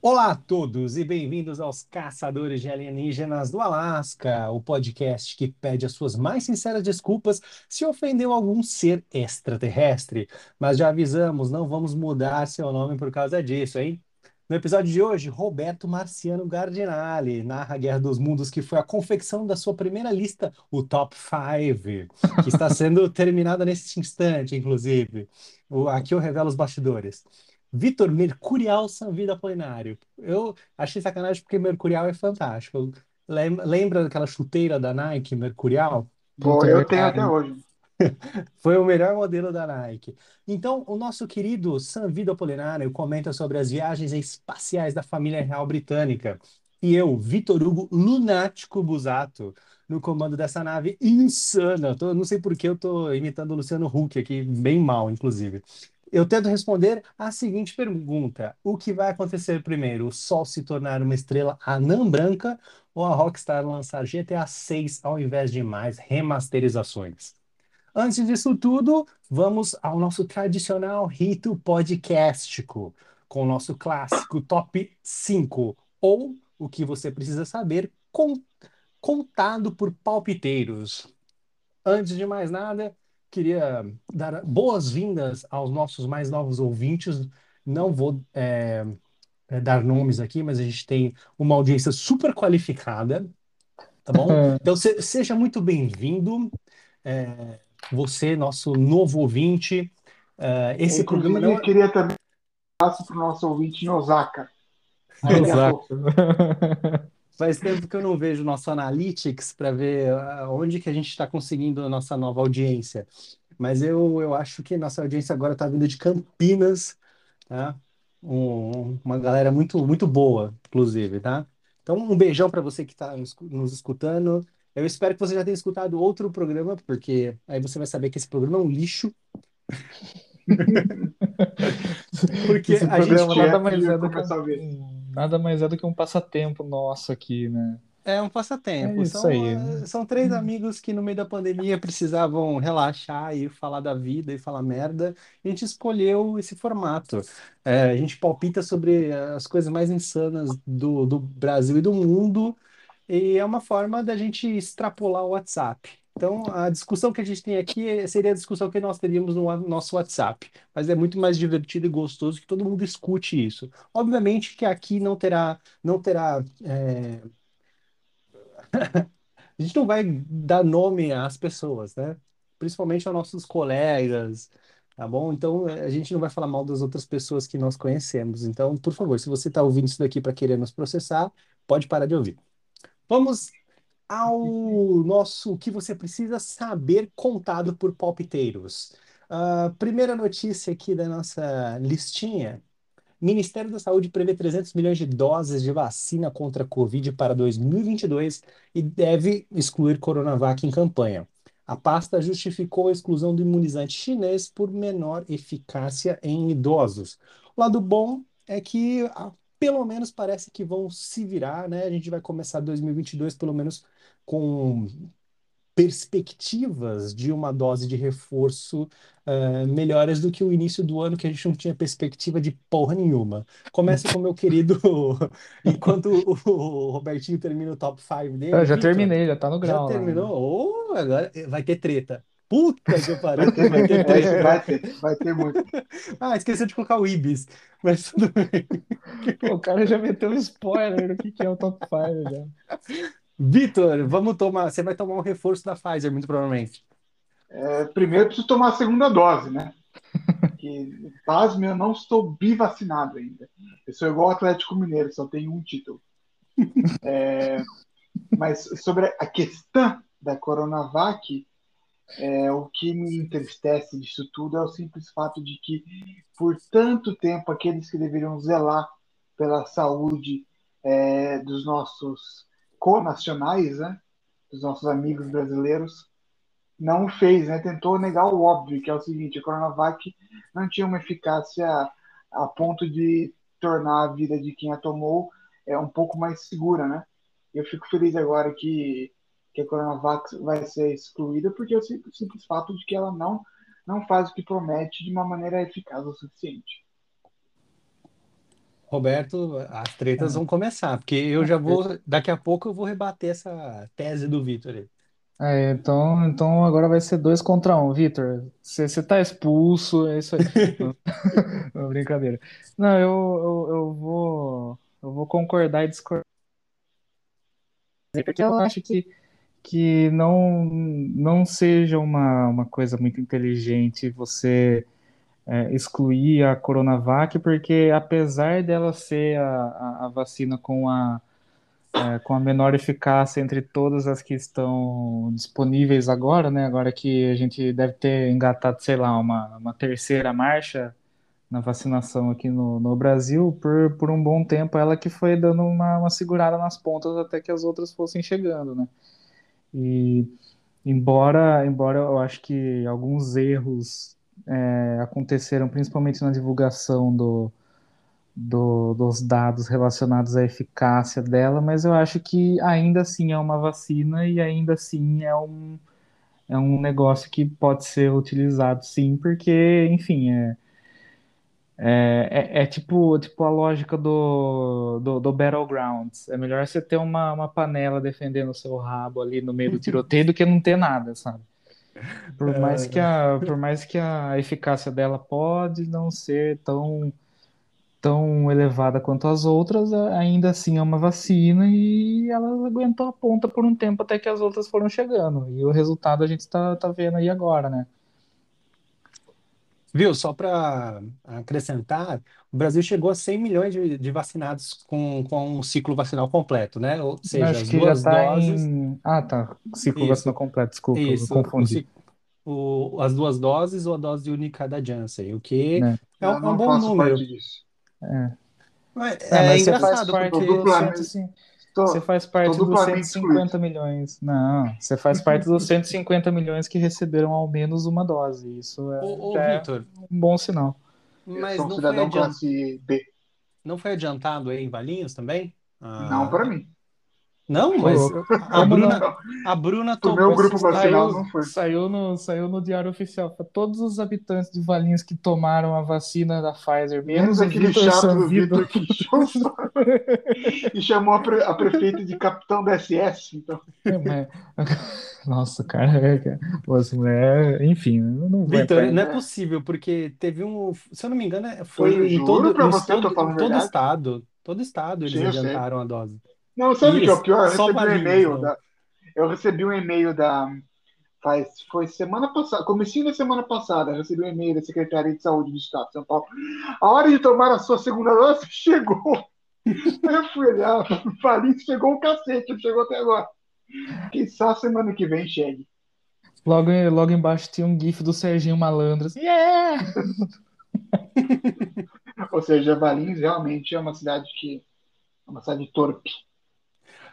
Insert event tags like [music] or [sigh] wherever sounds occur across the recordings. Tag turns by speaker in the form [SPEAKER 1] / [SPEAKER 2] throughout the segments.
[SPEAKER 1] Olá a todos e bem-vindos aos Caçadores de Alienígenas do Alasca, o podcast que pede as suas mais sinceras desculpas se ofendeu algum ser extraterrestre. Mas já avisamos, não vamos mudar seu nome por causa disso, hein? No episódio de hoje, Roberto Marciano Gardinali narra a Guerra dos Mundos, que foi a confecção da sua primeira lista, o Top 5, que está sendo terminada neste instante, inclusive. O- aqui eu revelo os bastidores. Vitor Mercurial Sanvida Apolinário. Eu achei sacanagem porque Mercurial é fantástico. Lem- Lembra daquela chuteira da Nike, Mercurial?
[SPEAKER 2] Pô,
[SPEAKER 3] Puta,
[SPEAKER 2] eu tenho até hoje. [laughs]
[SPEAKER 1] Foi o melhor modelo da Nike. Então, o nosso querido Sanvido Apolinário comenta sobre as viagens espaciais da família real britânica. E eu, Vitor Hugo Lunático Busato, no comando dessa nave insana. Tô- não sei por que eu estou imitando o Luciano Huck aqui, bem mal, inclusive. Eu tento responder a seguinte pergunta: O que vai acontecer primeiro? O Sol se tornar uma estrela anã branca ou a Rockstar lançar GTA 6 ao invés de mais remasterizações? Antes disso tudo, vamos ao nosso tradicional rito podcástico, com o nosso clássico top 5, ou o que você precisa saber, con- contado por palpiteiros. Antes de mais nada, queria dar boas-vindas aos nossos mais novos ouvintes. Não vou é, é, dar nomes aqui, mas a gente tem uma audiência super qualificada, tá bom? [laughs] Então, se- seja muito bem-vindo. É, você, nosso novo ouvinte. É, esse programa não é.
[SPEAKER 2] queria também dar um abraço para o nosso ouvinte em Osaka. Arigatou. [laughs] [laughs]
[SPEAKER 1] Faz tempo que eu não vejo nosso Analytics para ver ah, onde que a gente está conseguindo a nossa nova audiência. Mas eu, eu acho que nossa audiência agora está vindo de Campinas, tá? Um- uma galera muito, muito boa, inclusive, tá? Então, um beijão para você que está nos, escutando. Eu espero que você já tenha escutado outro programa, porque aí você vai saber que esse programa é um lixo. [laughs] Porque
[SPEAKER 3] Esse
[SPEAKER 1] a gente
[SPEAKER 3] nada mais é do que nada mais é do que um passatempo nosso aqui, né?
[SPEAKER 1] É um passatempo.
[SPEAKER 3] É isso
[SPEAKER 1] São,
[SPEAKER 3] aí.
[SPEAKER 1] eh, são três amigos que no meio da pandemia precisavam relaxar e falar da vida e falar merda. E a gente escolheu esse formato. É, a gente palpita sobre as coisas mais insanas do, do Brasil e do mundo. E é uma forma da gente extrapolar o WhatsApp. Então, a discussão que a gente tem aqui seria a discussão que nós teríamos no nosso WhatsApp. Mas é muito mais divertido e gostoso que todo mundo escute isso. Obviamente que aqui não terá, não terá é, [laughs] a gente não vai dar nome às pessoas, né? Principalmente aos nossos colegas, tá bom? Então, eh, a gente não vai falar mal das outras pessoas que nós conhecemos. Então, por favor, se você está ouvindo isso daqui para querer nos processar, pode parar de ouvir. Vamos ao nosso o que você precisa saber contado por palpiteiros. A primeira notícia aqui da nossa listinha. Ministério da Saúde prevê 300 milhões de doses de vacina contra a Covid para 2022 e deve excluir Coronavac em campanha. A pasta justificou a exclusão do imunizante chinês por menor eficácia em idosos. O lado bom é que, ah, pelo menos, parece que vão se virar, né? A gente vai começar 2022, pelo menos, com perspectivas de uma dose de reforço eh, melhores do que o início do ano, que a gente não tinha perspectiva de porra nenhuma. Começa com o meu querido, [laughs] enquanto o, o Robertinho termina o top 5
[SPEAKER 3] Eu
[SPEAKER 1] dele,
[SPEAKER 3] já
[SPEAKER 1] Vitor,
[SPEAKER 3] terminei, já tá no
[SPEAKER 1] já
[SPEAKER 3] grau lá.
[SPEAKER 1] terminou? Oh, agora vai ter treta. Puta que pariu,
[SPEAKER 2] Vai [laughs] ter,
[SPEAKER 1] vai ter treta.
[SPEAKER 2] vai ter, vai ter muito.
[SPEAKER 1] Ah, esqueceu de colocar o Ibis, mas tudo bem.
[SPEAKER 3] Pô, o cara já meteu um spoiler do que que é o top 5 já.
[SPEAKER 1] Vitor, vamos tomar. Você vai tomar um reforço da Pfizer, muito provavelmente.
[SPEAKER 2] É, primeiro, preciso tomar a segunda dose, né? [laughs] Que, pasme, eu não estou bivacinado ainda. Eu sou igual o Atlético Mineiro, só tenho um título. É, mas sobre a questão da Coronavac, é, o que me entristece disso tudo é o simples fato de que, por tanto tempo, aqueles que deveriam zelar pela saúde é, dos nossos conacionais, né? Dos nossos amigos brasileiros, não fez, né? Tentou negar o óbvio, que é o seguinte: a Coronavac não tinha uma eficácia a ponto de tornar a vida de quem a tomou é, um pouco mais segura, né? Eu fico feliz agora que, que a Coronavac vai ser excluída, porque é o simples, simples fato de que ela não, não faz o que promete de uma maneira eficaz o suficiente.
[SPEAKER 1] Roberto, as tretas
[SPEAKER 3] É,
[SPEAKER 1] vão começar, porque eu já vou, daqui a pouco eu vou rebater essa tese do Vitor aí.
[SPEAKER 3] é, então, então agora vai ser dois contra um, Vitor. Você você tá expulso, é isso aí. [laughs] Não, brincadeira. Não, eu, eu, eu vou, eu vou concordar e discordar, porque eu acho que, que não, não seja uma, uma coisa muito inteligente você é, excluir a Coronavac, porque apesar dela ser a, a, vacina com a, é, com a menor eficácia entre todas as que estão disponíveis agora, né? Agora que a gente deve ter engatado, sei lá, uma, uma terceira marcha na vacinação aqui no, no Brasil, por, por um bom tempo, ela que foi dando uma, uma segurada nas pontas até que as outras fossem chegando, né? E embora, embora eu acho que alguns erros é, aconteceram principalmente na divulgação do, do- dos dados relacionados à eficácia dela, mas eu acho que ainda assim é uma vacina e ainda assim é um, é um negócio que pode ser utilizado sim, porque, enfim, é, é, é, é tipo, tipo a lógica do, do, do Battlegrounds. É melhor você ter uma, uma panela defendendo o seu rabo ali no meio do tiroteio do que não ter nada, sabe? Por mais que a, por mais que a eficácia dela pode não ser tão tão elevada quanto as outras, ainda assim é uma vacina e ela aguentou a ponta por um tempo até que as outras foram chegando. E o resultado a gente está tá vendo aí agora, né?
[SPEAKER 1] Viu? Só para acrescentar, o Brasil chegou a 100 milhões de, de vacinados com, com um ciclo vacinal completo, né? Ou seja,
[SPEAKER 3] Acho
[SPEAKER 1] as
[SPEAKER 3] que já
[SPEAKER 1] duas
[SPEAKER 3] está
[SPEAKER 1] doses,
[SPEAKER 3] em. Ah, tá. Ciclo vacinal
[SPEAKER 1] isso,
[SPEAKER 3] completo, desculpa, eu
[SPEAKER 1] isso, o,
[SPEAKER 3] confundi.
[SPEAKER 1] ci- o- as duas doses ou a dose única da Janssen, o que
[SPEAKER 3] Né?
[SPEAKER 1] é
[SPEAKER 2] Eu
[SPEAKER 1] um, é um
[SPEAKER 2] não
[SPEAKER 1] bom
[SPEAKER 2] faço
[SPEAKER 1] número.
[SPEAKER 2] parte disso.
[SPEAKER 3] É.
[SPEAKER 1] Mas
[SPEAKER 3] É,
[SPEAKER 1] É
[SPEAKER 3] mas você faz
[SPEAKER 1] engraçado
[SPEAKER 3] parte
[SPEAKER 1] porque
[SPEAKER 3] dos 100,
[SPEAKER 2] duplamente,
[SPEAKER 3] você faz parte dos
[SPEAKER 2] duplamente excluído.
[SPEAKER 3] 150 milhões. Não, você faz parte dos [laughs] 150 milhões que receberam ao menos uma dose. Isso é,
[SPEAKER 1] Ô, ô
[SPEAKER 3] é um bom sinal.
[SPEAKER 1] Mas
[SPEAKER 2] sou um
[SPEAKER 1] não foi
[SPEAKER 2] cidadão
[SPEAKER 1] adian-
[SPEAKER 2] classe B.
[SPEAKER 1] não foi adiantado aí em Valinhos também?
[SPEAKER 2] Não para
[SPEAKER 1] Ah,
[SPEAKER 2] mim.
[SPEAKER 1] Não, mas a? Bruna, a Bruna
[SPEAKER 2] o grupo vacinal
[SPEAKER 3] Saiu,
[SPEAKER 2] não foi.
[SPEAKER 3] saiu no, saiu no Diário Oficial para todos os habitantes de Valinhos que tomaram a vacina da Pfizer,
[SPEAKER 2] Menos
[SPEAKER 3] menos o
[SPEAKER 2] aquele
[SPEAKER 3] Vitor
[SPEAKER 2] chato do. Vitor que o [laughs] [laughs] e chamou a, pre- a prefeita de capitão da SS. Então,
[SPEAKER 3] É, mas- Nossa, cara, é pô, essa mulher, enfim, não
[SPEAKER 1] Vitor,
[SPEAKER 3] em.
[SPEAKER 1] não é
[SPEAKER 2] é,
[SPEAKER 1] possível, porque teve um, se eu não me engano, é- foi
[SPEAKER 2] eu
[SPEAKER 1] em todo, em
[SPEAKER 2] tô
[SPEAKER 1] todo, estado, todo estado eles adiantaram a dose.
[SPEAKER 2] Não, sabe o que é o pior? Eu recebi um e-mail da. Eu recebi um e-mail da. Faz, foi semana passada, comecinho da semana passada, eu recebi um e-mail da Secretaria de Saúde do Estado de São Paulo. A hora de tomar a sua segunda dose [laughs] chegou. Eu fui olhar, [laughs] falei, chegou o cacete, chegou até agora. Quem sabe semana que vem chegue.
[SPEAKER 3] Logo, logo embaixo tinha um gif do Serginho Malandro. assim, Yeah! [laughs]
[SPEAKER 2] Ou seja, Valinhos realmente é uma cidade que é uma cidade torpe.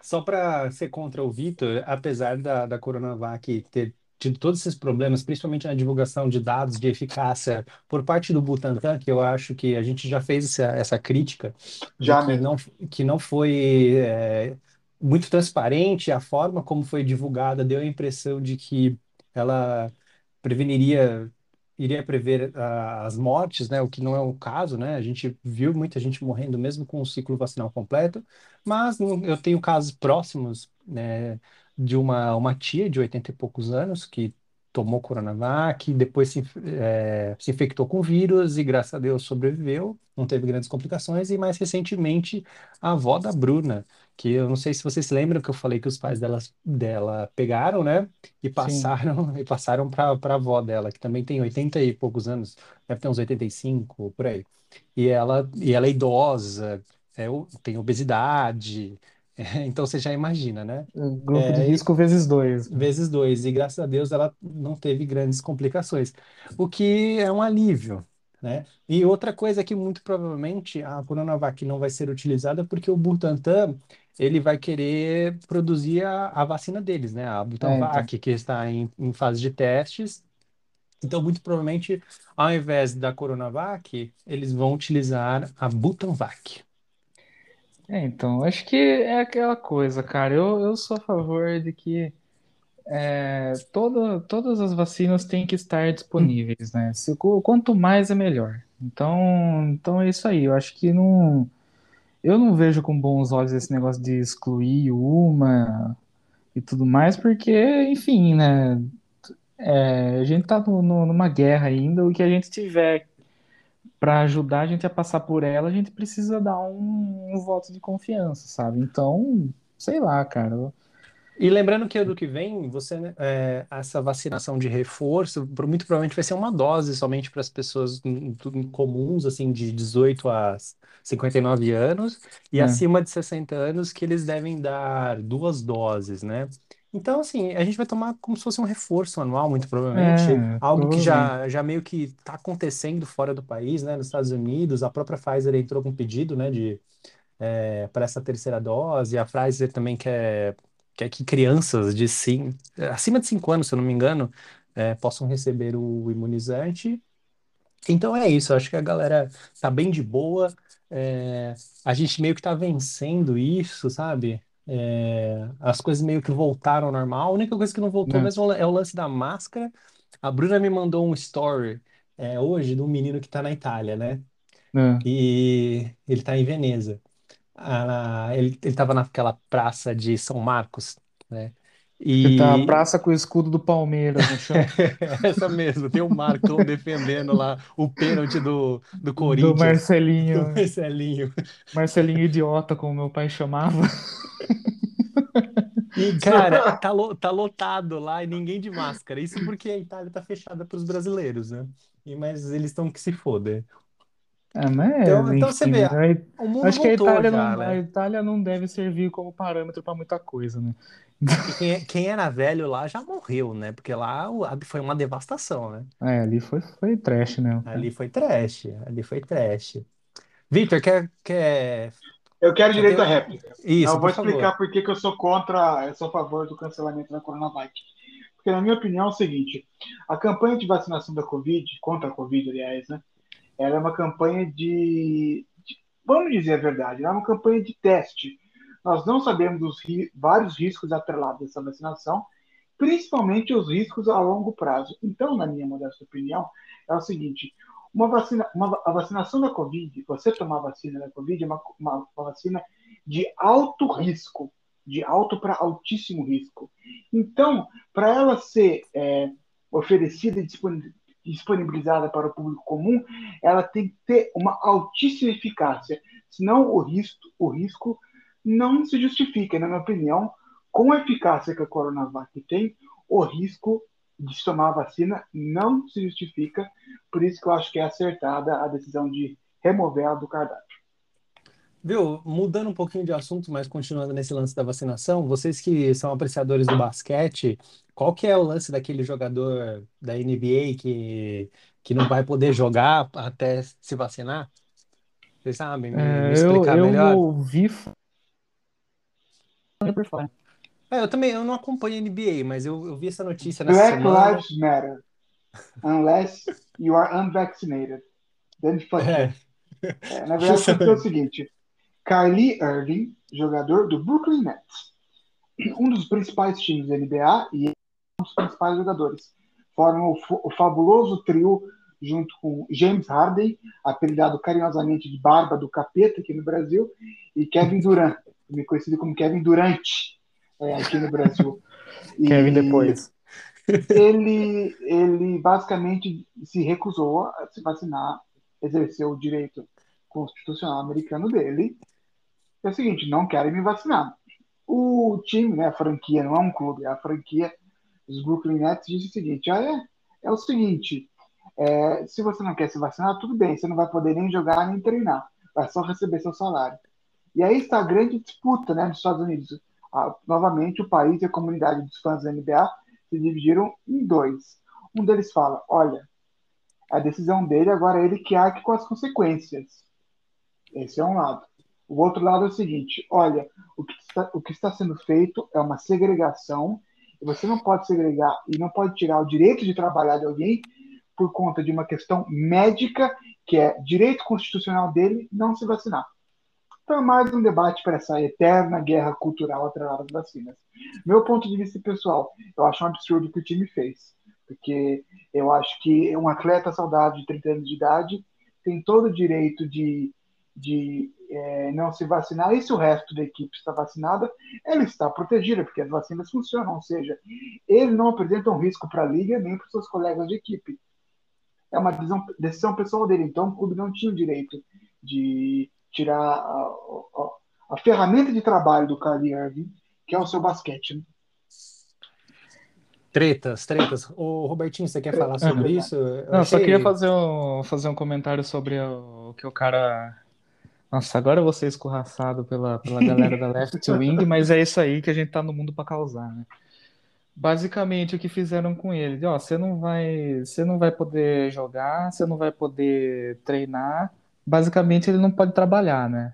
[SPEAKER 1] Só para ser contra o Vitor, apesar da, da Coronavac ter tido todos esses problemas, principalmente na divulgação de dados de eficácia por parte do Butantan, que eu acho que a gente já fez essa, essa crítica
[SPEAKER 2] Já
[SPEAKER 1] que
[SPEAKER 2] mesmo.
[SPEAKER 1] não, que não foi é, muito transparente, a forma como foi divulgada deu a impressão de que ela preveniria, iria prever ah, as mortes, né? O que não é o caso, né? A gente viu muita gente morrendo mesmo com o ciclo vacinal completo, mas eu tenho casos próximos, né, de uma, uma tia de 80 e poucos anos que tomou Coronavac, depois se, eh, se infectou com vírus e, graças a Deus, sobreviveu, não teve grandes complicações, e mais recentemente a avó da Bruna, que eu não sei se vocês lembram que eu falei que os pais dela, dela pegaram, né? e
[SPEAKER 3] Sim.
[SPEAKER 1] passaram [laughs] e passaram para a avó dela, que também tem 80 e poucos anos, deve ter uns 85 por aí. E ela e ela é idosa, é, tem obesidade, [laughs] é, então você já imagina, né?
[SPEAKER 3] Grupo de
[SPEAKER 1] É, e-
[SPEAKER 3] risco vezes dois.
[SPEAKER 1] vezes dois, e graças a Deus ela não teve grandes complicações, o que é um alívio, né? E outra coisa é que muito provavelmente a Coronavac não vai ser utilizada porque o Butantan ele vai querer produzir a, a vacina deles, né? A
[SPEAKER 3] É, então.
[SPEAKER 1] Butanvac, que está em, em fase de testes. Então, muito provavelmente, ao invés da Coronavac, eles vão utilizar a Butanvac.
[SPEAKER 3] É, então, acho que é aquela coisa, cara. Eu, eu sou a favor de que é, toda, todas as vacinas têm que estar disponíveis, né? Se, qu- quanto mais é melhor. Então, então é isso aí. Eu acho que não. Eu não vejo com bons olhos esse negócio de excluir uma e tudo mais, porque, enfim, né? É, a gente tá no, no, numa guerra ainda, o que a gente tiver para ajudar a gente a passar por ela, a gente precisa dar um, um voto de confiança, sabe? Então, sei lá, cara.
[SPEAKER 1] E lembrando que ano que vem, você, é, essa vacinação de reforço, muito provavelmente vai ser uma dose somente para as pessoas comuns, assim, de 18 a 59 anos, e
[SPEAKER 3] É,
[SPEAKER 1] acima de 60 anos, que eles devem dar duas doses, né? Então, assim, a gente vai tomar como se fosse um reforço anual, muito provavelmente,
[SPEAKER 3] é,
[SPEAKER 1] algo que já, já meio que está acontecendo fora do país, né? Nos Estados Unidos, a própria Pfizer entrou com pedido, né, de para essa terceira dose. A Pfizer também quer, quer que crianças de sim, acima de 5 anos, se eu não me engano, é, possam receber o imunizante. Então é isso, eu acho que a galera tá bem de boa. é, a gente meio que tá vencendo isso, sabe? É, as coisas meio que voltaram ao normal. A única coisa que não voltou
[SPEAKER 3] né?
[SPEAKER 1] mesmo é o lance da máscara. A Bruna me mandou um story é, hoje de um menino que tá na Itália, né?
[SPEAKER 3] né?
[SPEAKER 1] E ele tá em Veneza ah, ele, ele tava naquela praça de São Marcos, né?
[SPEAKER 3] Que tá a
[SPEAKER 1] E
[SPEAKER 3] praça com o escudo do Palmeiras no chão, [laughs]
[SPEAKER 1] essa mesmo, tem o Marcão defendendo lá o pênalti do, do
[SPEAKER 3] do
[SPEAKER 1] Corinthians, do
[SPEAKER 3] Marcelinho,
[SPEAKER 1] Marcelinho.
[SPEAKER 3] Marcelinho idiota, como meu pai chamava.
[SPEAKER 1] E, cara, tá, lo- tá lotado lá e ninguém de máscara. Isso porque a Itália tá fechada para os brasileiros, né? E, mas eles estão que se foda.
[SPEAKER 3] É, mas
[SPEAKER 1] Então, então você
[SPEAKER 3] enfim,
[SPEAKER 1] vê,
[SPEAKER 3] né?
[SPEAKER 1] o mundo
[SPEAKER 3] Acho que a Itália
[SPEAKER 1] já,
[SPEAKER 3] não, a
[SPEAKER 1] né?
[SPEAKER 3] Itália não deve servir como parâmetro para muita coisa, né?
[SPEAKER 1] Quem, é- quem era velho lá já morreu, né? Porque lá foi uma devastação, né?
[SPEAKER 3] É, ali foi, foi trash cara.
[SPEAKER 1] Ali foi trash, ali foi trash. Vitor, quer, quer,
[SPEAKER 2] Eu quero
[SPEAKER 1] quer ter...
[SPEAKER 2] direito à réplica.
[SPEAKER 1] Isso,
[SPEAKER 2] Eu vou
[SPEAKER 1] por favor.
[SPEAKER 2] explicar por que, que eu sou contra, eu sou a favor do cancelamento da Coronavac. Porque, na minha opinião, é o seguinte: a campanha de vacinação da Covid, contra a Covid, aliás, né? Ela é uma campanha de, de- vamos dizer a verdade, ela é uma campanha de teste. Nós não sabemos os ri- vários riscos atrelados a essa vacinação, principalmente os riscos a longo prazo. Então, na minha modesta opinião, é o seguinte: uma vacina, uma, a vacinação da Covid, você tomar vacina da Covid é uma, uma, uma vacina de alto risco, de alto para altíssimo risco. Então, para ela ser é, oferecida e disponibilizada para o público comum, ela tem que ter uma altíssima eficácia, senão o risco, o risco não se justifica, na minha opinião, com a eficácia que a Coronavac tem, o risco de tomar a vacina não se justifica, por isso que eu acho que é acertada a decisão de remover ela do cardápio.
[SPEAKER 1] Viu, mudando um pouquinho de assunto, mas continuando nesse lance da vacinação, vocês que são apreciadores do basquete, qual que é o lance daquele jogador da NBA que, que não vai poder jogar até se vacinar? Vocês sabem me, me
[SPEAKER 3] É, eu,
[SPEAKER 1] explicar
[SPEAKER 3] eu
[SPEAKER 1] melhor?
[SPEAKER 3] ouvi por fora.
[SPEAKER 1] É, eu também, eu não acompanho NBA, mas eu, eu vi essa notícia nessa
[SPEAKER 2] Black
[SPEAKER 1] semana.
[SPEAKER 2] Lives Matter, unless you are unvaccinated. Then fuck.
[SPEAKER 1] É,
[SPEAKER 2] É, na verdade, aconteceu o seguinte: Kyrie Irving, jogador do Brooklyn Nets, um dos principais times da NBA e um dos principais jogadores. Formam o, o fabuloso trio junto com James Harden, apelidado carinhosamente de Barba do Capeta aqui no Brasil, e Kevin Durant, também conhecido como Kevin Durant é, aqui no Brasil. [laughs]
[SPEAKER 3] Kevin
[SPEAKER 2] E
[SPEAKER 3] depois.
[SPEAKER 2] ele, ele basicamente se recusou a se vacinar, exerceu o direito constitucional americano dele. É o seguinte, não querem me vacinar. O time, né, a franquia, não é um clube, é a franquia dos Brooklyn Nets disse o seguinte, é, é o seguinte, é, se você não quer se vacinar, tudo bem, você não vai poder nem jogar nem treinar, vai só receber seu salário. E aí está a grande disputa né, nos Estados Unidos. Ah, novamente, o país e a comunidade dos fãs da NBA se dividiram em dois. Um deles fala: olha, a decisão dele agora é ele que arque com as consequências. Esse é um lado. O outro lado é o seguinte: olha, o que está, o que está sendo feito é uma segregação, e você não pode segregar e não pode tirar o direito de trabalhar de alguém por conta de uma questão médica, que é direito constitucional dele não se vacinar. Então, é mais um debate para essa eterna guerra cultural atrelada às vacinas. Meu ponto de vista pessoal, eu acho um absurdo o que o time fez. Porque eu acho que um atleta saudável de 30 anos de idade tem todo o direito de, de é, não se vacinar, e se o resto da equipe está vacinada, ela está protegida, porque as vacinas funcionam, ou seja, ele não apresenta um risco para a liga nem para os seus colegas de equipe. É uma decisão, decisão pessoal dele, então o clube não tinha o direito de tirar a, a, a ferramenta de trabalho do Kyrie Irving, que é o seu basquete. Né?
[SPEAKER 1] Tretas, tretas. O Robertinho, você quer falar sobre uhum. isso?
[SPEAKER 3] Eu Não, achei... só queria fazer um, fazer um comentário sobre o que o cara. Nossa, agora eu vou ser escorraçado pela, pela galera da Left Wing, mas é isso aí que a gente tá no mundo para causar, né? Basicamente o que fizeram com ele, ó, você não vai, você não vai poder jogar, você não vai poder treinar, basicamente ele não pode trabalhar, né?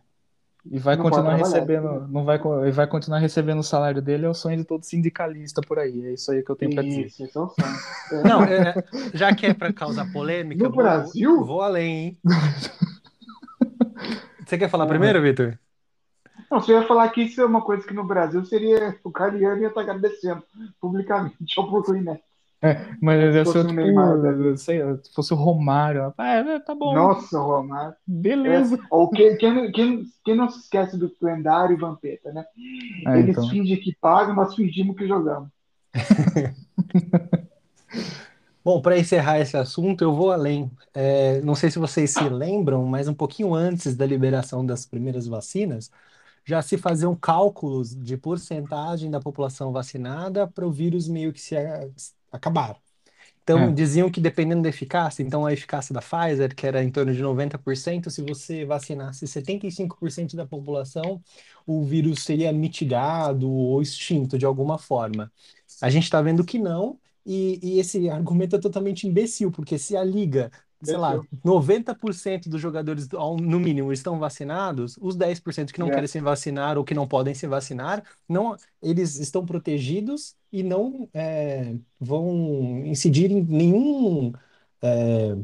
[SPEAKER 3] E vai não continuar recebendo, não vai, e vai continuar recebendo o salário dele, é o sonho de todo sindicalista por aí. É isso aí que eu tenho para dizer. Isso,
[SPEAKER 2] é o sonho. [laughs]
[SPEAKER 1] Não, é, já que é para causar polêmica,
[SPEAKER 2] no vou, Brasil?
[SPEAKER 1] Vou além, hein? [laughs] Você quer falar primeiro, Vitor?
[SPEAKER 2] Não, você ia falar que isso é uma coisa que no Brasil seria. O Cariano ia estar agradecendo publicamente ao Brooklyn Nets.
[SPEAKER 3] É, mas se fosse, tipo, Neymar, sei, se fosse o Romário, ah, é, tá bom.
[SPEAKER 2] Nossa, Romário.
[SPEAKER 3] Beleza. É,
[SPEAKER 2] ou quem, quem, quem, não se esquece do lendário Vampeta, né? É, Eles então. fingem que pagam, mas fingimos que jogamos. [laughs]
[SPEAKER 1] Bom, para encerrar esse assunto, eu vou além. É, não sei se vocês se lembram, mas um pouquinho antes da liberação das primeiras vacinas, já se faziam cálculos de porcentagem da população vacinada para o vírus meio que se acabaram. Então, é. diziam que dependendo da eficácia, então a eficácia da Pfizer, que era em torno de 90%, se você vacinasse 75% da população, o vírus seria mitigado ou extinto de alguma forma. A gente está vendo que não, e, e, esse argumento é totalmente imbecil, porque se a liga sei lá, 90% dos jogadores, no mínimo, estão vacinados, os 10% que não é. querem se vacinar ou que não podem se vacinar, não, eles estão protegidos e não é, vão incidir em nenhum é,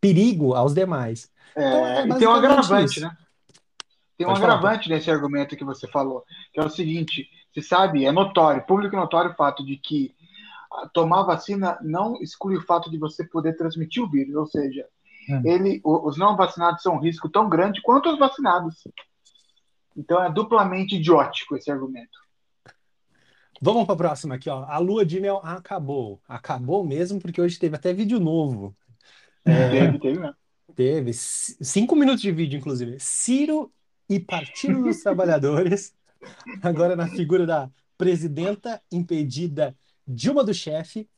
[SPEAKER 1] perigo aos demais.
[SPEAKER 2] É, então, é e tem um agravante, isso. né? Tem um Pode agravante falar. nesse argumento que você falou, que é o seguinte: você sabe, é notório, público notório o fato de que tomar vacina não exclui o fato de você poder transmitir o vírus, ou seja, é. ele, os não vacinados são um risco tão grande quanto os vacinados. Então é duplamente idiótico esse argumento.
[SPEAKER 1] Vamos para a próxima aqui, ó. A lua de mel acabou. Acabou mesmo, porque hoje teve até vídeo novo.
[SPEAKER 2] É, teve, teve mesmo.
[SPEAKER 1] Teve. Cinco minutos de vídeo, inclusive. Ciro e Partido dos Trabalhadores, [laughs] agora na figura da presidenta impedida Dilma do Chefe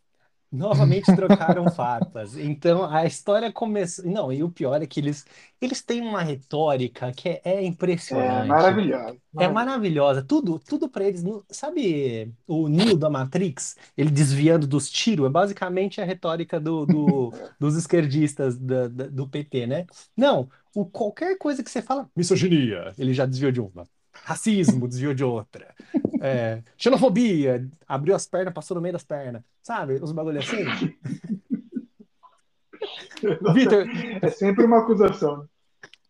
[SPEAKER 1] novamente trocaram [laughs] farpas. Então a história começou. Não, e o pior é que eles, eles têm uma retórica que é, é impressionante.
[SPEAKER 2] É maravilhosa.
[SPEAKER 1] É maravilhosa. Tudo, tudo para eles. Sabe o Neo da Matrix? Ele desviando dos tiros? É basicamente a retórica do, do [laughs] dos esquerdistas da, da, do PT, né? Não, o, qualquer coisa que você fala, misoginia, ele já desviou de uma. Racismo, desviou de outra. É, xenofobia, abriu as pernas, passou no meio das pernas. Sabe? Os bagulho assim. [laughs]
[SPEAKER 2] Vitor. É sempre uma acusação.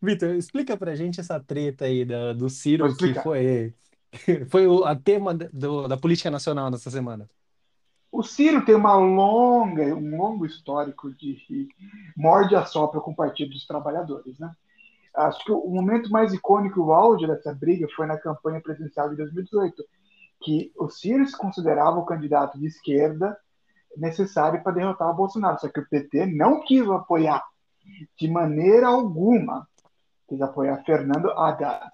[SPEAKER 1] Vitor, explica pra gente essa treta aí da, do Ciro, que foi, [laughs] foi o a tema do, da política nacional nessa semana.
[SPEAKER 2] O Ciro tem uma longa, um longo histórico de morde a sopra com o Partido dos Trabalhadores, né? Acho que o momento mais icônico, o auge dessa briga foi na campanha presidencial de 2018, que o Ciro se considerava o candidato de esquerda necessário para derrotar o Bolsonaro, só que o PT não quis apoiar de maneira alguma, quis apoiar Fernando Haddad.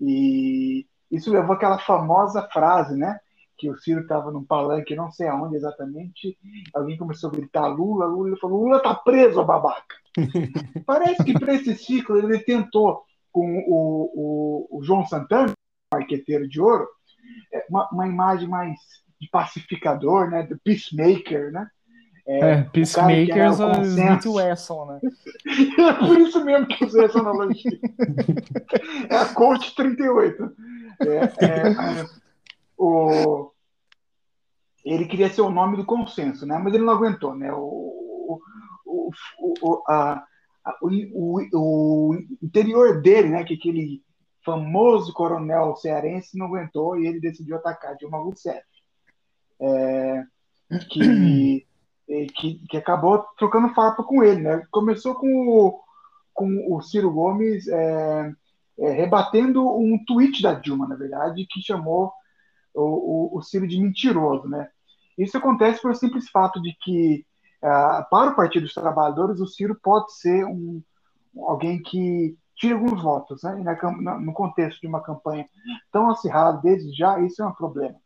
[SPEAKER 2] E isso levou aquela famosa frase, né? Que o Ciro estava num palanque, não sei aonde exatamente, alguém começou a gritar Lula, Lula, ele falou, Lula tá preso, babaca. [laughs] Parece que para esse ciclo ele tentou com o, o, o João Santana, marqueteiro de ouro, é, uma, uma, imagem mais de pacificador, né, do peacemaker, né?
[SPEAKER 3] É, é peacemakers ou muito Wesson, né? [laughs]
[SPEAKER 2] é por isso mesmo que usei essa analogia. [laughs] é a Coach 38. É, é, é, o, ele queria ser o nome do consenso, né? Mas ele não aguentou, né? O, o, o, a, o, o, interior dele, né, que aquele famoso coronel cearense não aguentou e ele decidiu atacar Dilma Rousseff, é, que, [clears throat] que, que acabou trocando farpa com ele. Né? Começou com o, com o Ciro Gomes é, é, rebatendo um tweet da Dilma, na verdade, que chamou o, o, o Ciro de mentiroso, né? Isso acontece pelo simples fato de que, uh, para o Partido dos Trabalhadores, o Ciro pode ser um, alguém que tira alguns votos, né? Na, no contexto de uma campanha tão acirrada desde já, isso é um problema.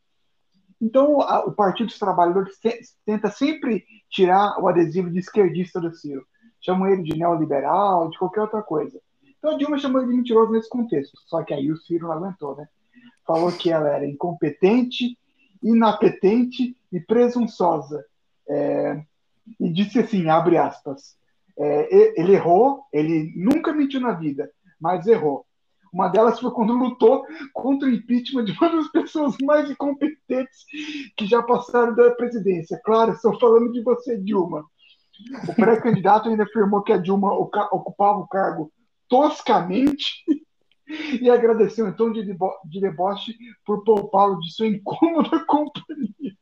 [SPEAKER 2] Então, a, o Partido dos Trabalhadores tenta sempre tirar o adesivo de esquerdista do Ciro. Chamam ele de neoliberal, de qualquer outra coisa. Então, a Dilma chamou ele de mentiroso nesse contexto. Só que aí o Ciro não aguentou, né? Falou que ela era incompetente, inapetente e presunçosa. É, e disse assim, abre aspas, é, ele errou, ele nunca mentiu na vida, mas errou. Uma delas foi quando lutou contra o impeachment de uma das pessoas mais incompetentes que já passaram da presidência. Claro, estou falando de você, Dilma. O pré-candidato ainda afirmou que a Dilma ocupava o cargo toscamente e agradeceu em tom de, de deboche por poupá-lo de sua incômoda [laughs] companhia.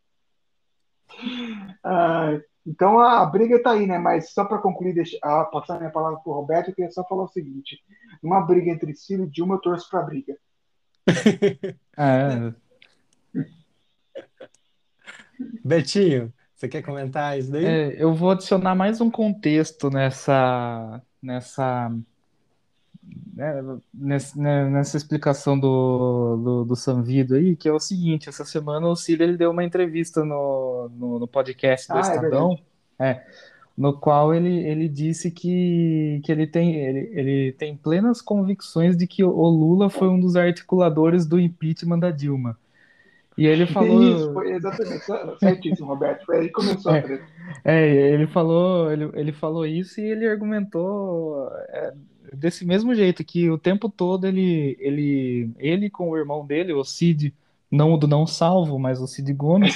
[SPEAKER 2] Ah, então a, a briga está aí, né? Mas só para concluir, deixa, ah, passar minha palavra para o Roberto, eu queria só falar o seguinte: uma briga entre Ciro e Dilma, eu torço para a briga. [laughs]
[SPEAKER 1] é. Betinho, você quer comentar isso daí?
[SPEAKER 3] É, eu vou adicionar mais um contexto nessa, nessa né, nessa, né, nessa explicação do, do, do Sanvido aí, que é o seguinte, essa semana o Cílio ele deu uma entrevista no, no, no podcast do ah, é Estadão, é, é, no qual ele, ele disse que, que ele, tem, ele, ele tem plenas convicções de que o Lula foi um dos articuladores do impeachment da Dilma. E ele [laughs] falou.
[SPEAKER 2] Isso, foi exatamente, certíssimo, Roberto. Foi aí que começou
[SPEAKER 3] é,
[SPEAKER 2] a treta.
[SPEAKER 3] É, ele falou, ele, ele falou isso e ele argumentou é, desse mesmo jeito, que o tempo todo ele, ele, ele com o irmão dele, o Cid, não o do não salvo, mas o Cid Gomes.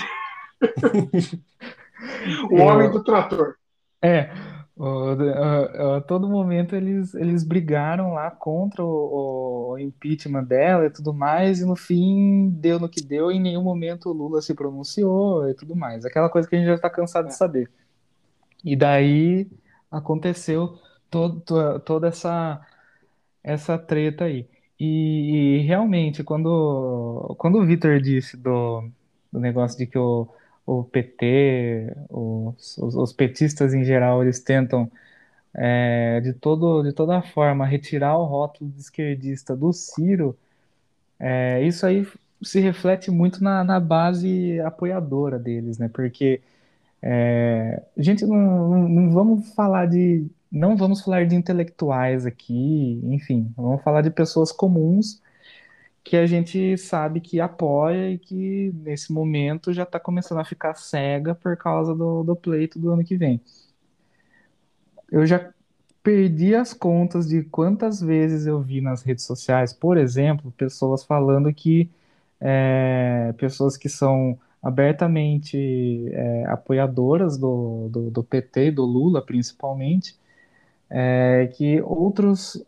[SPEAKER 3] [laughs]
[SPEAKER 2] o homem do trator.
[SPEAKER 3] É, a, todo momento eles, eles brigaram lá contra o, o, impeachment dela e tudo mais, e no fim deu no que deu, e em nenhum momento o Lula se pronunciou e tudo mais. Aquela coisa que a gente já está cansado de é. saber. E daí aconteceu todo, toda essa, essa treta aí. E, e realmente, quando, quando o Vitor disse do, do negócio de que o, o PT, os, os, petistas em geral, eles tentam é, de, todo, de toda forma retirar o rótulo de esquerdista do Ciro, é, isso aí se reflete muito na, na base apoiadora deles, né? Porque é, gente, não, não, não vamos falar de, não vamos falar de intelectuais aqui, enfim, vamos falar de pessoas comuns que a gente sabe que apoia e que nesse momento já está começando a ficar cega por causa do, do pleito do ano que vem. Eu já perdi as contas de quantas vezes eu vi nas redes sociais, por exemplo, pessoas falando que é, pessoas que são abertamente é, apoiadoras do, do, do PT do Lula, principalmente, é, que outros,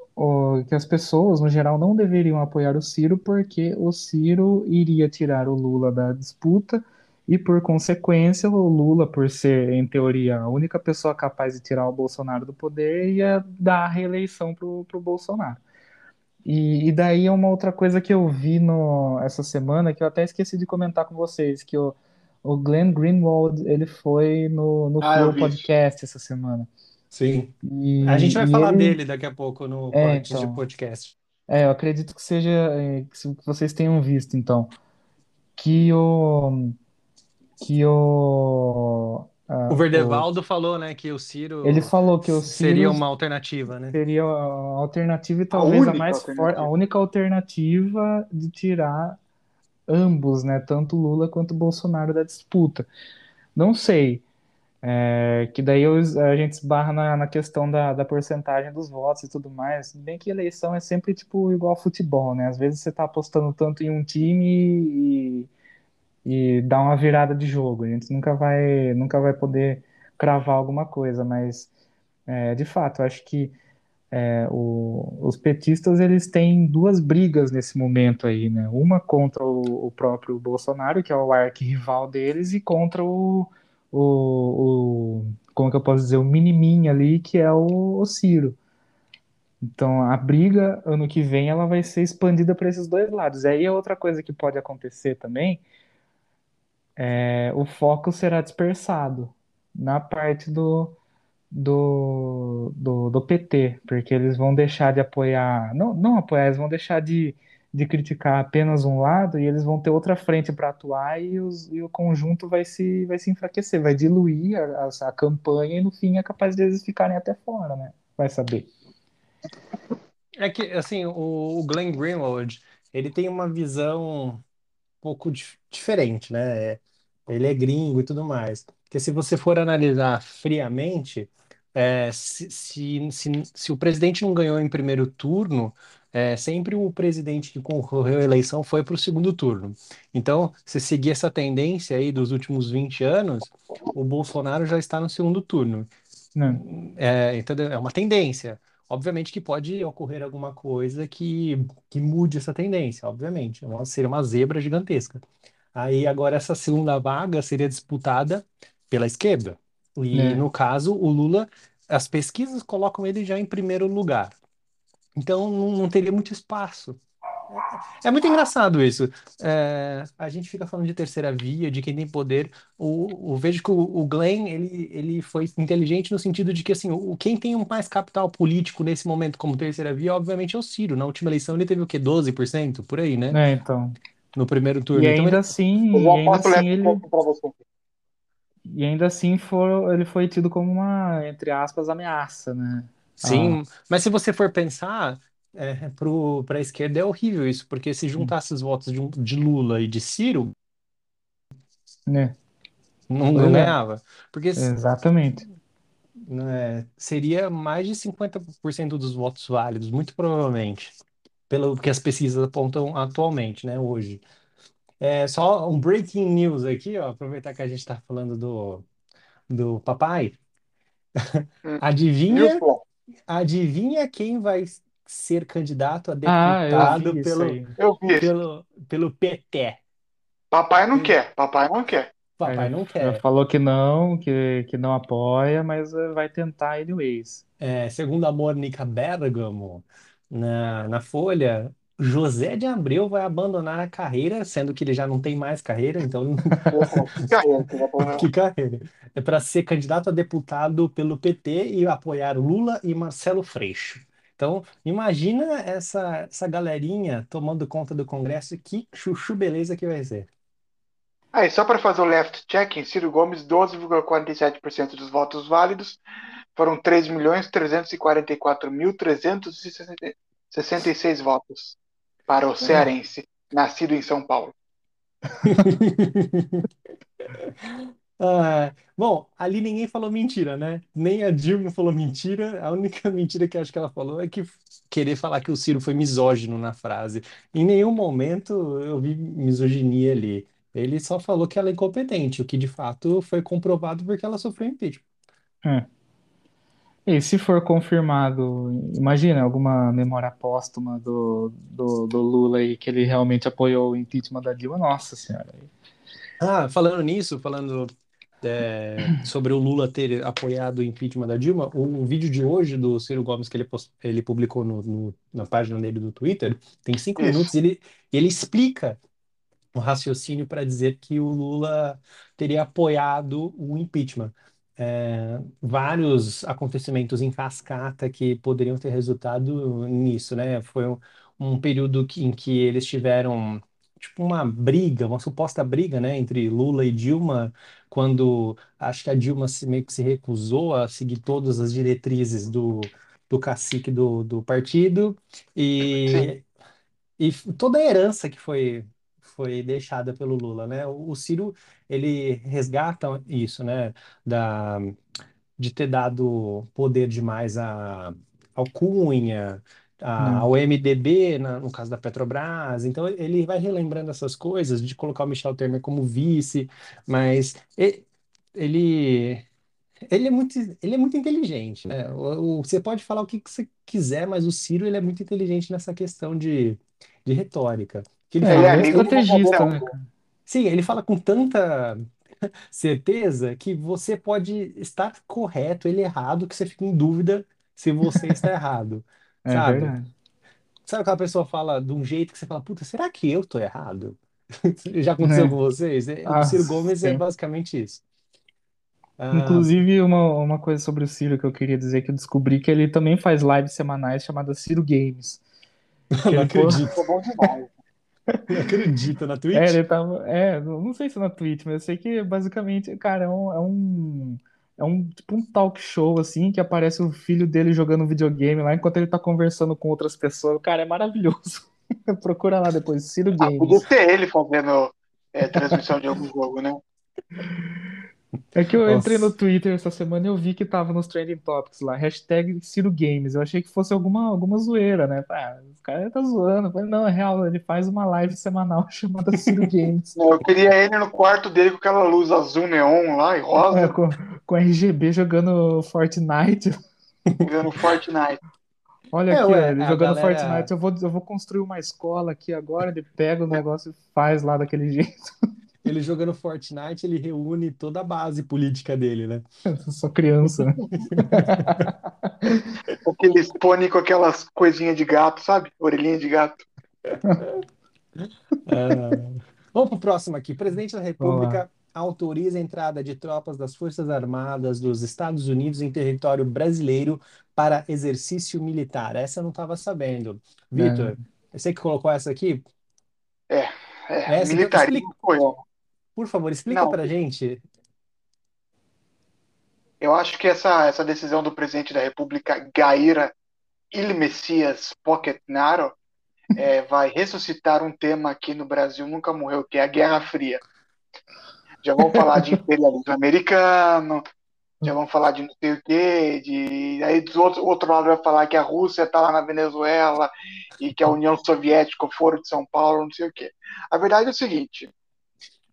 [SPEAKER 3] que as pessoas, no geral, não deveriam apoiar o Ciro porque o Ciro iria tirar o Lula da disputa e, por consequência, o Lula, por ser, em teoria, a única pessoa capaz de tirar o Bolsonaro do poder, ia dar a reeleição para o Bolsonaro. E, e, daí é uma outra coisa que eu vi no, essa semana, que eu até esqueci de comentar com vocês, que o, o Glenn Greenwald, ele foi no, no
[SPEAKER 1] ah,
[SPEAKER 3] Podcast essa semana.
[SPEAKER 1] Sim. E, a gente vai falar ele... dele daqui a pouco no
[SPEAKER 3] é, então, podcast. É, eu acredito que seja é, que vocês tenham visto, então, que o que o
[SPEAKER 1] uh, o Verdevaldo o, falou, né, que o Ciro
[SPEAKER 3] ele falou que o Ciro
[SPEAKER 1] seria uma alternativa, né?
[SPEAKER 3] Seria a alternativa e talvez a, a mais forte, a única alternativa de tirar ambos, né, tanto Lula quanto Bolsonaro da disputa. Não sei. É, que daí a gente esbarra na, na questão da, da porcentagem dos votos e tudo mais. Bem que eleição é sempre tipo igual futebol, né? Às vezes você tá apostando tanto em um time e, e dá uma virada de jogo. A gente nunca vai, nunca vai poder cravar alguma coisa, mas é, de fato, eu acho que é, o, os petistas eles têm duas brigas nesse momento aí, né? Uma contra o, o próprio Bolsonaro, que é o arquirrival deles, e contra o o, o como que eu posso dizer, o minimin ali, que é o, o Ciro. Então, a briga ano que vem ela vai ser expandida para esses dois lados. E aí é outra coisa que pode acontecer também, é, o foco será dispersado na parte do, do, do, do PT, porque eles vão deixar de apoiar, não, não apoiar, eles vão deixar de, de criticar apenas um lado e eles vão ter outra frente para atuar e, os, e o conjunto vai se, vai se enfraquecer, vai diluir a, a, a campanha e no fim é capaz de eles ficarem até fora, né? Vai saber.
[SPEAKER 1] É que, assim, o, o Glenn Greenwald, ele tem uma visão um pouco dif- diferente, né? É, Ele é gringo e tudo mais. Porque se você for analisar friamente, é, se, se, se, se o presidente não ganhou em primeiro turno, é, sempre o presidente que concorreu à eleição foi para o segundo turno. Então, se seguir essa tendência aí dos últimos 20 anos, o Bolsonaro já está no segundo turno.
[SPEAKER 3] Né?
[SPEAKER 1] É, entendeu? É uma tendência. Obviamente que pode ocorrer alguma coisa que, que mude essa tendência, obviamente. É uma- Seria uma zebra gigantesca. Aí agora essa segunda vaga seria disputada pela esquerda. E
[SPEAKER 3] Né?
[SPEAKER 1] no caso, o Lula, as pesquisas colocam ele já em primeiro lugar. Então não, não teria muito espaço. É muito engraçado isso. É, a gente fica falando de terceira via, de quem tem poder. O, o- vejo que o, o Glenn ele, ele foi inteligente no sentido de que assim, o, quem tem um mais capital político nesse momento como terceira via, obviamente, é o Ciro. Na última eleição ele teve o quê? 12% por aí, né?
[SPEAKER 3] Né, então.
[SPEAKER 1] No primeiro
[SPEAKER 3] E
[SPEAKER 1] turno. Então
[SPEAKER 3] ainda
[SPEAKER 1] ele,
[SPEAKER 3] assim,
[SPEAKER 2] Eu
[SPEAKER 3] e ainda assim ele,
[SPEAKER 2] para você.
[SPEAKER 3] E ainda assim for, ele foi tido como uma, entre aspas, ameaça, né? Ah,
[SPEAKER 1] sim, mas se você for pensar, é, para a esquerda é horrível isso, porque se juntasse os votos de, de Lula e de Ciro,
[SPEAKER 3] né?
[SPEAKER 1] não,
[SPEAKER 3] é,
[SPEAKER 1] ganhava. Porque
[SPEAKER 3] exatamente.
[SPEAKER 1] né, seria mais de 50% dos votos válidos, muito provavelmente, pelo que as pesquisas apontam atualmente, né, hoje. É só um breaking news aqui, ó, aproveitar que a gente está falando do, do papai.
[SPEAKER 2] Hum.
[SPEAKER 1] Adivinha, adivinha quem vai ser candidato a
[SPEAKER 3] Ah, eu
[SPEAKER 1] deputado
[SPEAKER 3] vi isso
[SPEAKER 1] pelo,
[SPEAKER 3] aí.
[SPEAKER 2] Eu vi isso.
[SPEAKER 1] pelo, pelo PT?
[SPEAKER 2] Papai não quer, papai não quer.
[SPEAKER 1] Papai
[SPEAKER 3] Aí
[SPEAKER 1] não
[SPEAKER 3] já
[SPEAKER 1] quer.
[SPEAKER 3] falou que não, que, que não apoia, mas eh, vai tentar anyways.
[SPEAKER 1] É, segundo a Mônica Bergamo, na, na Folha, José de Abreu vai abandonar a carreira, sendo que ele já não tem mais carreira, então [laughs]
[SPEAKER 2] que carreira?
[SPEAKER 1] É para ser candidato a deputado pelo PT e apoiar Lula e Marcelo Freixo. Então, imagina essa, essa galerinha tomando conta do Congresso, que chuchu beleza que vai ser.
[SPEAKER 2] Aí, só para fazer o left check, em Ciro Gomes, 12,47% dos votos válidos foram 3.344.366 votos para o cearense, nascido em São Paulo. [laughs]
[SPEAKER 1] Ah, bom, ali ninguém falou mentira, né? Nem a Dilma falou mentira. A única [laughs] mentira que acho que ela falou é que querer falar que o Ciro foi misógino na frase. Em nenhum momento eu vi misoginia ali. Ele só falou que ela é incompetente, o que de fato foi comprovado porque ela sofreu impeachment.
[SPEAKER 3] É. E se for confirmado, imagina alguma memória póstuma do, do, do Lula aí que ele realmente apoiou o impeachment da Dilma, nossa senhora.
[SPEAKER 1] Ah, falando nisso, falando é, sobre o Lula ter apoiado o impeachment da Dilma, o, vídeo de hoje do Ciro Gomes que ele, post- ele publicou no, no- na página dele do Twitter tem cinco
[SPEAKER 2] Isso.
[SPEAKER 1] minutos e ele, ele explica o raciocínio para dizer que o Lula teria apoiado o impeachment. É, vários acontecimentos em cascata que poderiam ter resultado nisso, né? Foi um, um período que- em que eles tiveram tipo uma briga, uma suposta briga, né, entre Lula e Dilma, quando acho que a Dilma se, meio que se recusou a seguir todas as diretrizes do, do cacique do, do partido
[SPEAKER 2] Sim.
[SPEAKER 1] e e toda a herança que foi, foi deixada pelo Lula, né? O, o Ciro, ele resgata isso, né? Da, de ter dado poder demais a, ao Cunha, a-
[SPEAKER 3] Né?
[SPEAKER 1] ao MDB, na- no caso da Petrobras. Então, ele vai relembrando essas coisas, de colocar o Michel Temer como vice, mas e- ele... Ele é muito, ele é muito inteligente, né? O, o- você pode falar o que, que você quiser, mas o Ciro ele é muito inteligente nessa questão de, de retórica. Que ele
[SPEAKER 3] É,
[SPEAKER 2] Ele
[SPEAKER 1] fala
[SPEAKER 3] ele
[SPEAKER 2] é
[SPEAKER 3] é
[SPEAKER 1] com
[SPEAKER 2] amigo
[SPEAKER 3] estrategista, né,
[SPEAKER 1] sim, ele fala com tanta [laughs] certeza que você pode estar correto, ele errado, que você fica em dúvida se você [laughs] está errado.
[SPEAKER 3] É
[SPEAKER 1] sabe?
[SPEAKER 3] verdade.
[SPEAKER 1] Sabe aquela pessoa fala de um jeito que você fala, puta, será que eu tô errado? [laughs] Já aconteceu com
[SPEAKER 3] Né?
[SPEAKER 1] vocês? É, O
[SPEAKER 3] Ah,
[SPEAKER 1] Ciro Gomes é
[SPEAKER 3] sim.
[SPEAKER 1] basicamente isso. Ah,
[SPEAKER 3] Inclusive, uma, uma coisa sobre o Ciro que eu queria dizer que eu descobri que ele também faz lives semanais chamadas Ciro Games.
[SPEAKER 1] Não acredito,
[SPEAKER 2] Ficou bom demais. [laughs]
[SPEAKER 1] não acredito. Na
[SPEAKER 3] É,
[SPEAKER 1] Twitch?
[SPEAKER 3] ele tava. É, não sei se é na Twitch, mas eu sei que basicamente, cara, é um, é um, é um tipo um talk show assim que aparece o filho dele jogando videogame lá enquanto ele tá conversando com outras pessoas. Cara, é maravilhoso. [laughs] Procura lá depois, Ciro
[SPEAKER 2] Ah, podia
[SPEAKER 3] Games.
[SPEAKER 2] ser ele fazendo é, transmissão de algum jogo, né? [laughs]
[SPEAKER 3] É que eu entrei no
[SPEAKER 1] Nossa.
[SPEAKER 3] Twitter essa semana e eu vi que tava nos trending topics lá, hashtag Ciro Games. Eu achei que fosse alguma, alguma zoeira, né? Ah, os caras tá zoando. Eu falei, não, é real, ele faz uma live semanal [laughs] chamada Ciro Games.
[SPEAKER 2] Não, Eu queria ele no quarto dele com aquela luz azul neon lá e
[SPEAKER 3] É,
[SPEAKER 2] rosa,
[SPEAKER 3] com, com RGB jogando Fortnite. [laughs]
[SPEAKER 2] jogando Fortnite.
[SPEAKER 3] Olha
[SPEAKER 1] É,
[SPEAKER 3] aqui,
[SPEAKER 1] ué,
[SPEAKER 3] ele jogando
[SPEAKER 1] galera-
[SPEAKER 3] Fortnite. Eu vou, eu vou construir uma escola aqui agora. Ele pega o negócio e faz lá daquele [laughs] jeito.
[SPEAKER 1] Ele jogando Fortnite, ele reúne toda a base política dele, né?
[SPEAKER 3] Eu sou criança. né? [laughs]
[SPEAKER 2] Aqueles pônei com aquelas coisinhas de gato, sabe? Orelhinha de gato. [laughs]
[SPEAKER 1] Ah, Vamos pro próximo aqui. Presidente da República autoriza a entrada de tropas das Forças Armadas dos Estados Unidos em território brasileiro para exercício militar. Essa eu não estava sabendo. Vitor, você que colocou essa aqui,
[SPEAKER 2] É,
[SPEAKER 1] Essa, então,
[SPEAKER 2] militarismo foi, ó.
[SPEAKER 1] Por favor, explica
[SPEAKER 2] Não.
[SPEAKER 1] para gente.
[SPEAKER 2] Eu acho que essa, essa decisão do presidente da República, Gaira Il Messias Pocketnaro, é, vai ressuscitar um tema aqui no Brasil, nunca morreu, que é a Guerra Fria. Já vamos falar de imperialismo americano, já vamos falar de não sei o quê, de... aí do outro, outro lado vai falar que a Rússia está lá na Venezuela e que a União Soviética, o Foro de São Paulo, não sei o quê. A verdade é o seguinte,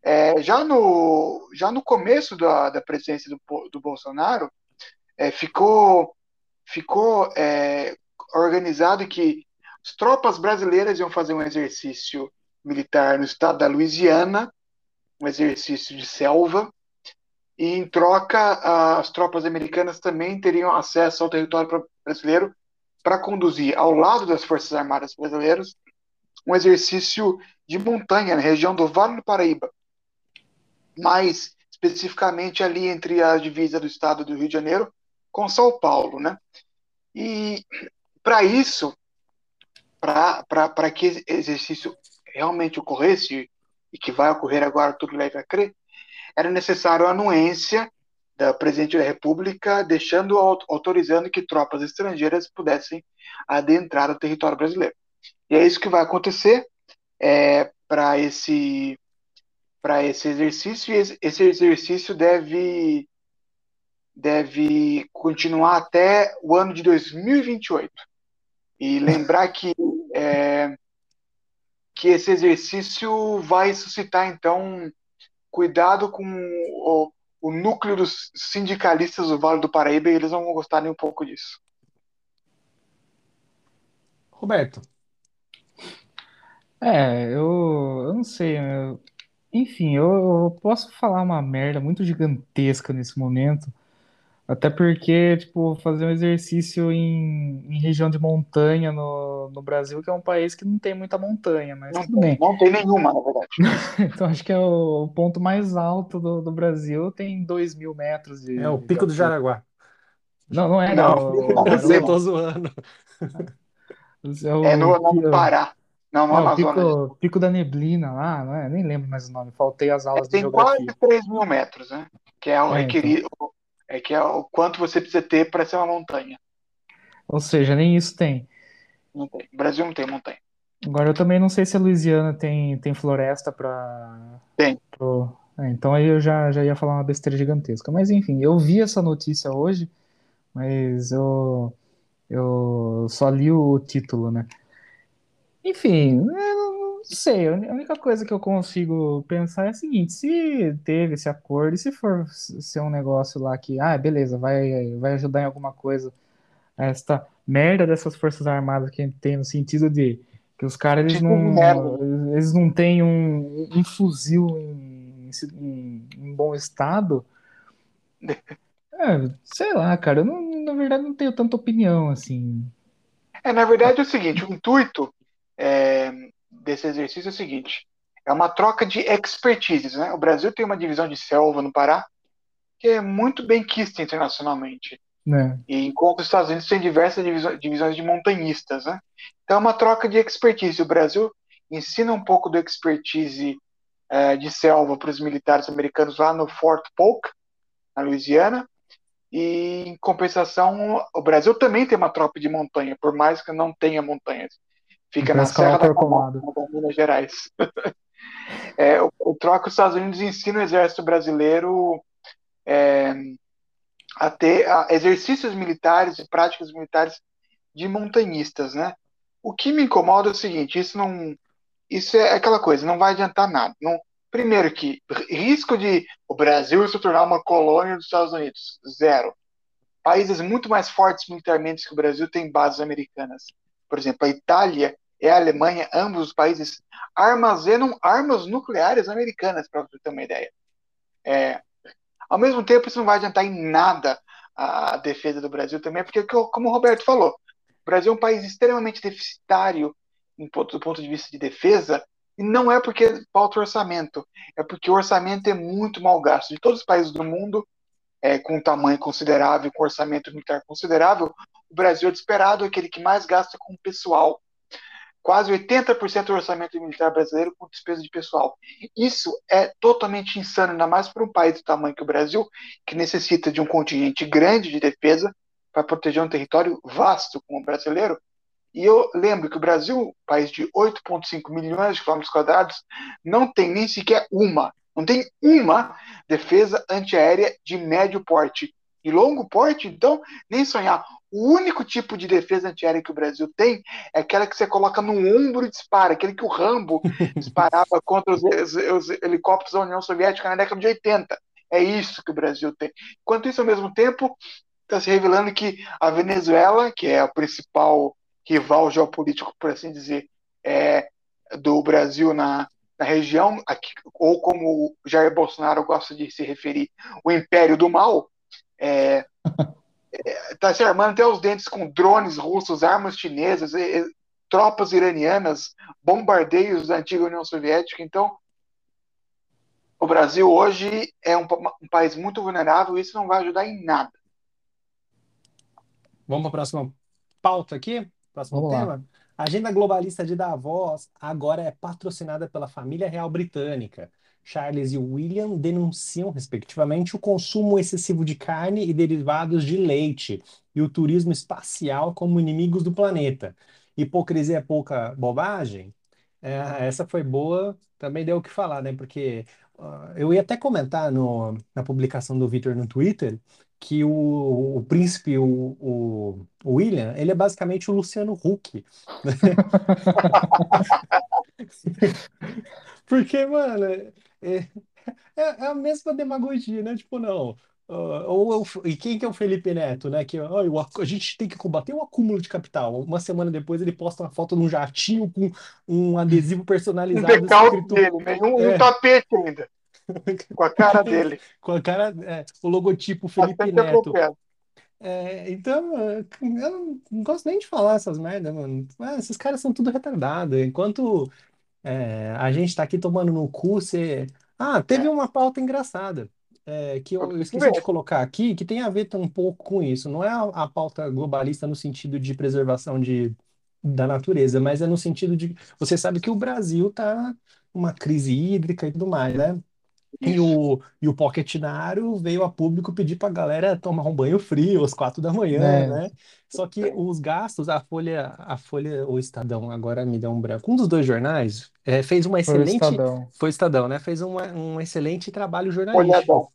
[SPEAKER 2] é, já, no, já no começo da, da presidência do, do Bolsonaro, é, ficou, ficou é, organizado que as tropas brasileiras iam fazer um exercício militar no estado da Louisiana, um exercício de selva, e em troca as tropas americanas também teriam acesso ao território brasileiro para conduzir ao lado das Forças Armadas brasileiras um exercício de montanha na região do Vale do Paraíba, mais especificamente ali entre a divisa do estado do Rio de Janeiro com São Paulo, né? E para isso, para que esse exercício realmente ocorresse, e que vai ocorrer agora, tudo leva a crer, era necessário a anuência da presidente da República, deixando, au- autorizando que tropas estrangeiras pudessem adentrar o território brasileiro. E é isso que vai acontecer é, para esse para esse exercício, e esse, exercício deve deve continuar até o ano de 2028. E lembrar que é, que esse exercício vai suscitar então cuidado com o, o núcleo dos sindicalistas do Vale do Paraíba e eles não vão gostar nem um pouco disso.
[SPEAKER 1] Roberto,
[SPEAKER 3] É, eu, eu não sei. eu- enfim, eu, eu posso falar uma merda muito gigantesca nesse momento. Até porque, tipo, fazer um exercício em, em região de montanha no, no Brasil, que é um país que não tem muita montanha, mas
[SPEAKER 2] Não
[SPEAKER 3] tudo
[SPEAKER 2] tem,
[SPEAKER 3] bem.
[SPEAKER 2] não tem nenhuma, na verdade. [laughs]
[SPEAKER 3] Então acho que é o, o ponto mais alto do, do Brasil, tem 2 mil metros de,
[SPEAKER 1] é o
[SPEAKER 3] de
[SPEAKER 1] Pico do
[SPEAKER 3] altura.
[SPEAKER 1] Jaraguá.
[SPEAKER 3] Não, não é,
[SPEAKER 2] Não,
[SPEAKER 3] o-
[SPEAKER 2] não,
[SPEAKER 3] o-
[SPEAKER 1] Eu tô zoando. [laughs]
[SPEAKER 3] é o,
[SPEAKER 2] É no, no
[SPEAKER 3] pi-
[SPEAKER 2] Pará, não no
[SPEAKER 3] é o
[SPEAKER 2] Amazonas.
[SPEAKER 3] pico, pico da Neblina lá, não é? Nem lembro mais o nome, faltei as
[SPEAKER 2] É,
[SPEAKER 3] aulas de
[SPEAKER 2] tem quase
[SPEAKER 3] geografia.
[SPEAKER 2] 3 mil metros, né? Que é o
[SPEAKER 3] É,
[SPEAKER 2] requerido, é que é o quanto você precisa ter para ser uma montanha.
[SPEAKER 3] Ou seja, nem isso tem.
[SPEAKER 2] Não tem. O Brasil não tem montanha.
[SPEAKER 3] Agora eu também não sei se a Louisiana tem, tem floresta para.
[SPEAKER 2] Tem.
[SPEAKER 3] então aí eu já, já ia falar uma besteira gigantesca. Mas enfim, eu vi essa notícia hoje, mas eu, eu só li o título, né? Enfim, eu não não sei. A única coisa que eu consigo pensar é a seguinte: se teve esse acordo, e se for ser um negócio lá que, ah, beleza, vai, vai ajudar em alguma coisa esta merda dessas Forças Armadas que a gente tem no sentido de que os caras eles
[SPEAKER 2] Tipo
[SPEAKER 3] não, eles não têm um, um fuzil em, em- em bom estado. [laughs] É, sei lá, cara, eu não, na verdade não tenho tanta opinião assim.
[SPEAKER 2] É, na verdade é o seguinte, o intuito é, desse exercício é o seguinte, é uma troca de expertises, né? O Brasil tem uma divisão de selva no Pará que é muito bem quista internacionalmente.
[SPEAKER 3] né?
[SPEAKER 2] E enquanto os Estados Unidos têm diversas divisões, de montanhistas, né? Então é uma troca de expertise. O Brasil ensina um pouco do expertise eh, de selva para os militares americanos lá no Fort Polk, na Louisiana. E em compensação, o Brasil também tem uma tropa de montanha, por mais que não tenha montanhas. Fica
[SPEAKER 3] Pra
[SPEAKER 2] na Serra da. Canopla, em Minas Gerais. [laughs] É, o, o troca, os Estados Unidos ensina o exército brasileiro é, a ter a, exercícios militares e práticas militares de montanhistas, né? O que me incomoda é o seguinte, isso não, isso é aquela coisa, não vai adiantar nada. Não, primeiro que risco de o Brasil se tornar uma colônia dos Estados Unidos, zero. Países muito mais fortes militarmente que o Brasil têm bases americanas. Por exemplo, a Itália e a Alemanha, ambos os países armazenam armas nucleares americanas, para você ter uma ideia. É, ao mesmo tempo, isso não vai adiantar em nada a defesa do Brasil também, porque, como o Roberto falou, o Brasil é um país extremamente deficitário do ponto de vista de defesa, e não é porque falta orçamento, é porque o orçamento é muito mal gasto. De todos os países do mundo, é, com um tamanho considerável, com orçamento militar considerável, o Brasil é disparado aquele que mais gasta com pessoal. Quase 80% do orçamento militar brasileiro com despesa de pessoal. Isso é totalmente insano, ainda mais para um país do tamanho que o Brasil, que necessita de um contingente grande de defesa para proteger um território vasto como o brasileiro. E eu lembro que o Brasil, país de 8,5 milhões de quilômetros quadrados, não tem nem sequer uma, não tem uma defesa antiaérea de médio porte. E longo porte, então, nem sonhar. O único tipo de defesa antiaérea que o Brasil tem é aquela que você coloca no ombro e dispara, aquele que o Rambo [laughs] disparava contra os, os- os helicópteros da União Soviética na década de 80. É isso que o Brasil tem. Enquanto isso, ao mesmo tempo, está se revelando que a Venezuela, que é a principal rival geopolítico, por assim dizer, é, do Brasil na, na região, aqui, ou como o Jair Bolsonaro gosta de se referir, o Império do Mal, é, está se armando até os dentes com drones russos, armas chinesas, e- e tropas iranianas, bombardeios da antiga União Soviética. Então, o Brasil hoje é um, um país muito vulnerável e isso não vai ajudar em nada.
[SPEAKER 1] Vamos para a próxima pauta aqui? Próximo
[SPEAKER 3] Vamos lá.
[SPEAKER 1] tema? A agenda globalista de Davos agora é patrocinada pela família real britânica. Charles e William denunciam, respectivamente, o consumo excessivo de carne e derivados de leite e o turismo espacial como inimigos do planeta. Hipocrisia é pouca bobagem? É, essa foi boa, também deu o que falar, né? Porque ah, eu ia até comentar no, na publicação do Victor no Twitter que o, o príncipe, o, o, o William, ele é basicamente o Luciano Huck. [laughs] [laughs] Porque, mano, é, é, é a mesma demagogia, né? Tipo, não. ah, ou, é o e quem que é o Felipe Neto, né? Que ó, o ac- a gente tem que combater o acúmulo de capital. Uma semana depois ele posta uma foto num jatinho com um adesivo
[SPEAKER 2] Um
[SPEAKER 1] personalizado [laughs]
[SPEAKER 2] decalque
[SPEAKER 1] escrito
[SPEAKER 2] dele, né? E um, e um
[SPEAKER 1] é,
[SPEAKER 2] tapete ainda, [laughs] com a cara dele.
[SPEAKER 1] com a cara, é, o logotipo Felipe
[SPEAKER 2] Bastante
[SPEAKER 1] Neto.
[SPEAKER 2] apropriado.
[SPEAKER 1] É, então, é, eu não, não gosto nem de falar essas merdas, mano. Ah, esses caras são tudo retardado. Enquanto é, a gente tá aqui tomando no cu, você. Ah, teve
[SPEAKER 2] É.
[SPEAKER 1] uma pauta engraçada. é, que eu, eu esqueci de colocar aqui, que tem a ver um pouco com isso. Não é a, a pauta globalista no sentido de preservação de, da natureza, mas é no sentido de. Você sabe que o Brasil tá numa crise hídrica e tudo mais, né? E o, e o Pocketnário veio a público pedir pra galera tomar um banho frio às quatro da manhã,
[SPEAKER 3] Né?
[SPEAKER 1] né? Só que os gastos, a Folha, a Folha, o Estadão, agora me dá um branco, um dos dois jornais, eh, fez uma
[SPEAKER 3] Foi o
[SPEAKER 1] excelente,
[SPEAKER 3] Estadão.
[SPEAKER 1] foi o Estadão, né? Fez uma, um excelente trabalho jornalístico.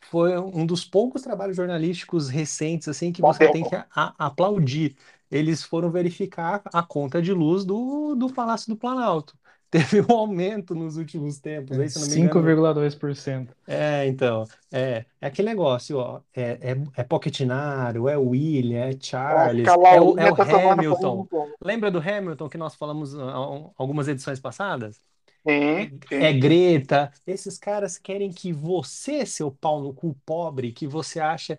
[SPEAKER 1] Foi um dos poucos trabalhos jornalísticos recentes, assim, que você tem que a- aplaudir. Eles foram verificar a conta de luz do, do Palácio do Planalto. [laughs] Teve um aumento nos últimos tempos, aí, se eu não me engano,
[SPEAKER 3] 5,2%.
[SPEAKER 1] é, então, é, é aquele negócio, ó, é, é, é Pochettino, é William, é Charles,
[SPEAKER 2] lá,
[SPEAKER 1] é o, é o Hamilton. Lembra do Hamilton que nós falamos ah, al- algumas edições passadas? É,
[SPEAKER 2] Sim,
[SPEAKER 1] é
[SPEAKER 2] sim.
[SPEAKER 1] Greta. Esses caras querem que você, seu pau no cu pobre, que você acha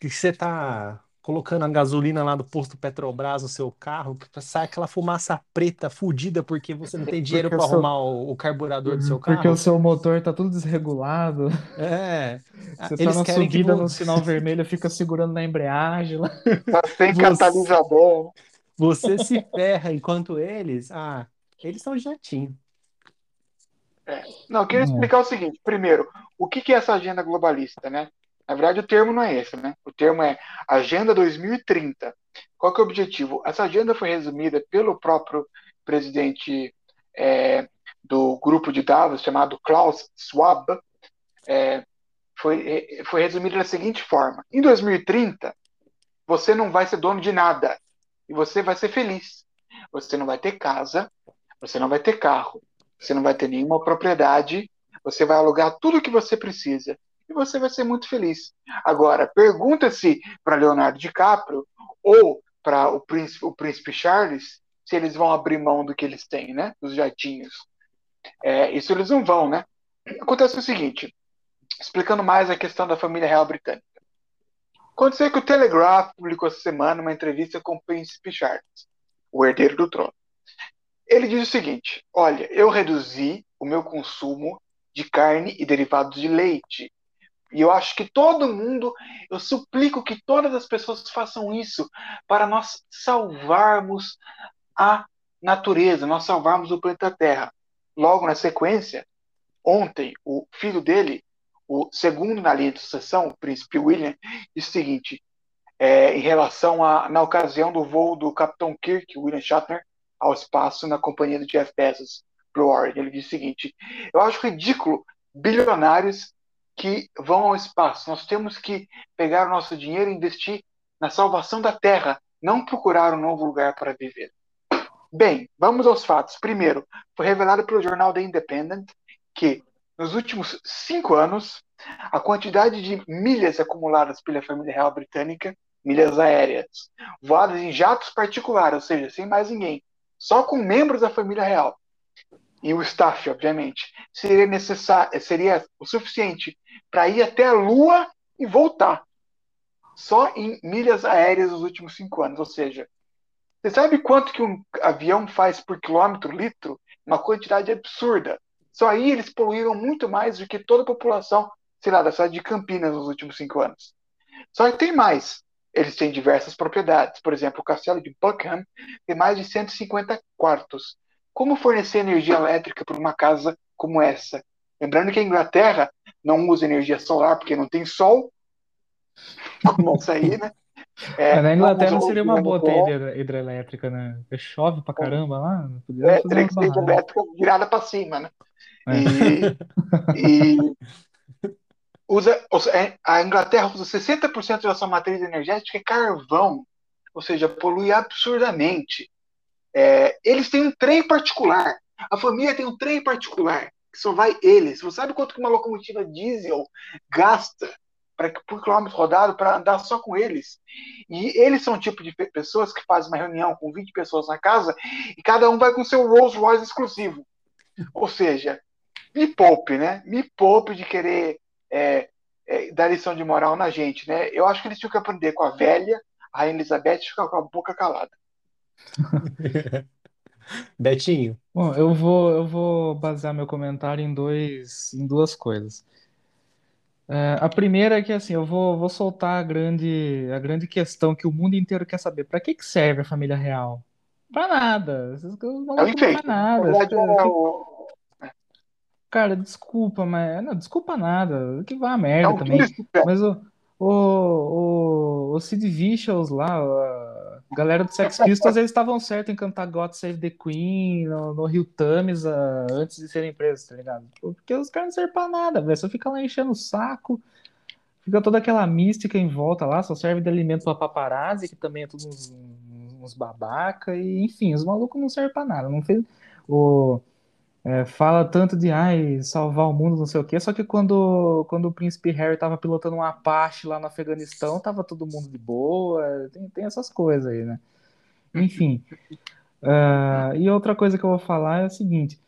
[SPEAKER 1] que você tá colocando a gasolina lá do posto Petrobras no seu carro, que sai aquela fumaça preta fudida porque você não tem dinheiro para
[SPEAKER 3] seu,
[SPEAKER 1] arrumar o, o carburador do seu
[SPEAKER 3] porque o
[SPEAKER 1] carro.
[SPEAKER 3] seu motor tá tudo desregulado.
[SPEAKER 1] É,
[SPEAKER 3] Você tá
[SPEAKER 1] eles
[SPEAKER 3] na
[SPEAKER 1] querem que
[SPEAKER 3] subida
[SPEAKER 1] vo-
[SPEAKER 3] no sinal vermelho, fica segurando na embreagem lá.
[SPEAKER 2] Tá sem
[SPEAKER 1] você,
[SPEAKER 2] catalisador.
[SPEAKER 1] você se ferra enquanto eles, ah, eles são jatinho.
[SPEAKER 2] É. Não, eu queria
[SPEAKER 3] É.
[SPEAKER 2] explicar o seguinte. Primeiro, o que que é essa agenda globalista, né? Na verdade, o termo não é esse, né? O termo é Agenda 2030. Qual que é o objetivo? Essa agenda foi resumida pelo próprio presidente é, do grupo de Davos, chamado Klaus Schwab. É, foi, é, foi resumida da seguinte forma: em 2030, você não vai ser dono de nada e você vai ser feliz. Você não vai ter casa, você não vai ter carro, você não vai ter nenhuma propriedade, você vai alugar tudo o que você precisa e você vai ser muito feliz. Agora, pergunta-se para Leonardo DiCaprio ou para o príncipe, o príncipe Charles se eles vão abrir mão do que eles têm, né? Dos jatinhos. É, isso eles não vão, né? Acontece o seguinte, explicando mais a questão da família real britânica. Aconteceu que o Telegraph publicou essa semana uma entrevista com o príncipe Charles, o herdeiro do trono. Ele diz o seguinte: Olha, eu reduzi o meu consumo de carne e derivados de leite. E eu acho que todo mundo, eu suplico que todas as pessoas façam isso para nós salvarmos a natureza, nós salvarmos o planeta Terra. Logo na sequência, ontem, o filho dele, o segundo na linha de sucessão, o príncipe William, disse o seguinte: é, em relação a, na ocasião do voo do Capitão Kirk, William Shatner, ao espaço na companhia do Jeff Bezos, Blue Origin. Ele disse o seguinte: eu acho ridículo bilionários que vão ao espaço. Nós temos que pegar o nosso dinheiro e investir na salvação da Terra, não procurar um novo lugar para viver. Bem, vamos aos fatos. Primeiro, foi revelado pelo jornal The Independent que nos últimos cinco anos a quantidade de milhas acumuladas pela família real britânica, milhas aéreas, voadas em jatos particulares, ou seja, sem mais ninguém, só com membros da família real e o staff, obviamente, seria necessário, seria o suficiente para ir até a Lua e voltar. Só em milhas aéreas nos últimos cinco anos. Ou seja, você sabe quanto que um avião faz por quilômetro litro? Uma quantidade absurda. Só aí eles poluíram muito mais do que toda a população, sei lá, da cidade de Campinas nos últimos cinco anos. Só que tem mais. Eles têm diversas propriedades. Por exemplo, o castelo de Buckingham tem mais de 150 quartos. Como fornecer energia elétrica para uma casa como essa? Lembrando que a Inglaterra não usa energia solar porque não tem sol. [laughs] Como aí, né?
[SPEAKER 3] É, na Inglaterra seria uma boa ter hidrelétrica, né? Chove pra caramba lá,
[SPEAKER 2] é, teria que ser
[SPEAKER 3] barragens.
[SPEAKER 2] elétrica virada para cima, né?
[SPEAKER 3] É.
[SPEAKER 2] E, e [laughs] usa, é, a Inglaterra usa 60% da sua matriz energética é carvão, ou seja, polui absurdamente. É, eles têm um trem particular. A família tem um trem particular, que só vai eles. Você sabe quanto que uma locomotiva diesel gasta para por quilômetro rodado para andar só com eles? E eles são o tipo de pe- pessoas que fazem uma reunião com 20 pessoas na casa e cada um vai com seu Rolls Royce exclusivo. Ou seja, me poupe, né? Me poupe de querer é, é, dar lição de moral na gente, né? Eu acho que eles tinham que aprender com a velha, a Rainha Elizabeth, ficar com a boca calada. [laughs]
[SPEAKER 1] Betinho,
[SPEAKER 3] Bom, eu vou, eu vou basear meu comentário em dois, em duas coisas. É, a primeira é que assim, eu vou, vou soltar a grande, a grande questão que o mundo inteiro quer saber. Pra que que serve a família real? Pra nada. Esses
[SPEAKER 2] É
[SPEAKER 3] não faz
[SPEAKER 2] Na
[SPEAKER 3] nada.
[SPEAKER 2] verdade, é o,
[SPEAKER 3] Cara, desculpa, mas. Não, desculpa nada. Que vá a
[SPEAKER 2] é
[SPEAKER 3] merda também.
[SPEAKER 2] trap.
[SPEAKER 3] Mas o, o, o, o Sid Vicious lá, galera do Sex Pistols, eles estavam certos em cantar God Save the Queen no, no Rio Thames ah, antes de serem presos, tá ligado? Porque os caras não servem pra nada, velho. Só fica lá enchendo o saco. Fica toda aquela mística em volta lá, só serve de alimento pra paparazzi, que também é tudo uns, uns babaca, e enfim, os malucos não servem pra nada. Não fez. O, é, fala tanto de ai, salvar o mundo, não sei o quê, só que quando, quando o príncipe Harry tava pilotando um Apache lá no Afeganistão, tava todo mundo de boa, tem, tem essas coisas aí, né? Enfim. ah, e outra coisa que eu vou falar é o seguinte: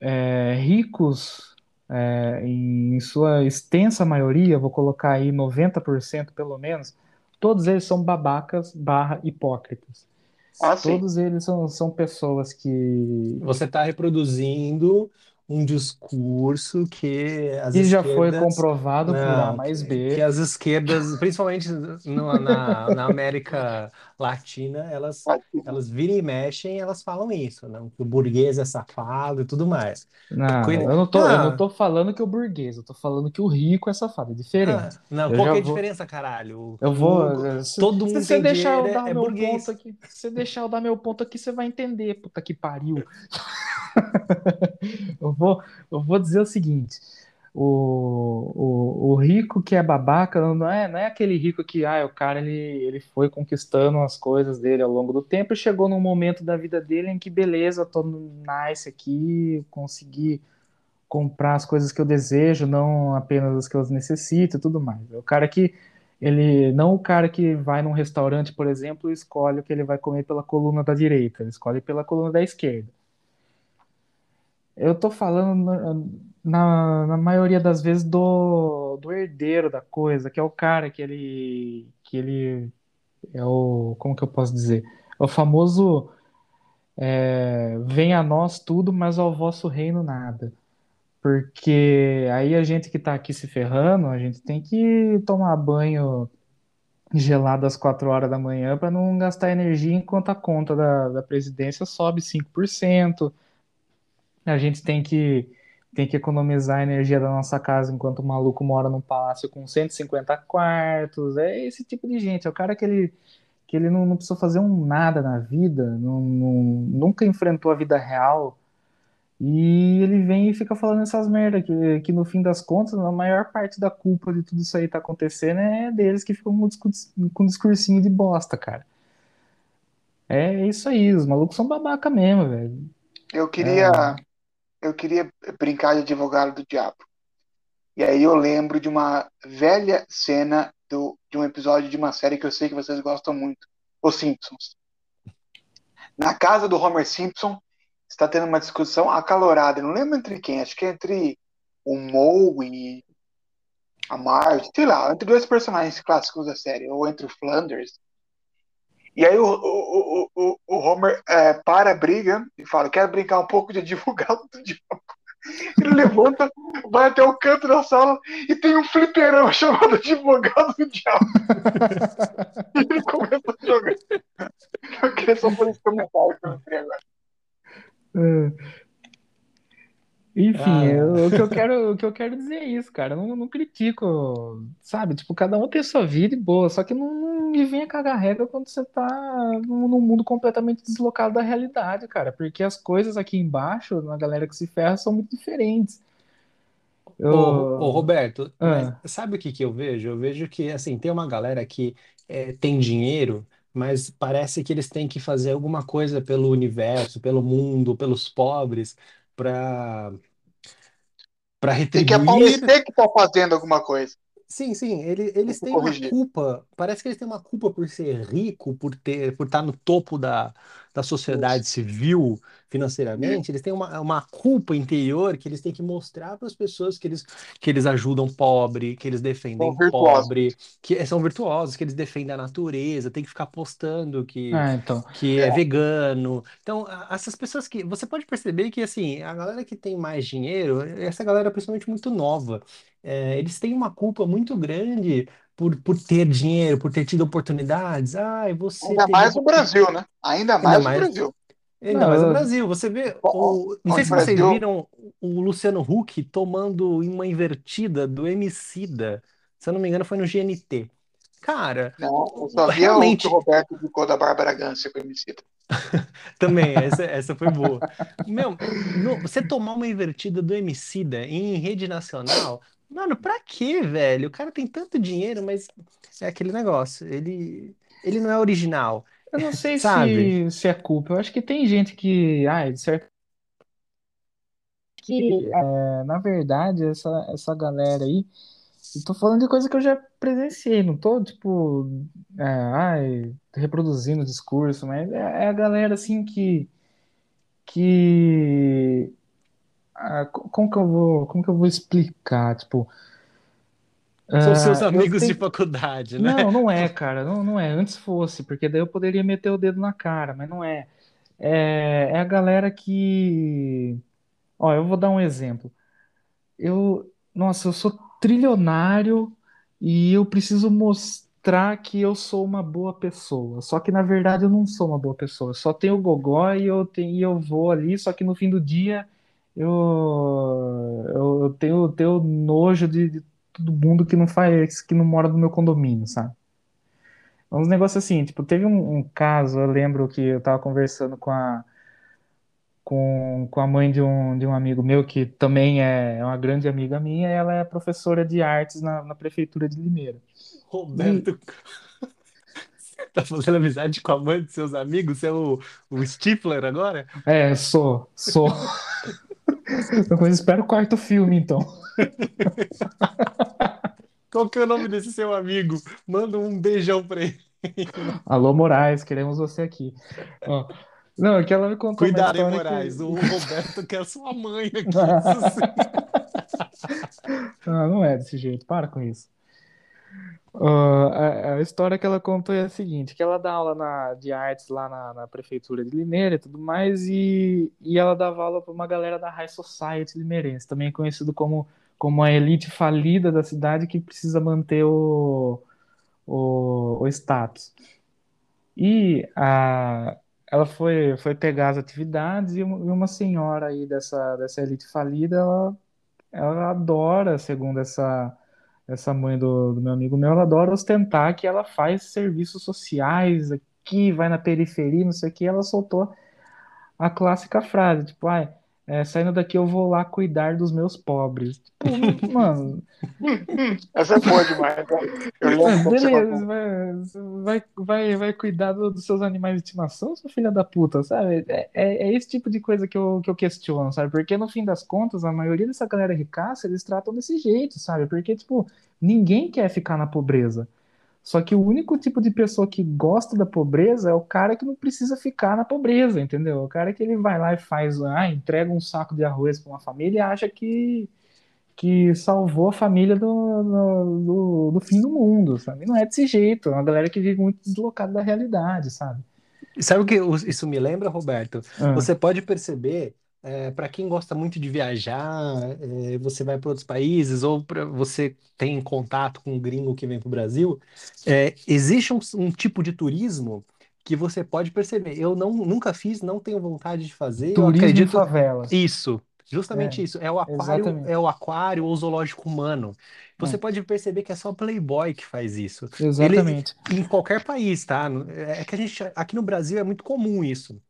[SPEAKER 3] é, ricos, é, em sua extensa maioria, vou colocar aí 90% pelo menos, todos eles são babacas barra hipócritas.
[SPEAKER 2] Ah.
[SPEAKER 3] Todos eles são, são pessoas que,
[SPEAKER 1] Você está reproduzindo um discurso que as
[SPEAKER 3] que já foi comprovado por A
[SPEAKER 1] Não,
[SPEAKER 3] mais
[SPEAKER 1] que,
[SPEAKER 3] B.
[SPEAKER 1] que as esquerdas, principalmente no- na, na América Latina, elas, elas viram e mexem e elas falam isso, não? Que o burguês é safado e tudo mais.
[SPEAKER 3] Não,
[SPEAKER 1] Cuida-
[SPEAKER 3] eu não tô, eu não
[SPEAKER 1] Ah.
[SPEAKER 3] tô falando que o burguês, eu tô falando que o rico é safado, é diferente.
[SPEAKER 1] Ah, não,
[SPEAKER 3] Eu
[SPEAKER 1] qual que é a
[SPEAKER 3] vou-
[SPEAKER 1] diferença, caralho?
[SPEAKER 3] Eu vou. Se,
[SPEAKER 1] todo mundo
[SPEAKER 3] se você deixar eu
[SPEAKER 1] dinheiro,
[SPEAKER 3] dar
[SPEAKER 1] é
[SPEAKER 3] meu
[SPEAKER 1] burguês.
[SPEAKER 3] ponto aqui, se você deixar eu dar meu ponto aqui, você vai entender, puta que pariu. [laughs] [laughs] eu vou, eu vou dizer o seguinte: o, o, o rico que é babaca não é, não é aquele rico que ah, o cara ele, ele foi conquistando as coisas dele ao longo do tempo e chegou num momento da vida dele em que beleza, tô nice aqui, consegui comprar as coisas que eu desejo, não apenas as que eu necessito e tudo mais. É o cara que ele não o cara que vai num restaurante, por exemplo, e escolhe o que ele vai comer pela coluna da direita, ele escolhe pela coluna da esquerda. Eu tô falando na, na, maioria das vezes do, do herdeiro da coisa, que é o cara que ele que ele é o como que eu posso dizer? É o famoso é, vem a nós tudo, mas ao vosso reino nada. Porque aí a gente que tá aqui se ferrando, a gente tem que tomar banho gelado às 4 horas da manhã para não gastar energia enquanto a conta da, da presidência sobe 5%. A gente tem que, tem que economizar a energia da nossa casa enquanto o maluco mora num palácio com 150 quartos. É esse tipo de gente. É o cara que ele, que ele não, não precisa fazer um nada na vida, não, não- nunca enfrentou a vida real. E ele vem e fica falando essas merda que, que no fim das contas, a maior parte da culpa de tudo isso aí tá acontecendo é deles que ficam com com discursinho de bosta, cara. É isso aí, os malucos são babaca mesmo, velho.
[SPEAKER 2] Eu queria, eu queria brincar de advogado do diabo. E aí eu lembro de uma velha cena do, de um episódio de uma série que eu sei que vocês gostam muito, Os Simpsons. Na casa do Homer Simpson está tendo uma discussão acalorada. Não lembro entre quem, acho que é entre o Moe e a Marge, sei lá, entre dois personagens clássicos da série, ou entre o Flanders. E aí o, o, o, o, Homer é, para a briga e fala: Quero brincar um pouco de advogado do diabo. Ele levanta, vai até o canto da sala e tem um fliperão chamado [laughs] Advogado do Diabo. [laughs] E ele começa a jogar. Eu queria só fazer esse comentário que eu agora.
[SPEAKER 3] É. Enfim,
[SPEAKER 1] Ah.
[SPEAKER 3] eu- o que eu quero, o que eu quero dizer é isso, cara. Eu não, não critico, sabe? Tipo, cada um tem sua vida e boa, só que não, não me venha cagar regra quando você tá num, num mundo completamente deslocado da realidade, cara. Porque as coisas aqui embaixo, na galera que se ferra, são muito diferentes.
[SPEAKER 1] Ô, ô, Roberto,
[SPEAKER 3] Ah.
[SPEAKER 1] mas sabe o que que eu vejo? Eu vejo que, assim, tem uma galera que é, tem dinheiro, mas parece que eles têm que fazer alguma coisa pelo universo, pelo mundo, pelos pobres, para para
[SPEAKER 2] Tem que
[SPEAKER 1] retribuir.
[SPEAKER 2] aparecer que tá fazendo alguma coisa.
[SPEAKER 1] Sim, sim, ele- eles têm uma
[SPEAKER 2] corrigir.
[SPEAKER 1] culpa, parece que eles têm uma culpa por ser rico, por ter, por estar no topo da, da sociedade civil financeiramente, eles têm uma, uma culpa interior que eles têm que mostrar para as pessoas que eles, que eles ajudam pobre, que eles defendem pobre, que são virtuosos, que eles defendem a natureza, tem que ficar postando que,
[SPEAKER 3] Ah, então.
[SPEAKER 1] que é vegano. Então, essas pessoas que. Você pode perceber que, assim, a galera que tem mais dinheiro, essa galera é principalmente muito nova, é, eles têm uma culpa muito grande por, por ter dinheiro, por ter tido oportunidades. Ai, você
[SPEAKER 2] Ainda mais no
[SPEAKER 1] opor-
[SPEAKER 2] Brasil, né? Ainda mais no
[SPEAKER 1] mais-
[SPEAKER 2] Brasil.
[SPEAKER 1] Ainda mais no
[SPEAKER 3] eu-
[SPEAKER 1] Brasil. Você vê. O, não sei se vocês
[SPEAKER 2] Brasil-
[SPEAKER 1] viram o Luciano Huck tomando uma invertida do Emicida. Se eu não me engano, foi no GNT. Cara,
[SPEAKER 2] Não, eu só vi o
[SPEAKER 1] realmente.
[SPEAKER 2] o Roberto ficou da Bárbara Gância com o MC. [laughs]
[SPEAKER 1] Também, essa, essa foi boa. Meu, no- você tomar uma invertida do Emicida em rede nacional, mano, pra quê, velho? O cara tem tanto dinheiro, mas é aquele negócio, ele, ele não é original.
[SPEAKER 3] Eu não sei
[SPEAKER 1] Sabe?
[SPEAKER 3] se, se é culpa. Eu acho que tem gente que, ah, de certo. Que, é, na verdade, essa, essa galera aí. Eu tô falando de coisa que eu já presenciei, não tô, tipo, é, ai, reproduzindo o discurso, mas é, é a galera assim que. Que. Ah, co- como que eu vou, como que eu vou explicar? Tipo,
[SPEAKER 1] São seus
[SPEAKER 3] Ah, eu
[SPEAKER 1] amigos de
[SPEAKER 3] tenho.
[SPEAKER 1] faculdade, né?
[SPEAKER 3] Não, não é, cara. Não, não é. Antes fosse, porque daí eu poderia meter o dedo na cara, mas não é. É, é a galera que. Ó, eu vou dar um exemplo. Eu, nossa, eu sou trilionário e eu preciso mostrar que eu sou uma boa pessoa. Só que na verdade eu não sou uma boa pessoa. Eu só tenho gogó e eu tenho, e eu vou ali, só que no fim do dia eu, eu, eu tenho, tenho nojo de, de todo mundo que não faz, que não mora no meu condomínio, sabe? É Uns negócios assim, tipo, teve um, um caso, eu lembro que eu tava conversando com a, com, com a mãe de um, de um amigo meu, que também é, é uma grande amiga minha, e ela é professora de artes na, na prefeitura de Limeira. E,
[SPEAKER 1] Roberto, [laughs] tá fazendo amizade com a mãe de seus amigos? Você é o, o Stifler agora?
[SPEAKER 3] é, sou, sou. [laughs] Eu espero o quarto filme, então. [laughs]
[SPEAKER 1] Qual que é o nome desse seu amigo? Manda um beijão pra ele.
[SPEAKER 3] Alô, Moraes, queremos você aqui. Ó, não, é que ela me contou
[SPEAKER 1] Cuidado, hein, Moraes?
[SPEAKER 3] que.
[SPEAKER 1] O Roberto quer sua mãe [laughs] aqui. Sim.
[SPEAKER 3] Não, não é desse jeito, para com isso. Ah, a, a história que ela contou é a seguinte, que ela dá aula na- de artes lá na, na prefeitura de Limeira e tudo mais, e, e ela dava aula para uma galera da High Society limeirense, também conhecido como, como a elite falida da cidade que precisa manter o, o, o status. E a, ela foi, foi pegar as atividades e uma, e uma senhora aí dessa, dessa elite falida, ela, ela adora, segundo essa, essa mãe do, do meu amigo meu, ela adora ostentar que ela faz serviços sociais aqui, vai na periferia, não sei o que, ela soltou a clássica frase, tipo, ai, é, saindo daqui eu vou lá cuidar dos meus pobres. Tipo, [laughs] mano,
[SPEAKER 2] Essa é boa demais,
[SPEAKER 3] é,
[SPEAKER 2] você
[SPEAKER 3] beleza, vai, vai, vai, cuidar do- dos seus animais de estimação, sua filha da puta, sabe? É, é, é esse tipo de coisa que eu, que eu questiono, sabe? Porque no fim das contas, a maioria dessa galera ricaça, eles tratam desse jeito, sabe? Porque, tipo, ninguém quer ficar na pobreza. Só que o único tipo de pessoa que gosta da pobreza é o cara que não precisa ficar na pobreza, entendeu? O cara que ele vai lá e faz, ah, entrega um saco de arroz para uma família e acha que, que salvou a família do, do, do, do fim do mundo, sabe? Não é desse jeito, é uma galera que vive muito deslocada da realidade, sabe?
[SPEAKER 1] Sabe o que isso me lembra, Roberto?
[SPEAKER 3] Ah,
[SPEAKER 1] Você pode perceber, para quem gosta muito de viajar, é, você vai para outros países ou pra, você tem contato com um gringo que vem para o Brasil, é, existe um, um tipo de turismo que você pode perceber. Eu não, nunca fiz, não tenho vontade de fazer. Eu
[SPEAKER 3] turismo em
[SPEAKER 1] acredito
[SPEAKER 3] favelas.
[SPEAKER 1] isso,
[SPEAKER 3] É,
[SPEAKER 1] justamente isso. É o aquário,
[SPEAKER 3] exatamente.
[SPEAKER 1] é o aquário ou zoológico humano. Você
[SPEAKER 3] É,
[SPEAKER 1] pode perceber que é só Playboy que faz isso. Ele
[SPEAKER 3] exatamente.
[SPEAKER 1] em qualquer país, tá? É que a gente aqui no Brasil é muito comum isso.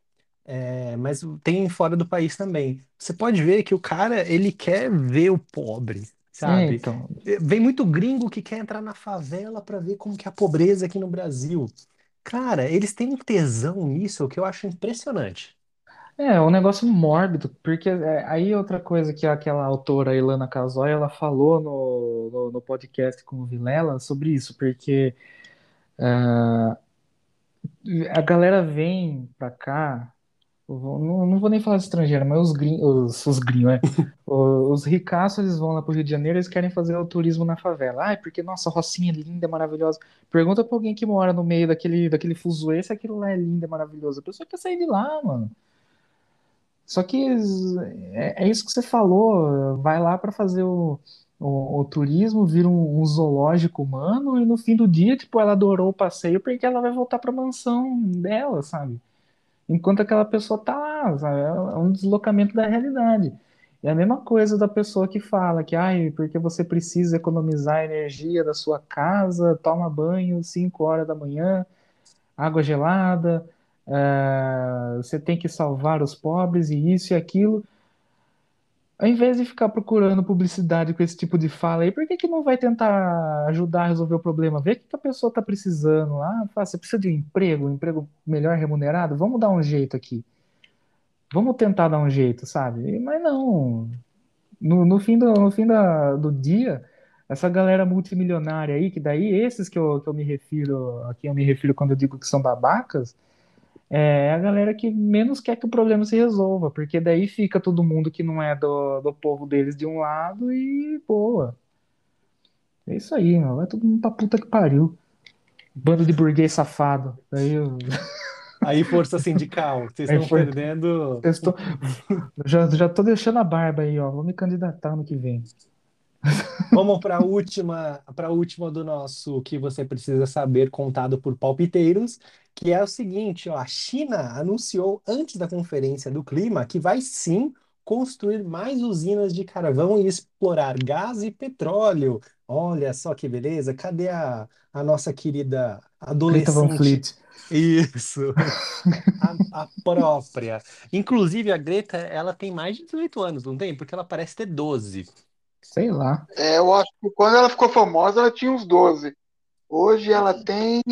[SPEAKER 1] É, mas tem fora do país também. Você pode ver que o cara, ele quer ver o pobre,
[SPEAKER 3] É,
[SPEAKER 1] sabe?
[SPEAKER 3] então.
[SPEAKER 1] Vem muito gringo que quer entrar na favela para ver como que é a pobreza aqui no Brasil. Cara, eles têm um tesão nisso que eu acho impressionante.
[SPEAKER 3] É, é um negócio mórbido, porque é, aí outra coisa que aquela autora Ilana Casoy, ela falou no, no, no podcast com o Vilela sobre isso, porque ah, a galera vem pra cá, não, não vou nem falar de estrangeiro, mas os gringos, os, os gringos, é, [laughs] O- os ricaços, eles vão lá pro Rio de Janeiro, eles querem fazer o turismo na favela. Ai, porque, nossa, a Rocinha é linda, é maravilhosa. Pergunta pra alguém que mora no meio daquele, daquele fuzuê se aquilo lá é lindo, é maravilhoso. A pessoa quer sair de lá, mano. Só que é, é isso que você falou, vai lá para fazer o, o, o turismo, vira um, um zoológico humano e no fim do dia, tipo, ela adorou o passeio porque ela vai voltar para a mansão dela, sabe? Enquanto aquela pessoa tá lá, sabe? É um deslocamento da realidade. É a mesma coisa da pessoa que fala que, ai, porque você precisa economizar a energia da sua casa, toma banho 5 horas da manhã, água gelada, é, você tem que salvar os pobres e isso e aquilo. Ao invés de ficar procurando publicidade com esse tipo de fala aí, por que que não vai tentar ajudar a resolver o problema? Vê o que que a pessoa está precisando. Ah, você precisa de um emprego, um emprego melhor remunerado? Vamos dar um jeito aqui. Vamos tentar dar um jeito, sabe? Mas não. No, no fim do, no fim da, do dia, essa galera multimilionária aí, que daí esses que eu, que eu me refiro, a quem eu me refiro quando eu digo que são babacas, é a galera que menos quer que o problema se resolva, porque daí fica todo mundo que não é do, do povo deles de um lado e boa. É isso aí, meu. Vai todo mundo pra puta que pariu. Bando de burguês safado. Aí eu. [laughs]
[SPEAKER 1] Aí, força sindical, vocês
[SPEAKER 3] Aí
[SPEAKER 1] estão
[SPEAKER 3] foi-
[SPEAKER 1] perdendo.
[SPEAKER 3] eu estou... já, já tô deixando a barba aí, ó. Vou me candidatar ano que vem.
[SPEAKER 1] Vamos para a última, para a última do nosso que você precisa saber, contado por palpiteiros, que é o seguinte, ó, a China anunciou antes da Conferência do Clima que vai sim construir mais usinas de carvão e explorar gás e petróleo. Olha só que beleza, cadê a, a nossa querida
[SPEAKER 3] Greta Van
[SPEAKER 1] adolescente?
[SPEAKER 3] Fleet.
[SPEAKER 1] Isso, a, [laughs] a própria. Inclusive, a Greta, ela tem mais de 18 anos, não tem? Porque ela parece ter 12.
[SPEAKER 3] Sei lá.
[SPEAKER 2] É, eu acho que quando ela ficou famosa, ela tinha uns 12. Hoje ela tem.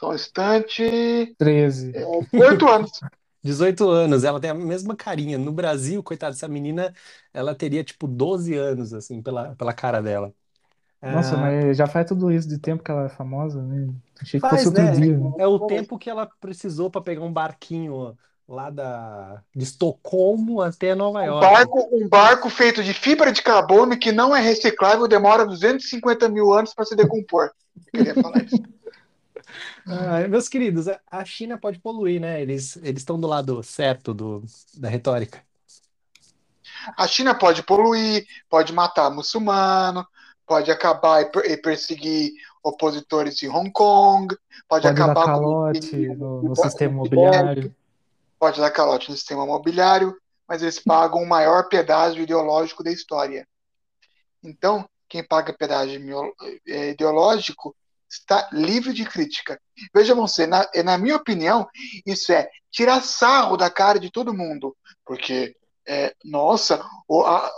[SPEAKER 2] Só um instante.
[SPEAKER 3] 13.
[SPEAKER 2] É, 8 anos. [laughs]
[SPEAKER 1] 18 anos, ela tem a mesma carinha. No Brasil, coitada, essa menina, ela teria tipo 12 anos, assim, pela, pela cara dela.
[SPEAKER 3] Nossa,
[SPEAKER 1] Ah,
[SPEAKER 3] mas já faz tudo isso de tempo que ela é famosa, né? Achei que
[SPEAKER 1] faz,
[SPEAKER 3] fosse outro
[SPEAKER 1] né?
[SPEAKER 3] dia. né?
[SPEAKER 1] É o tempo que ela precisou para pegar um barquinho lá da, de Estocolmo até Nova
[SPEAKER 2] Um
[SPEAKER 1] York.
[SPEAKER 2] barco, um barco feito de fibra de carbono que não é reciclável demora 250 mil anos para se decompor. Eu queria falar isso.
[SPEAKER 1] Ah, meus queridos, a- China pode poluir, né? Eles eles estão do lado certo do, da retórica.
[SPEAKER 2] A China pode poluir, pode matar muçulmano, pode acabar e per- perseguir opositores em Hong Kong, pode
[SPEAKER 3] Pode dar
[SPEAKER 2] acabar com
[SPEAKER 3] calote no, no
[SPEAKER 2] o-
[SPEAKER 3] sistema imobiliário.
[SPEAKER 2] pode dar calote no sistema imobiliário, mas eles pagam o maior pedágio ideológico da história. Então, quem paga pedágio eh, ideológico está livre de crítica. Veja você, na, eh, na minha opinião, isso é tirar sarro da cara de todo mundo, porque, eh, nossa,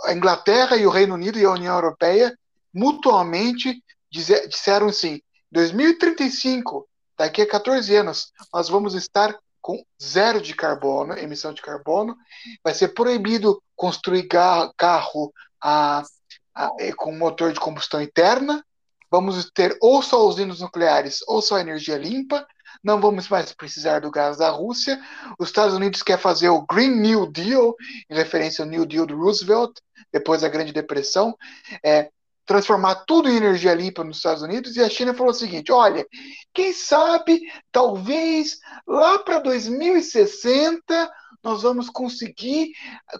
[SPEAKER 2] a Inglaterra e o Reino Unido e a União Europeia mutuamente dize- disseram assim: 2035, daqui a 14 anos, nós vamos estar com zero de carbono, emissão de carbono, vai ser proibido construir carro a, a- com motor de combustão interna, vamos ter ou só usinas nucleares ou só energia limpa, não vamos mais precisar do gás da Rússia. Os Estados Unidos quer fazer o Green New Deal, em referência ao New Deal do Roosevelt, depois da Grande Depressão, é, transformar tudo em energia limpa nos Estados Unidos, e a China falou o seguinte: olha, quem sabe, talvez lá para 2060 nós vamos conseguir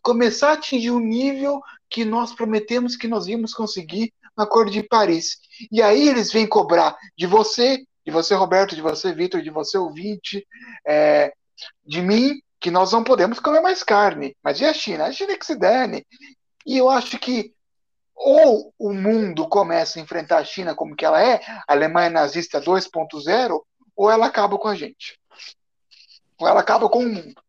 [SPEAKER 2] começar a atingir o nível que nós prometemos que nós íamos conseguir Acordo de Paris. E aí eles vêm cobrar de você, de você, Roberto, de você, Vitor, de você, ouvinte, é, de mim, que nós não podemos comer mais carne. Mas e a China? A China é que se dane. E eu acho que ou o mundo começa a enfrentar a China como que ela é, a Alemanha nazista 2.0, ou ela acaba com a gente. Ou ela acaba com o mundo.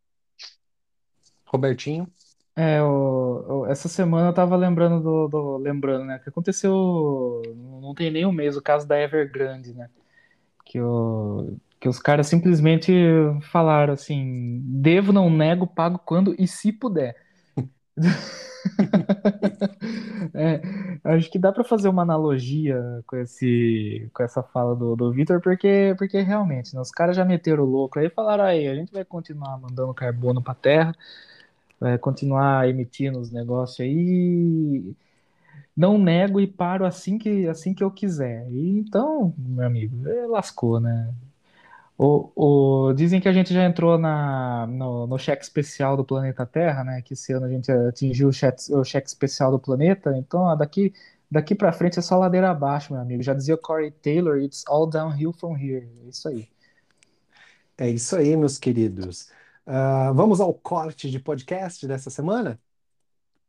[SPEAKER 1] Robertinho?
[SPEAKER 3] É, o- o- essa semana eu tava lembrando do, do- lembrando, né, que aconteceu, não tem nem um mês, o caso da Evergrande, né, que, que os caras simplesmente falaram assim, devo, não nego, pago quando e se puder. [laughs] É, acho que dá pra fazer uma analogia com esse, com essa fala do, do Vitor, porque, porque realmente, né, os caras já meteram o louco aí e falaram aí, a gente vai continuar mandando carbono pra Terra, vai continuar emitindo os negócios aí, não nego e paro assim que, assim que eu quiser. E então, meu amigo, é, lascou, né? O, o- dizem que a gente já entrou na, no, no cheque especial do planeta Terra, né? Que esse ano a gente atingiu o cheque, o cheque especial do planeta. Então, ó, daqui, daqui pra frente é só ladeira abaixo, meu amigo. Já dizia Corey Taylor, it's all downhill from here. É isso aí.
[SPEAKER 1] É isso aí, meus queridos. Ah, vamos ao corte de podcast dessa semana?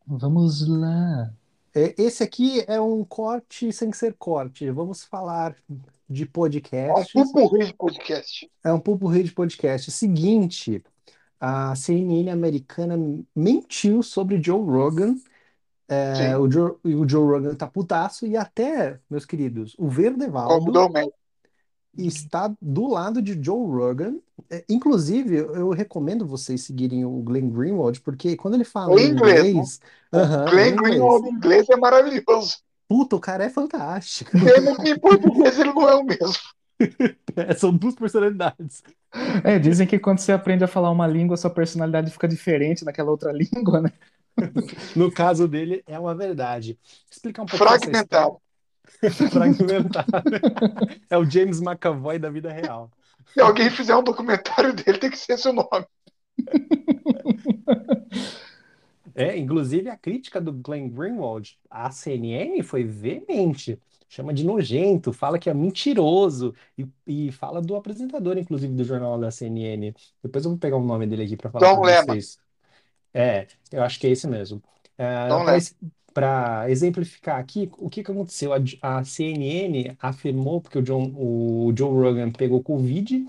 [SPEAKER 3] Vamos lá.
[SPEAKER 1] É, Esse aqui é um corte sem ser corte. Vamos falar de
[SPEAKER 2] É um pupurri de podcast.
[SPEAKER 1] É um pupurri de podcast. Seguinte, a CNN americana mentiu sobre Joe Rogan. É,
[SPEAKER 2] Sim.
[SPEAKER 1] o Joe, e o Joe Rogan tá putaço e até, meus queridos, o Verdevaldo
[SPEAKER 2] Convidou o
[SPEAKER 1] está do lado de Joe Rogan. É, inclusive, eu recomendo vocês seguirem o Glenn Greenwald, porque quando ele fala
[SPEAKER 2] Em
[SPEAKER 1] em
[SPEAKER 2] inglês, né?
[SPEAKER 1] inglês, aham, em
[SPEAKER 2] Glenn
[SPEAKER 1] inglês,
[SPEAKER 2] Greenwald em inglês é maravilhoso.
[SPEAKER 1] puta, o cara é fantástico.
[SPEAKER 2] Pena que em português ele não é o mesmo. [laughs]
[SPEAKER 1] É, são duas personalidades.
[SPEAKER 3] É, dizem que quando você aprende a falar uma língua, sua personalidade fica diferente naquela outra [laughs] língua, né?
[SPEAKER 1] No caso dele, é uma verdade. Explicar um pouquinho essa
[SPEAKER 2] Fragmentado. [laughs]
[SPEAKER 1] Fragmentado. [laughs] É o James McAvoy da vida real.
[SPEAKER 2] Se alguém fizer um documentário dele, tem que ser seu nome. [laughs]
[SPEAKER 1] É, inclusive a crítica do Glenn Greenwald à CNN foi veemente. Chama de nojento, fala que é mentiroso e, e fala do apresentador, inclusive, do jornal da CNN. Depois eu vou pegar o nome dele aqui para falar
[SPEAKER 2] Don
[SPEAKER 1] com
[SPEAKER 2] Lemon.
[SPEAKER 1] vocês. É, eu acho que é esse mesmo.
[SPEAKER 2] Don Lemon.
[SPEAKER 1] Para exemplificar aqui, o que que aconteceu? A, a CNN afirmou, porque o, John, o Joe Rogan pegou Covid,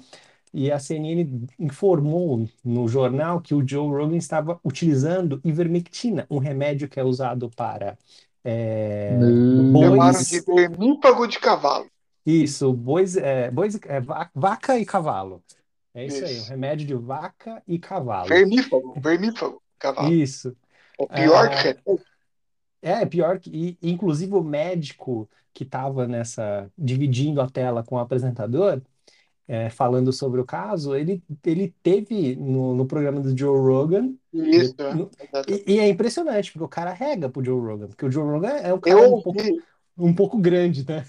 [SPEAKER 1] e a CNN informou no jornal que o Joe Rogan estava utilizando ivermectina, um remédio que é usado para é,
[SPEAKER 3] Hum.
[SPEAKER 1] Bois,
[SPEAKER 2] de vermípago de cavalo.
[SPEAKER 1] isso, bois, é, bois, é, va- vaca e cavalo. É isso aí, um
[SPEAKER 2] Isso.
[SPEAKER 1] remédio de vaca e cavalo.
[SPEAKER 2] Vermífago, vermífago, cavalo.
[SPEAKER 1] Isso.
[SPEAKER 2] O pior que
[SPEAKER 1] Ah,
[SPEAKER 2] remédio.
[SPEAKER 1] É, pior que, e, inclusive o médico que estava nessa, dividindo a tela com o apresentador, é, falando sobre o caso, ele, ele teve no, no programa do Joe Rogan, de-
[SPEAKER 2] Isso, é.
[SPEAKER 1] no-
[SPEAKER 2] Exato.
[SPEAKER 1] e, e é impressionante, porque o cara rega pro Joe Rogan, porque o Joe Rogan é um
[SPEAKER 2] Eu
[SPEAKER 1] cara um pouco, um pouco grande, né?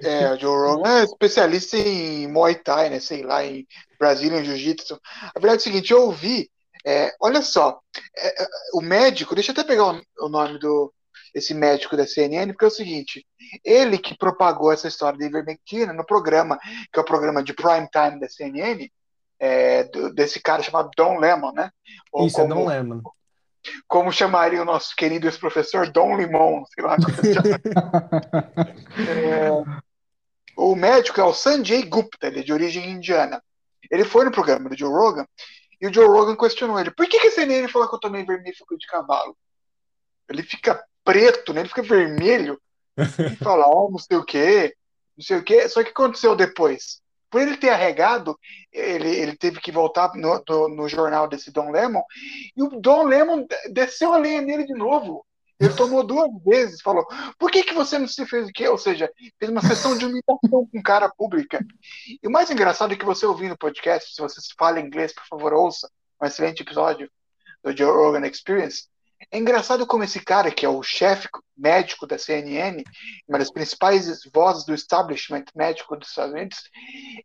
[SPEAKER 2] é, o Joe Rogan é especialista em Muay Thai, né? Sei lá, em Brazilian Jiu-Jitsu. A verdade é o seguinte, eu ouvi, é, olha só, é, é, o médico, deixa eu até pegar o, o nome do esse médico da CNN, porque é o seguinte, ele que propagou essa história da ivermectina no programa, que é o programa de prime time da CNN, é, do- desse cara chamado Don Lemon, né? Ou
[SPEAKER 1] Isso, é Don
[SPEAKER 2] como,
[SPEAKER 1] Lemon.
[SPEAKER 2] como chamaria o nosso querido ex-professor Dom Limão, sei lá como se chama. É, o médico é o Sanjay Gupta, ele é de origem indiana. Ele foi no programa do Joe Rogan e o Joe Rogan questionou ele: por que, que a CNN falou que eu tomei vermífugo de cavalo? Ele fica preto, né? ele fica vermelho [laughs] e fala: ó, não sei o quê, não sei o quê. Só que aconteceu depois? Por ele ter arregado, ele, ele teve que voltar no, do- no jornal desse Don Lemon e o Don Lemon desceu a lenha nele de novo. Ele tomou duas vezes, falou: por que, que você não se fez o quê? Ou seja, fez uma sessão de humilhação com cara pública. E o mais engraçado é que você ouvindo o podcast, se você fala inglês, por favor, ouça um excelente episódio do Joe Rogan Experience. É engraçado como esse cara, que é o chefe médico da CNN, uma das principais vozes do establishment médico dos Estados Unidos,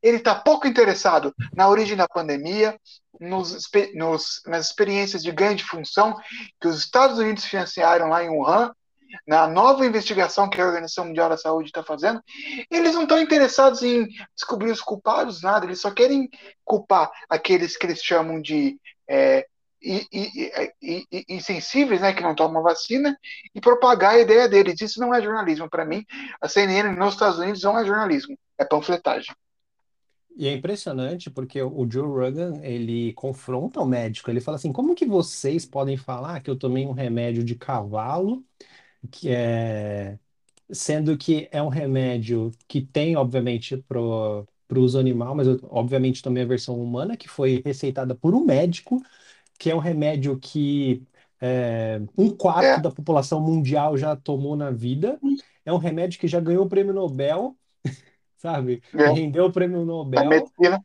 [SPEAKER 2] ele está pouco interessado na origem da pandemia, nos, nos- nas experiências de ganho de função que os Estados Unidos financiaram lá em Wuhan, na nova investigação que a Organização Mundial da Saúde está fazendo. Eles não estão interessados em descobrir os culpados, nada, eles só querem culpar aqueles que eles chamam de é, i- i- i- i- insensíveis, né, que não tomam vacina, e propagar a ideia deles. Isso não é jornalismo para mim. A CNN nos Estados Unidos não é jornalismo, é panfletagem.
[SPEAKER 1] E é impressionante porque o Joe Rogan, ele confronta o médico, ele fala assim, como que vocês podem falar que eu tomei um remédio de cavalo, que é, sendo que é um remédio que tem, obviamente, pro, pro uso animal, mas eu, obviamente também a versão humana, que foi receitada por um médico, que é um remédio que é, um quarto
[SPEAKER 2] É.
[SPEAKER 1] da população mundial já tomou na vida, é um remédio que já ganhou o prêmio Nobel, [laughs] sabe?
[SPEAKER 2] É.
[SPEAKER 1] Rendeu o prêmio
[SPEAKER 2] A
[SPEAKER 1] Nobel.
[SPEAKER 2] medicina.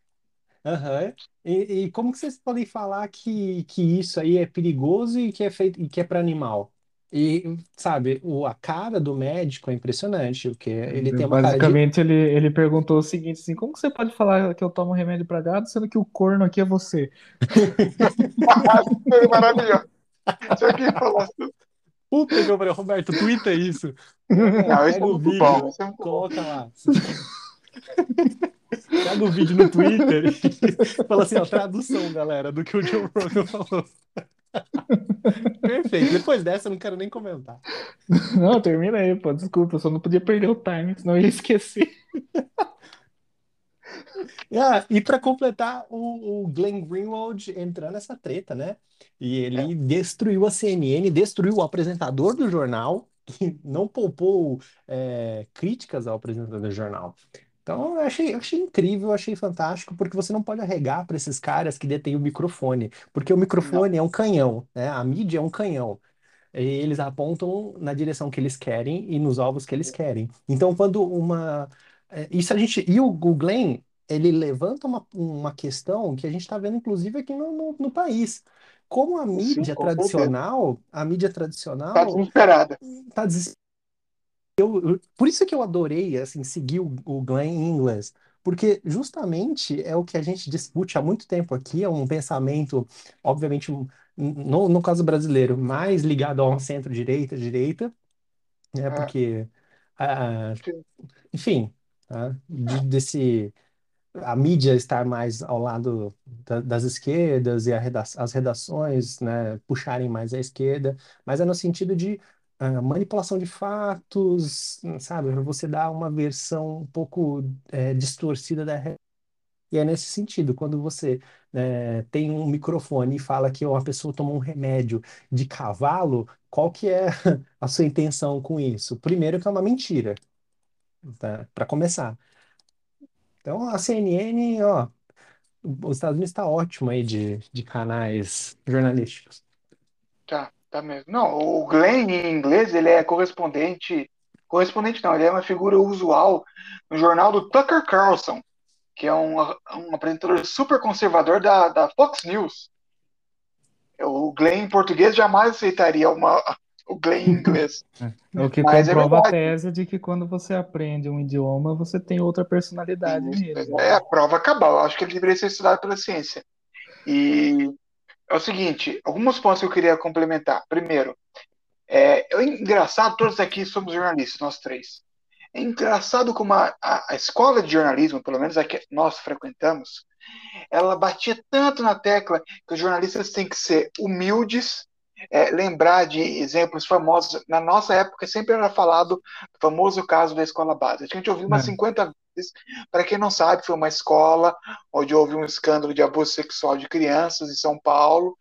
[SPEAKER 1] Aham. E, e como que vocês podem falar que, que isso aí é perigoso e que é feito e que é para animal? E, sabe, o, a cara do médico é impressionante, porque ele tem uma cara de.
[SPEAKER 3] Basicamente, ele, ele perguntou o seguinte, assim, como que você pode falar que eu tomo remédio pra gado, sendo que o corno aqui é você? [laughs]
[SPEAKER 2] Maravilhoso. Se alguém falasse.
[SPEAKER 1] Puta que eu falei, Roberto, tuita isso.
[SPEAKER 2] Não, esse é
[SPEAKER 1] Pega o
[SPEAKER 2] muito
[SPEAKER 1] vídeo,
[SPEAKER 2] bom. Esse é muito bom.
[SPEAKER 1] coloca lá. Pega o vídeo no Twitter e [laughs] fala assim, ó, tradução, galera, do que o Joe Rogan falou. [laughs] Perfeito. Depois dessa, eu não quero nem comentar. [laughs]
[SPEAKER 3] Não, termina aí, pô, desculpa, eu só não podia perder o time, senão eu ia esquecer. [laughs]
[SPEAKER 1] Ah, e para completar, o, o Glenn Greenwald entrando nessa treta, né? E ele destruiu a CNN, destruiu o apresentador do jornal, que não poupou é, críticas ao apresentador do jornal. Então, eu achei, eu achei incrível, eu achei fantástico, porque você não pode arregar para esses caras que detêm o microfone, porque o microfone é um canhão, né? A mídia é um canhão. E eles apontam na direção que eles querem e nos alvos que eles querem. Então, quando uma. é, Isso a gente. E o, o Glenn, ele levanta uma, uma questão que a gente está vendo, inclusive, aqui no, no, no país. Como a
[SPEAKER 2] Sim,
[SPEAKER 1] mídia
[SPEAKER 2] com certeza.
[SPEAKER 1] tradicional, a mídia
[SPEAKER 2] Tá
[SPEAKER 1] tradicional
[SPEAKER 2] desesperada.
[SPEAKER 1] está desesperada eu, por isso que eu adorei assim seguir o, o Glenn em inglês, porque justamente é o que a gente discute há muito tempo aqui, é um pensamento, obviamente, no, no caso brasileiro, mais ligado a um centro-direita, direita, né?
[SPEAKER 2] É,
[SPEAKER 1] Porque, ah,
[SPEAKER 2] sim.
[SPEAKER 1] enfim, tá? De- desse a mídia estar mais ao lado da- das esquerdas e a reda- as redações, né, puxarem mais à esquerda, mas é no sentido de ah, manipulação de fatos, sabe? Você dá uma versão um pouco eh, distorcida da realidade. E é nesse sentido, quando você eh, tem um microfone e fala que uma pessoa tomou um remédio de cavalo, qual que é [laughs] a sua intenção com isso? Primeiro que é uma mentira, tá? Para começar. Então, a CNN, ó, os Estados Unidos está ótimo aí de, de canais jornalísticos.
[SPEAKER 2] Tá, mesmo. Não, o Glenn, em inglês, ele é correspondente. Correspondente não, ele é uma figura usual no jornal do Tucker Carlson, que é um, um apresentador super conservador da, da Fox News. O Glenn em português jamais aceitaria uma, o Glenn em inglês.
[SPEAKER 3] É [laughs] o que
[SPEAKER 2] Mas é
[SPEAKER 3] comprova a
[SPEAKER 2] verdade.
[SPEAKER 3] tese de que quando você aprende um idioma, você tem outra personalidade nele.
[SPEAKER 2] É a prova cabal. Acho que ele deveria ser estudado pela ciência. E é o seguinte, alguns pontos que eu queria complementar. Primeiro, é, é engraçado, todos aqui somos jornalistas, nós três. É engraçado como a, a, a escola de jornalismo, pelo menos a que nós frequentamos, ela batia tanto na tecla que os jornalistas têm que ser humildes, é, lembrar de exemplos famosos. Na nossa época sempre era falado do famoso caso da escola base. A gente ouviu umas
[SPEAKER 3] É.
[SPEAKER 2] 50 vezes. Para quem não sabe, foi uma escola onde houve um escândalo de abuso sexual de crianças em São Paulo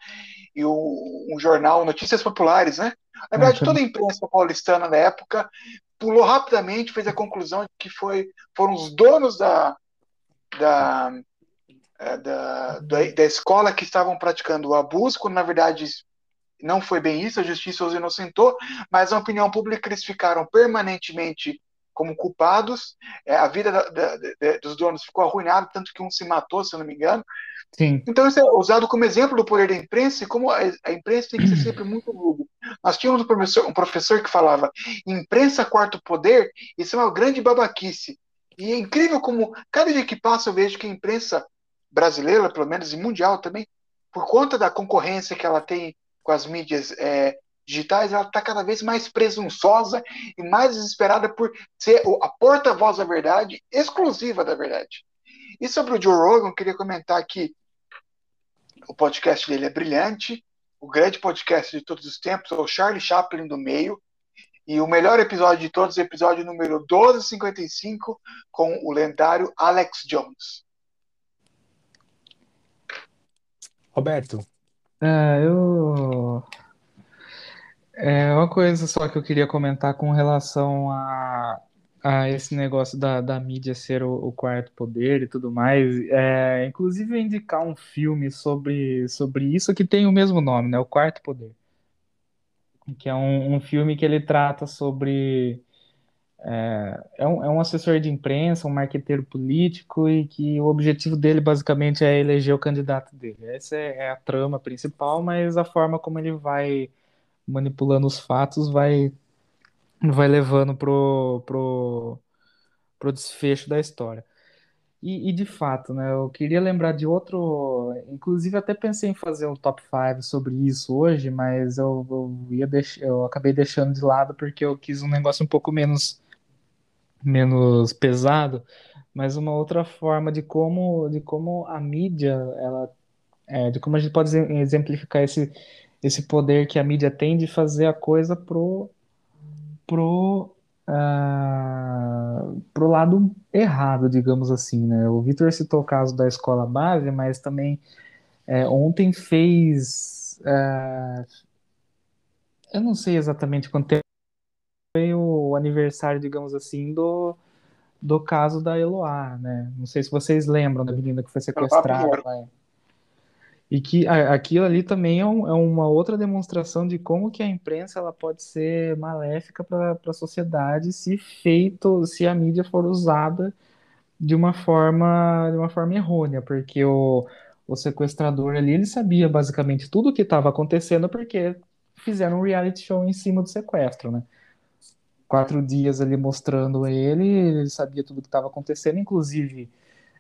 [SPEAKER 2] e o, um jornal Notícias Populares, né? Na verdade,
[SPEAKER 3] É,
[SPEAKER 2] toda a imprensa paulistana na época pulou rapidamente, fez a conclusão de que foi, foram os donos da, da, é, da, da, da escola que estavam praticando o abuso, quando na verdade não foi bem isso, a justiça os inocentou, mas a opinião pública eles ficaram permanentemente como culpados, é, a vida da, da, da, dos donos ficou arruinada, tanto que um se matou, se eu não me engano.
[SPEAKER 3] Sim.
[SPEAKER 2] Então isso é usado como exemplo do poder da imprensa e como a, a imprensa tem que ser sempre muito lúgubre. Nós tínhamos um professor, um professor que falava imprensa quarto poder, isso é uma grande babaquice. E é incrível como cada dia que passa eu vejo que a imprensa brasileira, pelo menos e mundial também, por conta da concorrência que ela tem com as mídias é, digitais, ela está cada vez mais presunçosa e mais desesperada por ser a porta-voz da verdade, exclusiva da verdade. E sobre o Joe Rogan, eu queria comentar que o podcast dele é brilhante, o grande podcast de todos os tempos, é o Charlie Chaplin do meio, e o melhor episódio de todos o episódio número 1255, com o lendário Alex Jones.
[SPEAKER 1] Roberto.
[SPEAKER 3] É, eu. É uma coisa só que eu queria comentar com relação a, a esse negócio da, da mídia ser o, o quarto poder e tudo mais. É, inclusive, indicar um filme sobre, sobre isso que tem o mesmo nome, né? O Quarto Poder. Que é um, um filme que ele trata sobre. É, é, um, é um assessor de imprensa, um marqueteiro político, e que o objetivo dele basicamente é eleger o candidato dele. Essa é, é a trama principal, mas a forma como ele vai manipulando os fatos vai, vai levando pro, pro, pro desfecho da história. E, e, de fato, né, eu queria lembrar de outro. Inclusive, até pensei em fazer um top 5 sobre isso hoje, mas eu, eu, ia eu acabei deixando de lado porque eu quis um negócio um pouco menos, menos pesado, mas uma outra forma de como, de como a mídia, ela, é, de como a gente pode exemplificar esse, esse poder que a mídia tem de fazer a coisa pro, pro Uh, pro lado errado, digamos assim, né? O Vitor citou o caso da escola base, mas também é, ontem fez, uh, eu não sei exatamente quanto tempo foi o aniversário, digamos assim, do, do caso da Eloá, né? Não sei se vocês lembram da menina que foi sequestrada. E que aquilo ali também é, um, é, uma outra demonstração de como que a imprensa ela pode ser maléfica para a sociedade se feito, se a mídia for usada de uma forma, de uma forma errônea, porque o, o sequestrador ali ele sabia basicamente tudo o que estava acontecendo porque fizeram um reality show em cima do sequestro, né? quatro dias ali mostrando ele, ele sabia tudo que estava acontecendo, inclusive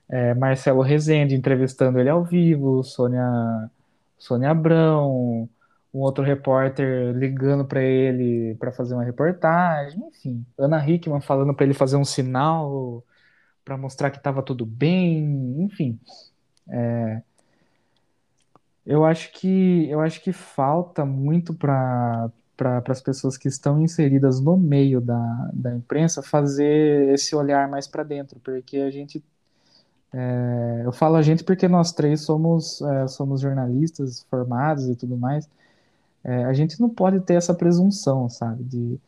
[SPEAKER 3] é, Marcelo Rezende entrevistando ele ao vivo, Sônia, Sônia Abrão, um outro repórter ligando para ele para fazer uma reportagem, enfim, Ana Hickman falando para ele fazer um sinal para mostrar que estava tudo bem, enfim. É, eu acho que eu acho que falta muito para para as pessoas que estão inseridas no meio da, da imprensa fazer esse olhar mais para dentro, porque a gente é, eu falo a gente porque nós três somos é, somos jornalistas formados e tudo mais. É, a gente não pode ter essa presunção, sabe, de,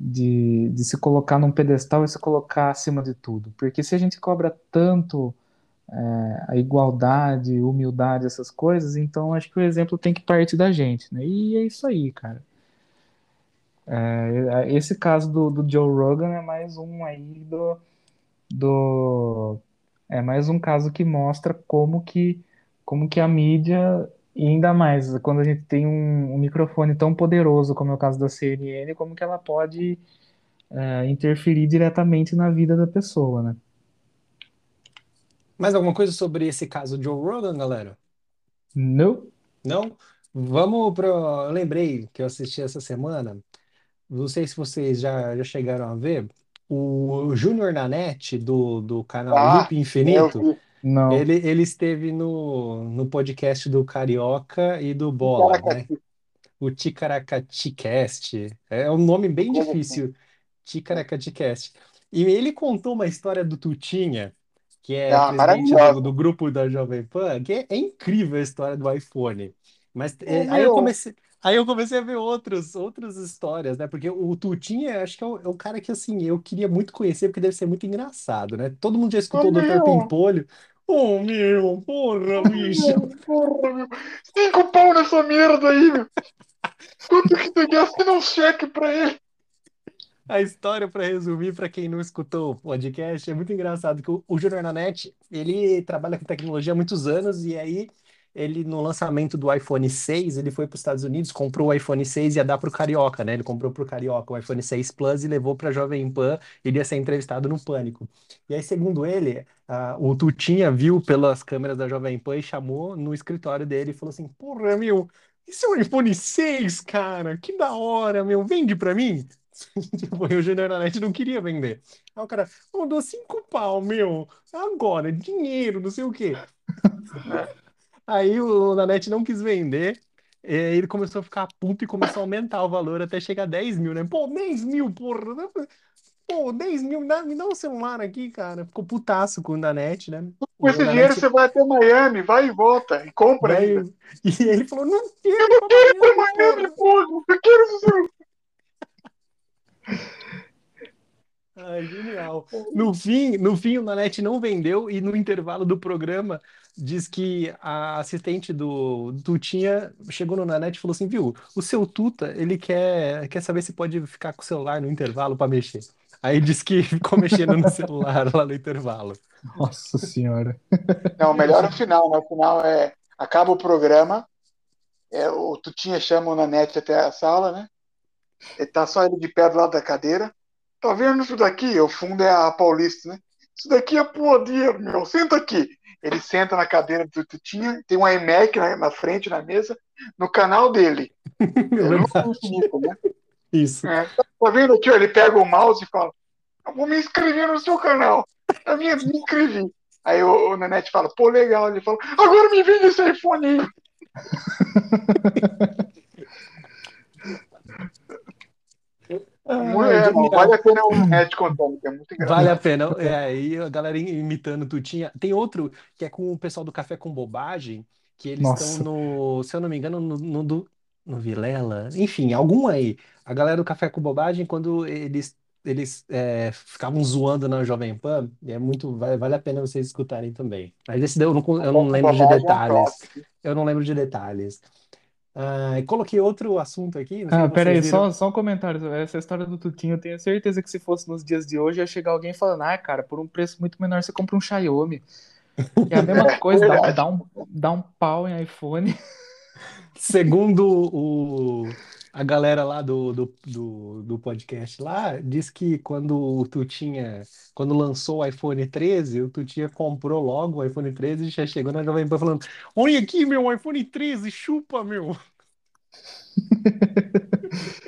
[SPEAKER 3] de, de se colocar num pedestal e se colocar acima de tudo, porque se a gente cobra tanto é, a igualdade, humildade, essas coisas, então acho que o exemplo tem que partir da gente, né? E é isso aí, cara. É, esse caso do, do, Joe Rogan é mais um aí do, do é mais um caso que mostra como que como que a mídia e ainda mais quando a gente tem um, um microfone tão poderoso como é o caso da CNN, como que ela pode é, interferir diretamente na vida da pessoa, né?
[SPEAKER 1] Mais alguma coisa sobre esse caso Joe Rogan, galera?
[SPEAKER 3] Não.
[SPEAKER 1] Não? Vamos para. Eu lembrei que eu assisti essa semana. Não sei se vocês já, já chegaram a ver. O Júnior Nanete, do, do canal
[SPEAKER 2] Ah,
[SPEAKER 1] Loop Infinito, ele, ele esteve no, no podcast do Carioca e do Bola, né? O Ticaracaticast. É um nome bem
[SPEAKER 2] como
[SPEAKER 1] difícil. Ticaracaticast. E ele contou uma história do Tutinha, que é
[SPEAKER 2] Ah,
[SPEAKER 1] presidente do, do grupo da Jovem Pan, que é, é incrível a história do iPhone. Mas é, aí eu comecei, aí eu comecei a ver outros, outras histórias, né? Porque o Tutinha, acho que é o, é o cara que, assim, eu queria muito conhecer, porque deve ser muito engraçado, né? Todo mundo já escutou o Dr. Pimpolho. Ô, meu, porra, bicho.
[SPEAKER 2] porra, meu. Cinco pau nessa merda aí, meu. Quanto que tu gasta? Dá um cheque pra ele.
[SPEAKER 1] A história, para resumir, para quem não escutou o podcast, é muito engraçado que o, o Júnior Nanete, ele trabalha com tecnologia há muitos anos e aí ele, no lançamento do iPhone 6, ele foi para os Estados Unidos, comprou o iPhone 6 e ia dar para o Carioca, né? Ele comprou para o Carioca o iPhone 6 Plus e levou para a Jovem Pan, ele ia ser entrevistado no Pânico. E aí, segundo ele, ah, o Tutinha viu pelas câmeras da Jovem Pan e chamou no escritório dele e falou assim, porra, meu, esse é o iPhone 6, cara, que da hora, meu, vende para mim? [laughs] Tipo, o Júnior não queria vender. Aí o cara, eu dou cinco pau, meu, agora, dinheiro, não sei o quê. [laughs] Aí o Nanete não quis vender, e aí ele começou a ficar puto e começou a aumentar o valor até chegar a 10 mil, né? Pô, 10 mil, porra, né? Pô, 10 mil, me dá, me dá um celular aqui, cara. Ficou putaço com o Nanete, né?
[SPEAKER 2] Com esse dinheiro você vai até Miami, vai e volta e compra ainda.
[SPEAKER 1] vai. [laughs] E ele falou: não
[SPEAKER 2] Eu
[SPEAKER 1] quero
[SPEAKER 2] não
[SPEAKER 1] ir
[SPEAKER 2] quero ir
[SPEAKER 1] pra
[SPEAKER 2] pra
[SPEAKER 1] Miami, porra.
[SPEAKER 2] Eu quero.
[SPEAKER 1] Ai, genial. No fim, no fim, o Nanete não vendeu e no intervalo do programa diz que a assistente do do Tutinha chegou no Nanete e falou assim, viu, o seu Tuta, ele quer, quer saber se pode ficar com o celular no intervalo para mexer. Aí diz que [laughs] ficou mexendo no celular lá no intervalo.
[SPEAKER 3] Nossa senhora.
[SPEAKER 2] Não, melhor é o final, né? O final é. Acaba o programa, é, o Tutinha chama o Nanete até a sala, né? Ele tá só ele de pé do lado da cadeira. Tá vendo isso daqui? O fundo é a Paulista, né? Isso daqui é poder, meu. Senta aqui. Ele senta na cadeira do Tutinha, tem um iMac na, na frente, na mesa, no canal dele. [laughs]
[SPEAKER 1] É
[SPEAKER 2] É. Infinito, né?
[SPEAKER 1] Isso.
[SPEAKER 2] É. Tá vendo aqui? ó, Ele pega o mouse e fala: Eu vou me inscrever no seu canal. Eu me, me inscrevi. Aí o, o Nanete fala: Pô, legal. Ele fala: Agora me vende esse iPhone aí. [laughs] É, não, vale a pena o Nanete contando, que é muito engraçado.
[SPEAKER 1] Vale a pena. É, aí a galera imitando Tutinha. Tem outro que é com o pessoal do Café com Bobagem, que eles estão no, se eu não me engano, no, no, do- no Vilela. Enfim, algum aí. A galera do Café com Bobagem, quando eles, eles é, ficavam zoando na Jovem Pan, é muito, vale, vale a pena vocês escutarem também. Mas esse daí eu não, con- eu não lembro de
[SPEAKER 2] é um
[SPEAKER 1] detalhes. Eu não lembro de detalhes. Ah, coloquei outro assunto aqui,
[SPEAKER 3] Ah,
[SPEAKER 1] se
[SPEAKER 3] pera
[SPEAKER 1] vocês
[SPEAKER 3] aí,
[SPEAKER 1] viram.
[SPEAKER 3] só, só um comentário. Essa história do Tutinho, eu tenho certeza que se fosse nos dias de hoje, ia chegar alguém falando, ah, cara, por um preço muito menor você compra um Xiaomi. É a mesma [laughs]
[SPEAKER 2] É,
[SPEAKER 3] coisa, dá, dá um, dá um pau em iPhone.
[SPEAKER 1] Segundo o, a galera lá do, do, do, do podcast lá disse que quando o Tutinha, quando lançou o iPhone 13, o Tutinha comprou logo o iPhone 13 e já chegou na Jovem Pan falando: Olha aqui, meu iPhone 13, chupa, meu. [laughs]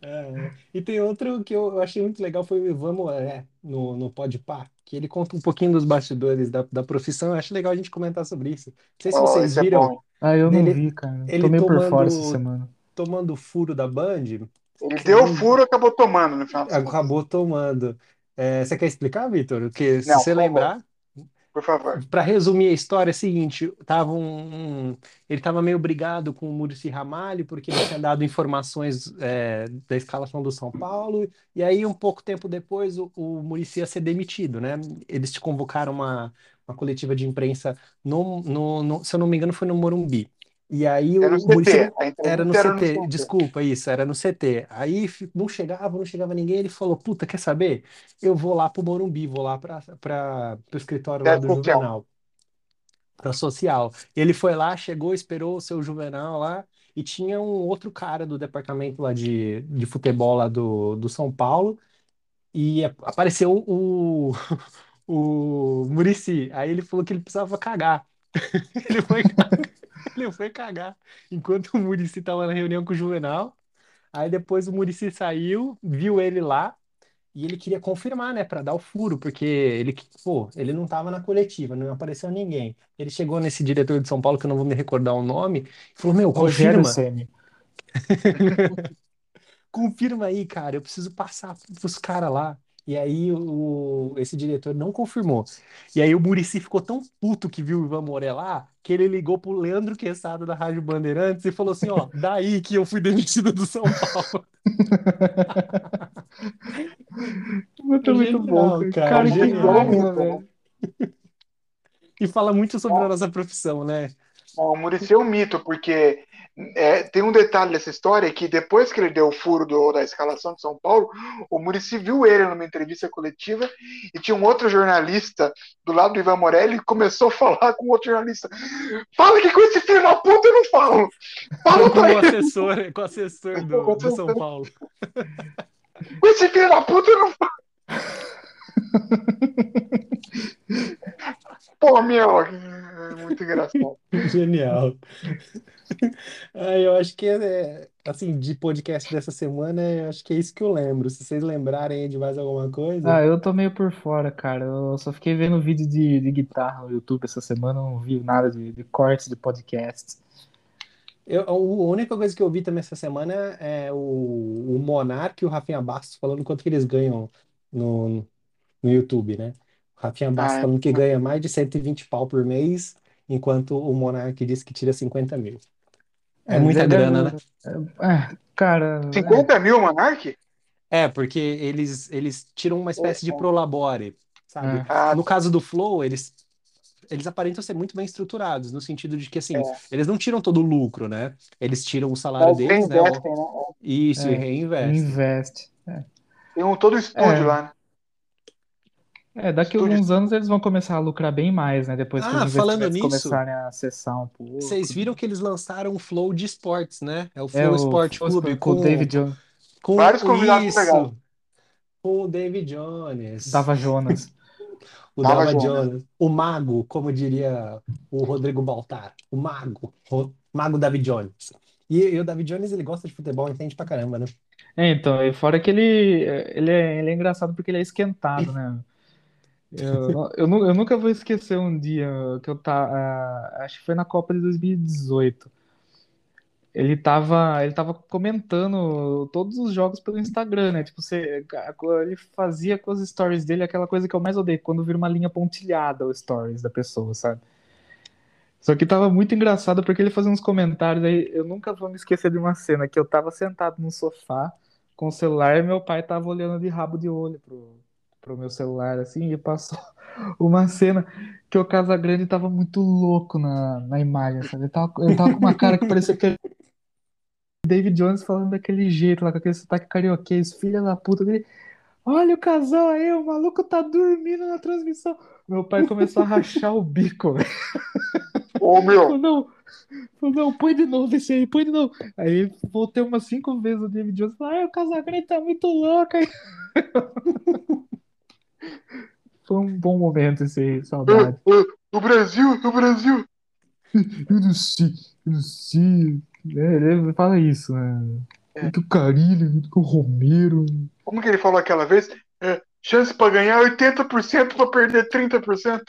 [SPEAKER 1] É, e tem outro que eu achei muito legal, foi o Ivan Moré, no, no Podpah, que ele conta um pouquinho dos bastidores da, da profissão. Eu acho legal a gente comentar sobre isso. Não sei se
[SPEAKER 2] Oh,
[SPEAKER 1] vocês
[SPEAKER 2] é
[SPEAKER 1] viram
[SPEAKER 2] bom.
[SPEAKER 3] Ah, eu não
[SPEAKER 1] dele,
[SPEAKER 3] vi, cara.
[SPEAKER 1] ele
[SPEAKER 3] Tô meio por fora essa
[SPEAKER 1] tomando,
[SPEAKER 3] semana.
[SPEAKER 1] Tomando furo da Band.
[SPEAKER 2] Ele deu
[SPEAKER 1] viu?
[SPEAKER 2] furo e acabou tomando no final.
[SPEAKER 1] Acabou tomando. É, você quer explicar, Vitor? Porque se
[SPEAKER 2] Não,
[SPEAKER 1] você
[SPEAKER 2] por favor,
[SPEAKER 1] lembrar,
[SPEAKER 2] por favor.
[SPEAKER 1] para resumir a história, é o seguinte: tava um, um- ele estava meio brigado com o Muricy Ramalho, porque ele tinha dado informações é, da escalação do São Paulo, e aí, um pouco tempo depois, o, o Muricy ia ser demitido, né? Eles te convocaram uma, uma coletiva de imprensa, no, no, no- se eu não me engano, foi no Morumbi. E aí
[SPEAKER 2] É no
[SPEAKER 1] o.
[SPEAKER 2] A
[SPEAKER 1] Era no
[SPEAKER 2] era no
[SPEAKER 1] CT,
[SPEAKER 2] CT.
[SPEAKER 1] desculpa, isso, era no CT. Aí não chegava, não chegava ninguém. Ele falou: Puta, quer saber? Eu vou lá pro Morumbi, vou lá para o escritório lá
[SPEAKER 2] Sede
[SPEAKER 1] do. Juvenal para social. Ele foi lá, chegou, esperou o seu Juvenal lá, e tinha um outro cara do departamento lá de, de futebol lá do, do São Paulo, e apareceu o, [laughs] o Muricy. Aí ele falou que ele precisava cagar. [laughs] Ele foi, ele foi cagar. Enquanto o Muricy estava na reunião com o Juvenal, aí depois o Muricy saiu, viu ele lá, e ele queria confirmar, né, para dar o furo, porque ele, pô, ele não estava na coletiva, não apareceu ninguém. Ele chegou nesse diretor de São Paulo, que eu não vou me recordar o nome, e falou: Meu,
[SPEAKER 3] Rogério
[SPEAKER 1] confirma, [laughs] confirma aí, cara, eu preciso passar pros caras lá. E aí o, esse diretor não confirmou. E aí o Muricy ficou tão puto que viu o Ivan Moré lá, que ele ligou pro Leandro Quesada da Rádio Bandeirantes e falou assim: Ó, [laughs] daí que eu fui demitido do São Paulo. [laughs]
[SPEAKER 3] Muito, muito bom, cara.
[SPEAKER 1] cara,
[SPEAKER 3] que
[SPEAKER 1] genial.
[SPEAKER 3] raiva, velho. [laughs]
[SPEAKER 1] E fala muito sobre a nossa profissão, né?
[SPEAKER 2] Bom, o Muricy é um mito, porque é, tem um detalhe dessa história que depois que ele deu o furo do- da escalação de São Paulo, o Muricy viu ele numa entrevista coletiva e tinha um outro jornalista do lado do Ivan Morelli e começou a falar com outro jornalista. Fala que com esse filho da puta eu não falo! Fala
[SPEAKER 1] Com o
[SPEAKER 2] ele,
[SPEAKER 1] assessor, com o assessor do, do São Paulo.
[SPEAKER 2] com esse filho da puta eu não falo! [laughs] Pô, meu, é muito engraçado. [laughs]
[SPEAKER 1] Genial. Ah, eu acho que é, assim, de podcast dessa semana, eu acho que é isso que eu lembro. Se vocês lembrarem aí de mais alguma coisa.
[SPEAKER 3] Ah, eu tô meio por fora, cara. Eu só fiquei vendo vídeo de, de guitarra no YouTube essa semana, não vi nada de, de cortes de podcast.
[SPEAKER 1] Eu, a única coisa que eu vi também essa semana é o, o Monark e o Rafinha Bastos falando quanto que eles ganham no, no YouTube, né? O Rafinha Bastos
[SPEAKER 2] Ah, é.
[SPEAKER 1] falando que ganha mais de 120 pau por mês, enquanto o Monark diz que tira 50 mil. É
[SPEAKER 3] É,
[SPEAKER 1] muita
[SPEAKER 3] deve-
[SPEAKER 1] grana, né?
[SPEAKER 3] É, cara,
[SPEAKER 2] 50 mil, Monark?
[SPEAKER 1] É, porque eles, eles tiram uma espécie de
[SPEAKER 2] É.
[SPEAKER 1] prolabore, sabe?
[SPEAKER 3] É.
[SPEAKER 2] Ah,
[SPEAKER 1] No caso do Flow, eles, eles aparentam ser muito bem estruturados, no sentido de que, assim,
[SPEAKER 2] É.
[SPEAKER 1] eles não tiram todo o lucro, né? Eles tiram o salário
[SPEAKER 2] eles
[SPEAKER 1] deles, né?
[SPEAKER 2] reinvestem, né?
[SPEAKER 1] Isso, e
[SPEAKER 3] É,
[SPEAKER 1] reinvestem.
[SPEAKER 3] investe.
[SPEAKER 2] Tem um todo estúdio
[SPEAKER 3] É.
[SPEAKER 2] lá, né?
[SPEAKER 3] É, daqui a alguns anos eles vão começar a lucrar bem mais, né? Depois que
[SPEAKER 1] Ah,
[SPEAKER 3] os
[SPEAKER 1] falando nisso,
[SPEAKER 3] começarem a acessar um pouco.
[SPEAKER 1] Vocês viram que eles lançaram o Flow de esportes, né? É o
[SPEAKER 3] É,
[SPEAKER 1] Flow
[SPEAKER 3] o
[SPEAKER 1] Sport
[SPEAKER 3] Flow
[SPEAKER 1] Clube
[SPEAKER 3] Sport com o
[SPEAKER 1] com,
[SPEAKER 3] David Jones,
[SPEAKER 1] com
[SPEAKER 2] Vários convidados
[SPEAKER 1] isso,
[SPEAKER 2] legais.
[SPEAKER 1] com o David Jones,
[SPEAKER 3] Dava Jonas. [laughs]
[SPEAKER 1] o
[SPEAKER 2] Dava
[SPEAKER 1] Dava
[SPEAKER 2] Jones.
[SPEAKER 1] Jones, o Mago, como diria o Rodrigo Baltar, o Mago, o Mago David Jones. E, e o David Jones, ele gosta de futebol, entende pra caramba, né?
[SPEAKER 3] É, então, e fora que ele, ele, é, ele é engraçado porque ele é esquentado, né? Eu, eu, eu nunca vou esquecer um dia que eu tá, acho que foi na Copa de 2018. Ele tava, ele tava comentando todos os jogos pelo Instagram, né? Tipo, você, ele fazia com as stories dele aquela coisa que eu mais odeio, quando vira uma linha pontilhada o stories da pessoa, sabe? Só que tava muito engraçado porque ele fazia uns comentários aí. Eu nunca vou me esquecer de uma cena que eu tava sentado no sofá com o celular e meu pai tava olhando de rabo de olho pro, pro meu celular, assim, e passou [laughs] uma cena que o Casagrande tava muito louco na, na imagem, sabe? Ele tava, ele tava com uma cara que parecia que [laughs] David Jones falando daquele jeito lá, com aquele sotaque carioquês, filha da puta dele. Olha o casal aí, o maluco tá dormindo na transmissão. Meu pai começou a rachar o bico, [laughs] velho.
[SPEAKER 2] Ô, meu,
[SPEAKER 3] Não, não, põe de novo esse aí, põe de novo. Aí voltei umas cinco vezes o David Jones. Ah, o Casagrande tá muito louco aí. Foi um bom momento esse aí, saudade.
[SPEAKER 2] O, o Brasil, o Brasil. [laughs]
[SPEAKER 3] Eu não sei, eu não sei. É, ele fala isso, né?
[SPEAKER 2] É.
[SPEAKER 3] Que o Carilho, que o Romero.
[SPEAKER 2] Como que ele falou aquela vez? É, chance pra ganhar 80% pra perder 30%.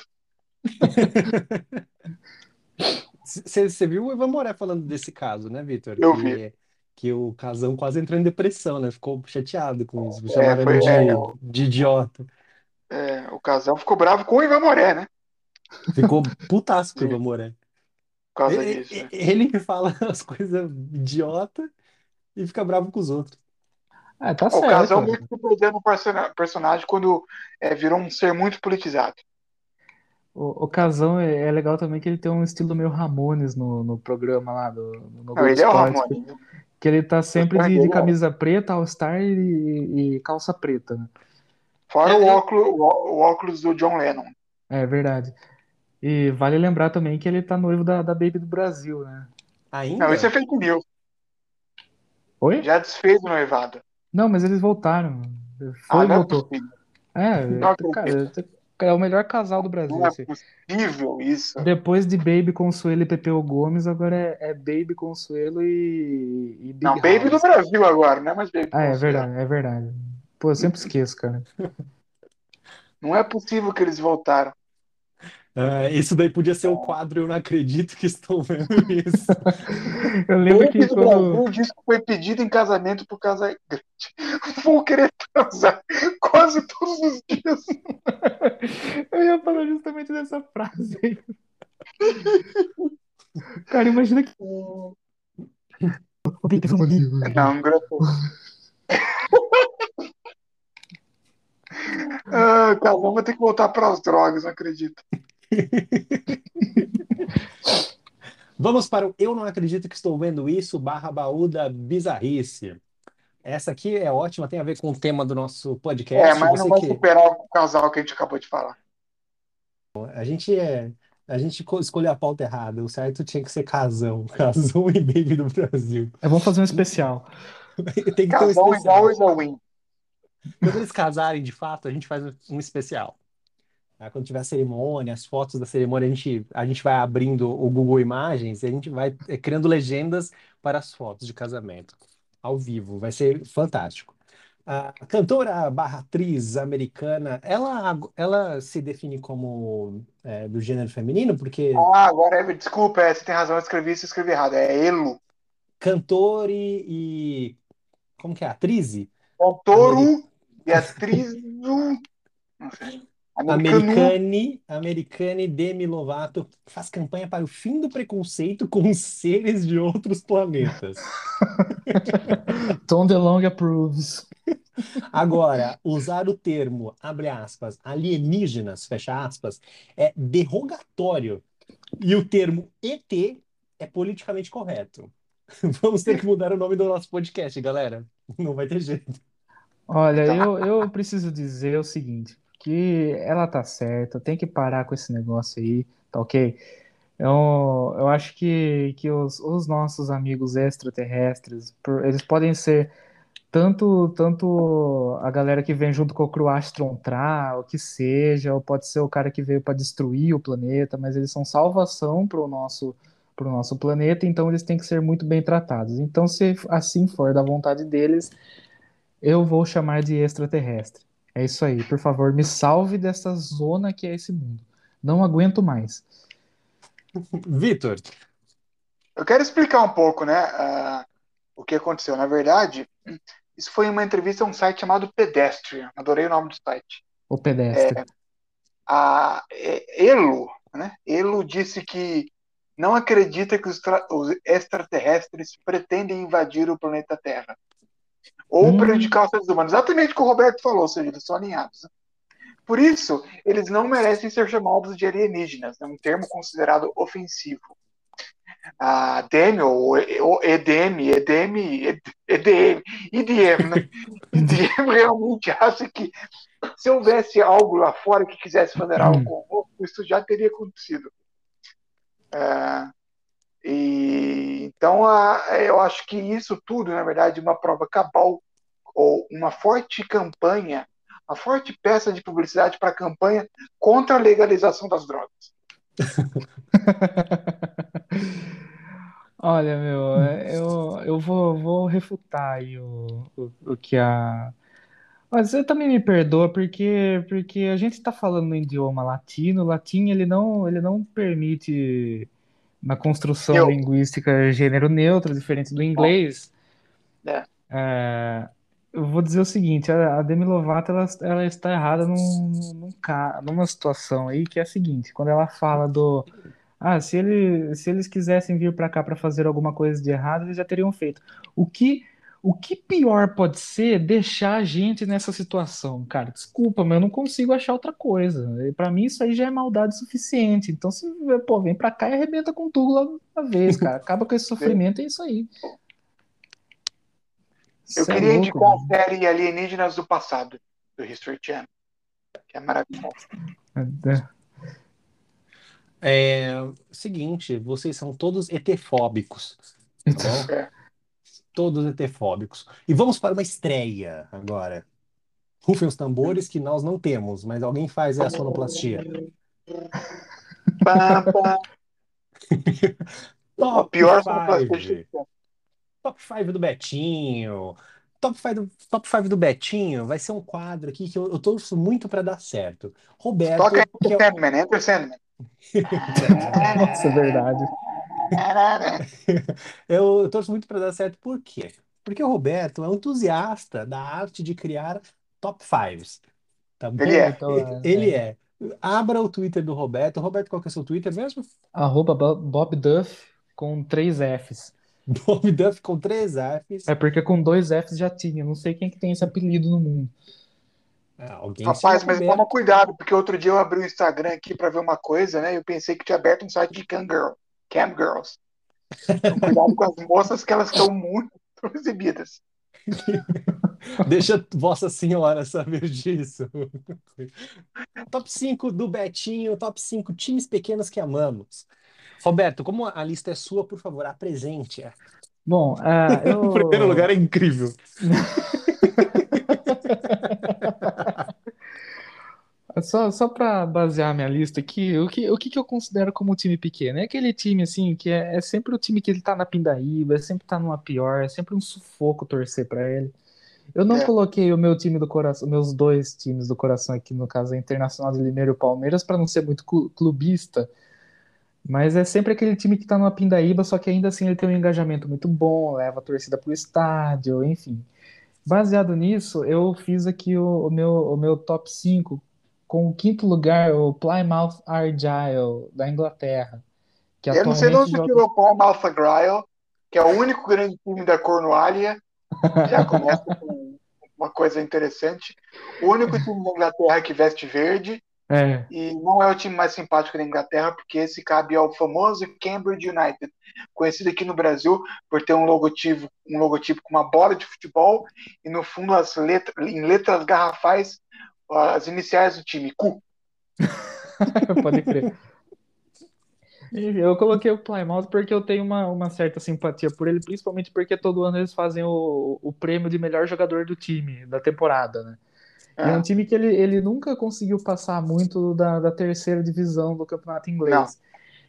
[SPEAKER 1] Você viu o Ivan Moré falando desse caso, né, Vitor?
[SPEAKER 2] Eu
[SPEAKER 1] que,
[SPEAKER 2] vi.
[SPEAKER 1] Que o Casão quase entrou em depressão, né? Ficou chateado com isso.
[SPEAKER 2] É,
[SPEAKER 1] Chamaram
[SPEAKER 2] foi-
[SPEAKER 1] ele
[SPEAKER 2] é,
[SPEAKER 1] de, de idiota.
[SPEAKER 2] É, o casal ficou bravo com o Ivan Moré, né?
[SPEAKER 1] Ficou putaço com o Ivan Moré.
[SPEAKER 2] Por causa
[SPEAKER 1] Ele,
[SPEAKER 2] disso. né?
[SPEAKER 1] ele que [laughs] fala as coisas idiota e fica bravo com os outros.
[SPEAKER 3] Ah, tá
[SPEAKER 2] O
[SPEAKER 3] certo.
[SPEAKER 2] casal meio que perdeu no persona- personagem quando é, virou um ser muito politizado.
[SPEAKER 3] O, o Casão é, é legal também que ele tem um estilo meio Ramones no, no programa lá do, no
[SPEAKER 2] Não, ele é o
[SPEAKER 3] Esporte.
[SPEAKER 2] Ramone. né?
[SPEAKER 3] Que ele tá sempre de, de
[SPEAKER 2] é.
[SPEAKER 3] camisa preta, All-Star e, e calça preta, né?
[SPEAKER 2] Fora
[SPEAKER 1] É,
[SPEAKER 2] o
[SPEAKER 1] é.
[SPEAKER 2] óculos, o óculos do John Lennon.
[SPEAKER 3] É verdade. E vale lembrar também que ele tá noivo da, da Baby do Brasil, né?
[SPEAKER 1] Ainda?
[SPEAKER 2] Não, isso é fake news.
[SPEAKER 3] Oi?
[SPEAKER 2] Já desfez o noivado.
[SPEAKER 3] Não, mas eles voltaram. Foi
[SPEAKER 2] Ah,
[SPEAKER 3] e
[SPEAKER 2] é
[SPEAKER 3] voltou. É,
[SPEAKER 2] Não
[SPEAKER 3] cara, é o melhor casal do Brasil.
[SPEAKER 2] Não é
[SPEAKER 3] esse.
[SPEAKER 2] possível isso.
[SPEAKER 3] Depois de Baby Consuelo e Pepeu Gomes, agora é, é Baby Consuelo e, e Big
[SPEAKER 2] Não, Baby do
[SPEAKER 3] House.
[SPEAKER 2] Brasil agora, não é mais Baby
[SPEAKER 3] Ah, é
[SPEAKER 2] Consuelo.
[SPEAKER 3] verdade, é verdade. Pô, eu sempre esqueço, cara. [laughs]
[SPEAKER 2] Não é possível que eles voltaram.
[SPEAKER 1] Ah, isso daí podia ser o quadro Eu Não Acredito que estou vendo [laughs] isso.
[SPEAKER 3] Eu lembro que
[SPEAKER 2] do
[SPEAKER 3] quando.
[SPEAKER 2] Brasil disse que foi pedido em casamento por Casagrande. [laughs] Vou querer transar quase todos os dias.
[SPEAKER 3] Eu ia falar justamente dessa frase aí. Cara, imagina que.
[SPEAKER 2] Não, graças. Ah, Casão vai ter que voltar para as drogas, não acredito. [laughs]
[SPEAKER 1] Vamos para o Eu Não Acredito que Estou Vendo Isso, barra baú da bizarrice. Essa aqui é ótima, tem a ver com o tema do nosso podcast.
[SPEAKER 2] É, mas
[SPEAKER 1] Você
[SPEAKER 2] não vai
[SPEAKER 1] que-
[SPEAKER 2] superar o casal que a gente acabou de falar.
[SPEAKER 1] A gente é. A gente co- escolheu a pauta errada. O certo tinha que ser casão. [laughs] Casão e baby do Brasil.
[SPEAKER 3] É, vamos fazer um especial. [laughs]
[SPEAKER 1] Tem que ter um especial.
[SPEAKER 2] igual o Win.
[SPEAKER 1] Quando eles casarem de fato, a gente faz um especial. Tá? Quando tiver a cerimônia, as fotos da cerimônia, a gente, a gente vai abrindo o Google Imagens e a gente vai eh, criando legendas para as fotos de casamento. Ao vivo. Vai ser fantástico. A cantora barra atriz americana, ela, ela se define como eh, do gênero feminino, porque
[SPEAKER 2] Ah, agora é, desculpa, é, você tem razão, eu escrevi isso, eu escrevi errado. É Elo.
[SPEAKER 1] cantor e, e- como que é? Atriz?
[SPEAKER 2] Cantoru e atriz do. Não sei. Americano.
[SPEAKER 1] Americane, Americane Demi Lovato faz campanha para o fim do preconceito com seres de outros planetas. [laughs]
[SPEAKER 3] Tom DeLonge approves.
[SPEAKER 1] Agora, usar o termo, abre aspas, alienígenas, fecha aspas, é derrogatório. E o termo ET é politicamente correto. [laughs] Vamos ter que mudar o nome do nosso podcast, galera. Não vai ter jeito.
[SPEAKER 3] Olha, eu, eu preciso dizer o seguinte, que ela tá certa, tem que parar com esse negócio aí, tá ok? Eu, eu acho que, que os, os nossos amigos extraterrestres, por- eles podem ser tanto, tanto a galera que vem junto com o Crew Astron Tra, o que seja, ou pode ser o cara que veio para destruir o planeta, mas eles são salvação para o nosso, pro nosso planeta, então eles têm que ser muito bem tratados. Então, se assim for da vontade deles, eu vou chamar de extraterrestre. É isso aí. Por favor, me salve dessa zona que é esse mundo. Não aguento mais.
[SPEAKER 1] Vitor,
[SPEAKER 2] Eu quero explicar um pouco, né, ah, o que aconteceu. Na verdade, isso foi uma entrevista a um site chamado Pedestrian. Adorei o nome do site.
[SPEAKER 3] O pedestre.
[SPEAKER 2] A é, Elo, né? Elo disse que não acredita que os, os extraterrestres pretendem invadir o planeta Terra ou
[SPEAKER 3] Hum.
[SPEAKER 2] prejudicar os seres humanos. Exatamente o que o Roberto falou, ou seja, eles são alinhados. né? Por isso, eles não merecem ser chamados de alienígenas, é um termo considerado ofensivo. A Demi, ou EDM, EDM, EDM, IDM, né? [laughs] IDM realmente acha que se houvesse algo lá fora que quisesse fazer algo conosco, isso já teria acontecido. É, E então a, eu acho que isso tudo, na verdade, uma prova cabal ou uma forte campanha, uma forte peça de publicidade para a campanha contra a legalização das drogas. [laughs]
[SPEAKER 3] Olha, meu, eu, eu vou, vou refutar aí o, o, o que a. Mas você também me perdoa porque, porque a gente está falando no idioma latino, o latim ele não, ele não permite na construção
[SPEAKER 2] Eu.
[SPEAKER 3] linguística gênero neutro, diferente do inglês.
[SPEAKER 2] É.
[SPEAKER 3] É, eu vou dizer o seguinte, a, Demi Lovato ela, ela está errada num, num, numa situação aí que é a seguinte, quando ela fala do ah, se ele, se eles quisessem vir para cá para fazer alguma coisa de errado, eles já teriam feito. O que o que pior pode ser deixar a gente nessa situação, cara? Desculpa, mas eu não consigo achar outra coisa. Para mim isso aí já é maldade suficiente. Então, se pô, vem para cá e arrebenta com tudo logo de uma vez, cara. Acaba com esse sofrimento, é isso aí.
[SPEAKER 2] Eu
[SPEAKER 3] é
[SPEAKER 2] queria
[SPEAKER 3] louco,
[SPEAKER 2] indicar a série Alienígenas do Passado, do History Channel, que é maravilhosa.
[SPEAKER 1] É, seguinte, vocês são todos etefóbicos, tá bom?
[SPEAKER 2] É.
[SPEAKER 1] Todos etefóbicos. E vamos para uma estreia agora. Rufem os tambores que nós não temos, mas alguém faz a sonoplastia. [laughs]
[SPEAKER 2] Pam. O
[SPEAKER 1] Top
[SPEAKER 2] pior as
[SPEAKER 1] 5. Top 5 do Betinho. Top 5 do, top 5 do Betinho vai ser um quadro aqui que eu, eu torço muito para dar certo. Roberto,
[SPEAKER 2] Toca
[SPEAKER 1] é,
[SPEAKER 2] Sandman, Enter Sandman. [laughs]
[SPEAKER 3] Nossa, é verdade. [laughs]
[SPEAKER 1] eu, eu torço muito para dar certo, por quê? Porque o Roberto é um entusiasta da arte de criar top 5s. Tá bom?
[SPEAKER 2] Ele é.
[SPEAKER 3] Então, é,
[SPEAKER 1] Ele é. Abra o Twitter do Roberto. Roberto, qual que é o seu Twitter mesmo?
[SPEAKER 3] Arroba Bo- Bob Duff com três Fs. [laughs]
[SPEAKER 1] Bob Duff com três Fs.
[SPEAKER 3] É porque com dois Fs já tinha. Não sei quem que tem esse apelido no mundo.
[SPEAKER 1] Ah, alguém
[SPEAKER 2] Rapaz,
[SPEAKER 1] chama
[SPEAKER 2] mas
[SPEAKER 1] Roberto.
[SPEAKER 2] toma cuidado, porque outro dia eu abri o Instagram aqui para ver uma coisa, né? E eu pensei que tinha aberto um site de cam, girl, cam girls. Então, cuidado com as moças que elas estão muito exibidas. [laughs]
[SPEAKER 1] Deixa Vossa Senhora saber disso. Top 5 do Betinho, top 5 times pequenos que amamos. Roberto, como a lista é sua, por favor, apresente-a.
[SPEAKER 3] Bom, ah, eu... [laughs]
[SPEAKER 1] O primeiro lugar é incrível. [laughs]
[SPEAKER 3] Só, só para basear minha lista aqui, o que, o que, que eu considero como time pequeno? É aquele time, assim, que é, é sempre o time que ele tá na pindaíba, é sempre tá numa pior, é sempre um sufoco torcer para ele. Eu não
[SPEAKER 2] É.
[SPEAKER 3] coloquei o meu time do coração, meus dois times do coração aqui, no caso, a Internacional de Limeira e o Palmeiras, para não ser muito clu- clubista, mas é sempre aquele time que tá numa pindaíba, só que ainda assim ele tem um engajamento muito bom, leva a torcida pro estádio, enfim. Baseado nisso, eu fiz aqui o, o meu, o meu top 5, com o quinto lugar, o Plymouth Argyle, da Inglaterra, que
[SPEAKER 2] Eu não sei de onde
[SPEAKER 3] joga...
[SPEAKER 2] tirou o Paul Malthagrile, que é o único grande time da Cornualha. [laughs] Já começa com uma coisa interessante. O único time da Inglaterra que veste verde.
[SPEAKER 3] É,
[SPEAKER 2] E não é o time mais simpático da Inglaterra, porque esse cabe ao famoso Cambridge United, conhecido aqui no Brasil por ter um logotipo, um logotipo com uma bola de futebol e no fundo as letras, em letras garrafais as iniciais do time, Q. [laughs]
[SPEAKER 3] Pode crer. Eu coloquei o Plymouth porque eu tenho uma, uma certa simpatia por ele, principalmente porque todo ano eles fazem o, o prêmio de melhor jogador do time, da temporada, né? E é um time que ele, ele nunca conseguiu passar muito da, da terceira divisão do campeonato inglês.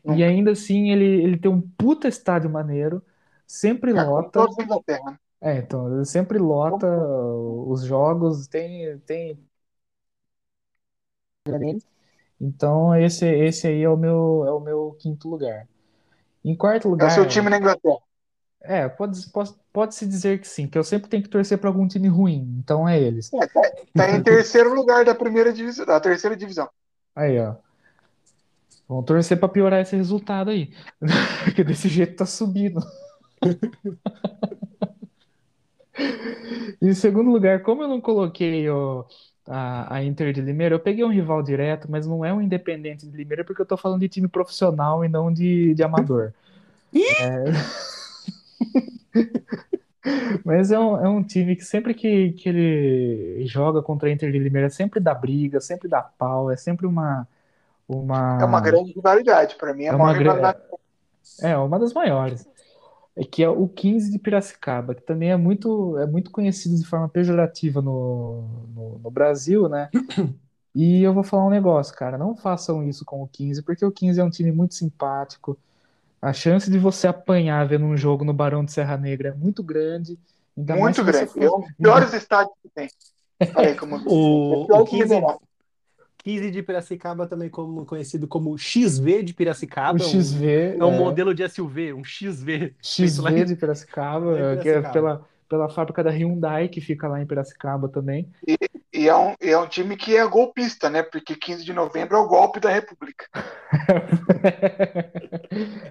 [SPEAKER 2] Não,
[SPEAKER 3] E ainda assim ele, ele tem um puta estádio maneiro, sempre
[SPEAKER 2] É,
[SPEAKER 3] lota.
[SPEAKER 2] todos Inglaterra. né?
[SPEAKER 3] É, então, ele sempre lota os jogos, tem, tem Então, esse, esse aí é o meu, é o meu quinto lugar. Em quarto
[SPEAKER 2] É o
[SPEAKER 3] lugar,
[SPEAKER 2] seu time na Inglaterra.
[SPEAKER 3] é, pode, pode, pode-se dizer que sim, que eu sempre tenho que torcer para algum time ruim, então é eles.
[SPEAKER 2] É, tá, tá em terceiro lugar da primeira divisão, da terceira divisão.
[SPEAKER 3] Aí, ó. Vamos torcer para piorar esse resultado aí, [laughs] porque desse jeito tá subindo. [laughs] Em segundo lugar, como eu não coloquei o, a, a Inter de Limeira, eu peguei um rival direto, mas não é um Independente de Limeira, porque eu tô falando de time profissional e não de, de amador. [laughs] É... [laughs] Mas é um, é um time que sempre que, que ele joga contra a Inter de Limeira, sempre dá briga, sempre dá pau, é sempre uma, uma...
[SPEAKER 2] É uma grande rivalidade. Para mim, é
[SPEAKER 3] É uma gra-
[SPEAKER 2] rivalidade.
[SPEAKER 3] É, uma das maiores. É que é o 15 de Piracicaba, que também é muito, é muito conhecido de forma pejorativa no, no, no Brasil, né? [coughs] E eu vou falar um negócio, cara, não façam isso com o 15, porque o 15 é um time muito simpático. A chance de você apanhar vendo um jogo no Barão de Serra Negra é muito grande.
[SPEAKER 2] Muito grande.
[SPEAKER 3] for-
[SPEAKER 2] É um dos piores estádios que tem. [laughs] Aí como...
[SPEAKER 1] O,
[SPEAKER 2] É
[SPEAKER 1] o
[SPEAKER 2] que
[SPEAKER 1] 15,
[SPEAKER 2] Ribeirão.
[SPEAKER 1] 15 de Piracicaba, também como, conhecido como XV de
[SPEAKER 3] O
[SPEAKER 1] Piracicaba. é um-
[SPEAKER 3] XV,
[SPEAKER 1] É um
[SPEAKER 3] é,
[SPEAKER 1] modelo de SUV, um XV.
[SPEAKER 3] XV
[SPEAKER 1] em-
[SPEAKER 3] de Piracicaba,
[SPEAKER 1] lá em
[SPEAKER 3] que é
[SPEAKER 1] Piracicaba.
[SPEAKER 3] pela, pela fábrica da Hyundai, que fica lá em Piracicaba também.
[SPEAKER 2] E é um, é um time que é golpista, né? Porque 15 de novembro é o golpe da República. [laughs]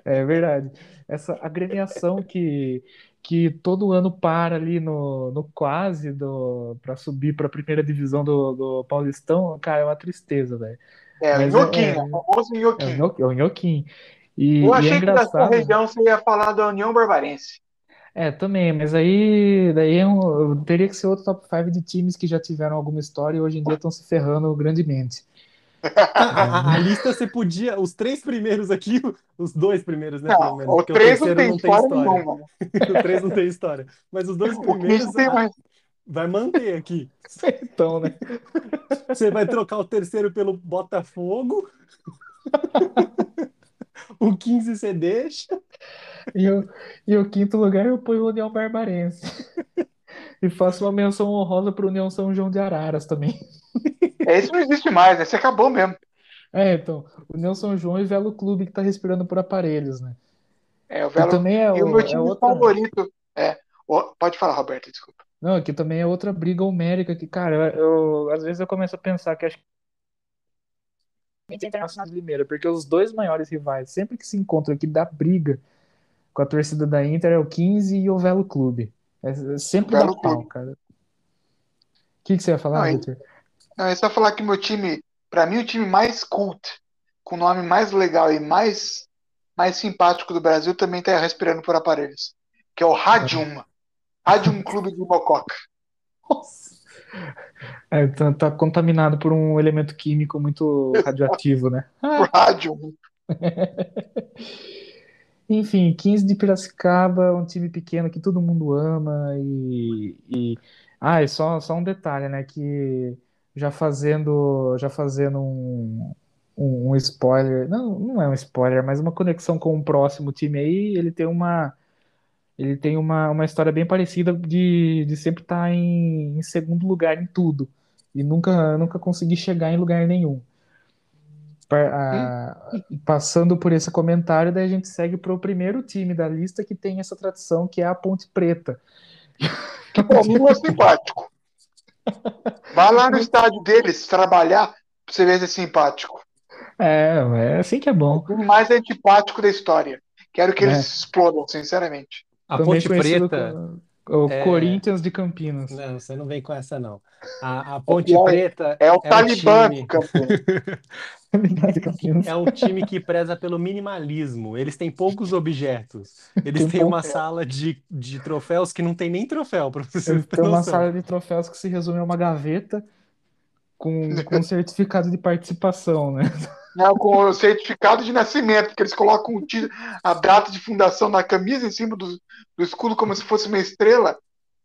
[SPEAKER 3] É verdade. Essa agremiação que, que todo ano para ali no, no quase do para subir para a primeira divisão do, do Paulistão, cara, é uma tristeza, velho.
[SPEAKER 2] É,
[SPEAKER 3] Mas
[SPEAKER 2] o
[SPEAKER 3] é-
[SPEAKER 2] Nhoquinho,
[SPEAKER 3] é-
[SPEAKER 2] o famoso
[SPEAKER 3] É o
[SPEAKER 2] Nhoquinho.
[SPEAKER 3] Nho- é o Nhoquim. E,
[SPEAKER 2] Eu
[SPEAKER 3] e é
[SPEAKER 2] achei que da sua
[SPEAKER 3] engraçado.
[SPEAKER 2] região você ia falar da União Barbarense.
[SPEAKER 3] É, também, mas aí daí é um- teria que ser outro top 5 de times que já tiveram alguma história e hoje em dia estão se ferrando grandemente.
[SPEAKER 1] A, a- a lista você podia. Os três primeiros aqui, [laughs] os dois primeiros, né? Pelo
[SPEAKER 2] Não,
[SPEAKER 1] menos.
[SPEAKER 2] o
[SPEAKER 1] porque
[SPEAKER 2] 3 não
[SPEAKER 1] terceiro
[SPEAKER 2] tem
[SPEAKER 1] não tem
[SPEAKER 2] história nenhuma. [laughs]
[SPEAKER 1] O três não tem história. Mas os dois
[SPEAKER 2] O 15
[SPEAKER 1] primeiros
[SPEAKER 2] tem
[SPEAKER 1] ah,
[SPEAKER 2] mais.
[SPEAKER 1] vai manter aqui. [laughs]
[SPEAKER 3] Então, né?
[SPEAKER 1] Você vai trocar o terceiro pelo Botafogo. O 15 você deixa.
[SPEAKER 3] E, o, e o quinto lugar eu ponho o União Barbarense. E faço uma menção honrosa pro União São João de Araras também.
[SPEAKER 2] Esse não existe mais, né? Esse acabou mesmo.
[SPEAKER 3] É, então, União São João e Velo Clube que tá respirando por aparelhos, né?
[SPEAKER 2] É, o
[SPEAKER 3] Que
[SPEAKER 2] Velo...
[SPEAKER 3] também é,
[SPEAKER 2] E o
[SPEAKER 3] o-
[SPEAKER 2] meu
[SPEAKER 3] é
[SPEAKER 2] time
[SPEAKER 3] outra.
[SPEAKER 2] favorito é. o- Pode falar, Roberto, desculpa.
[SPEAKER 3] Não, aqui também é outra briga homérica que, cara, eu, eu- às vezes eu começo a pensar que acho que Internacional de Limeira, porque os dois maiores rivais, sempre que se encontram aqui, dá briga com a torcida da Inter, é o 15 e o Velo Clube. É, é sempre
[SPEAKER 2] Velo
[SPEAKER 3] dá pau,
[SPEAKER 2] Clube.
[SPEAKER 3] cara. O que, que você ia falar,
[SPEAKER 2] Não, e-
[SPEAKER 3] Victor?
[SPEAKER 2] Não, é só falar que meu time, pra mim, o time mais cult, com o nome mais legal e mais, mais simpático do Brasil, também tá respirando por aparelhos. Que é o Radium. Radium Clube de Mococa.
[SPEAKER 3] Nossa. É, tá, tá contaminado por um elemento químico muito radioativo, né? [laughs]
[SPEAKER 2] Radium. [laughs]
[SPEAKER 3] Enfim, 15 de Piracicaba, um time pequeno que todo mundo ama e, e... ah, e só, só um detalhe, né, que já fazendo já fazendo um, um, um spoiler, não, não é um spoiler, mas uma conexão com o próximo time aí, ele tem uma ele tem uma, uma história bem parecida de, de sempre estar em, em segundo lugar em tudo e nunca nunca conseguir chegar em lugar nenhum. A- passando por esse comentário, daí a gente segue para o primeiro time da lista que tem essa tradição, que é a Ponte Preta.
[SPEAKER 2] Que mim é simpático. Vai lá no estádio deles trabalhar pra você ver se é simpático.
[SPEAKER 3] É, é assim que é bom.
[SPEAKER 2] O time mais antipático da história. Quero que eles
[SPEAKER 3] É.
[SPEAKER 2] explodam, sinceramente.
[SPEAKER 1] A
[SPEAKER 3] Também
[SPEAKER 1] Ponte Preta.
[SPEAKER 3] como o
[SPEAKER 1] é-
[SPEAKER 3] Corinthians de Campinas.
[SPEAKER 1] Não, você não vem com essa, não. A, a Ponte
[SPEAKER 2] pior,
[SPEAKER 1] Preta
[SPEAKER 2] É o
[SPEAKER 1] um
[SPEAKER 2] Talibã
[SPEAKER 1] time-
[SPEAKER 2] campeão. [laughs]
[SPEAKER 3] De Campinas.
[SPEAKER 1] é um time que preza pelo minimalismo. Eles têm poucos objetos. Eles
[SPEAKER 3] Tem
[SPEAKER 1] têm uma sala de, de troféus que não tem nem troféu, para você
[SPEAKER 3] Eles
[SPEAKER 1] ter
[SPEAKER 3] têm uma sala de troféus que se resume a uma gaveta com, com certificado de participação, né?
[SPEAKER 2] Né, com o certificado de nascimento, que eles colocam o a data de fundação na camisa em cima do, do escudo como se fosse uma estrela.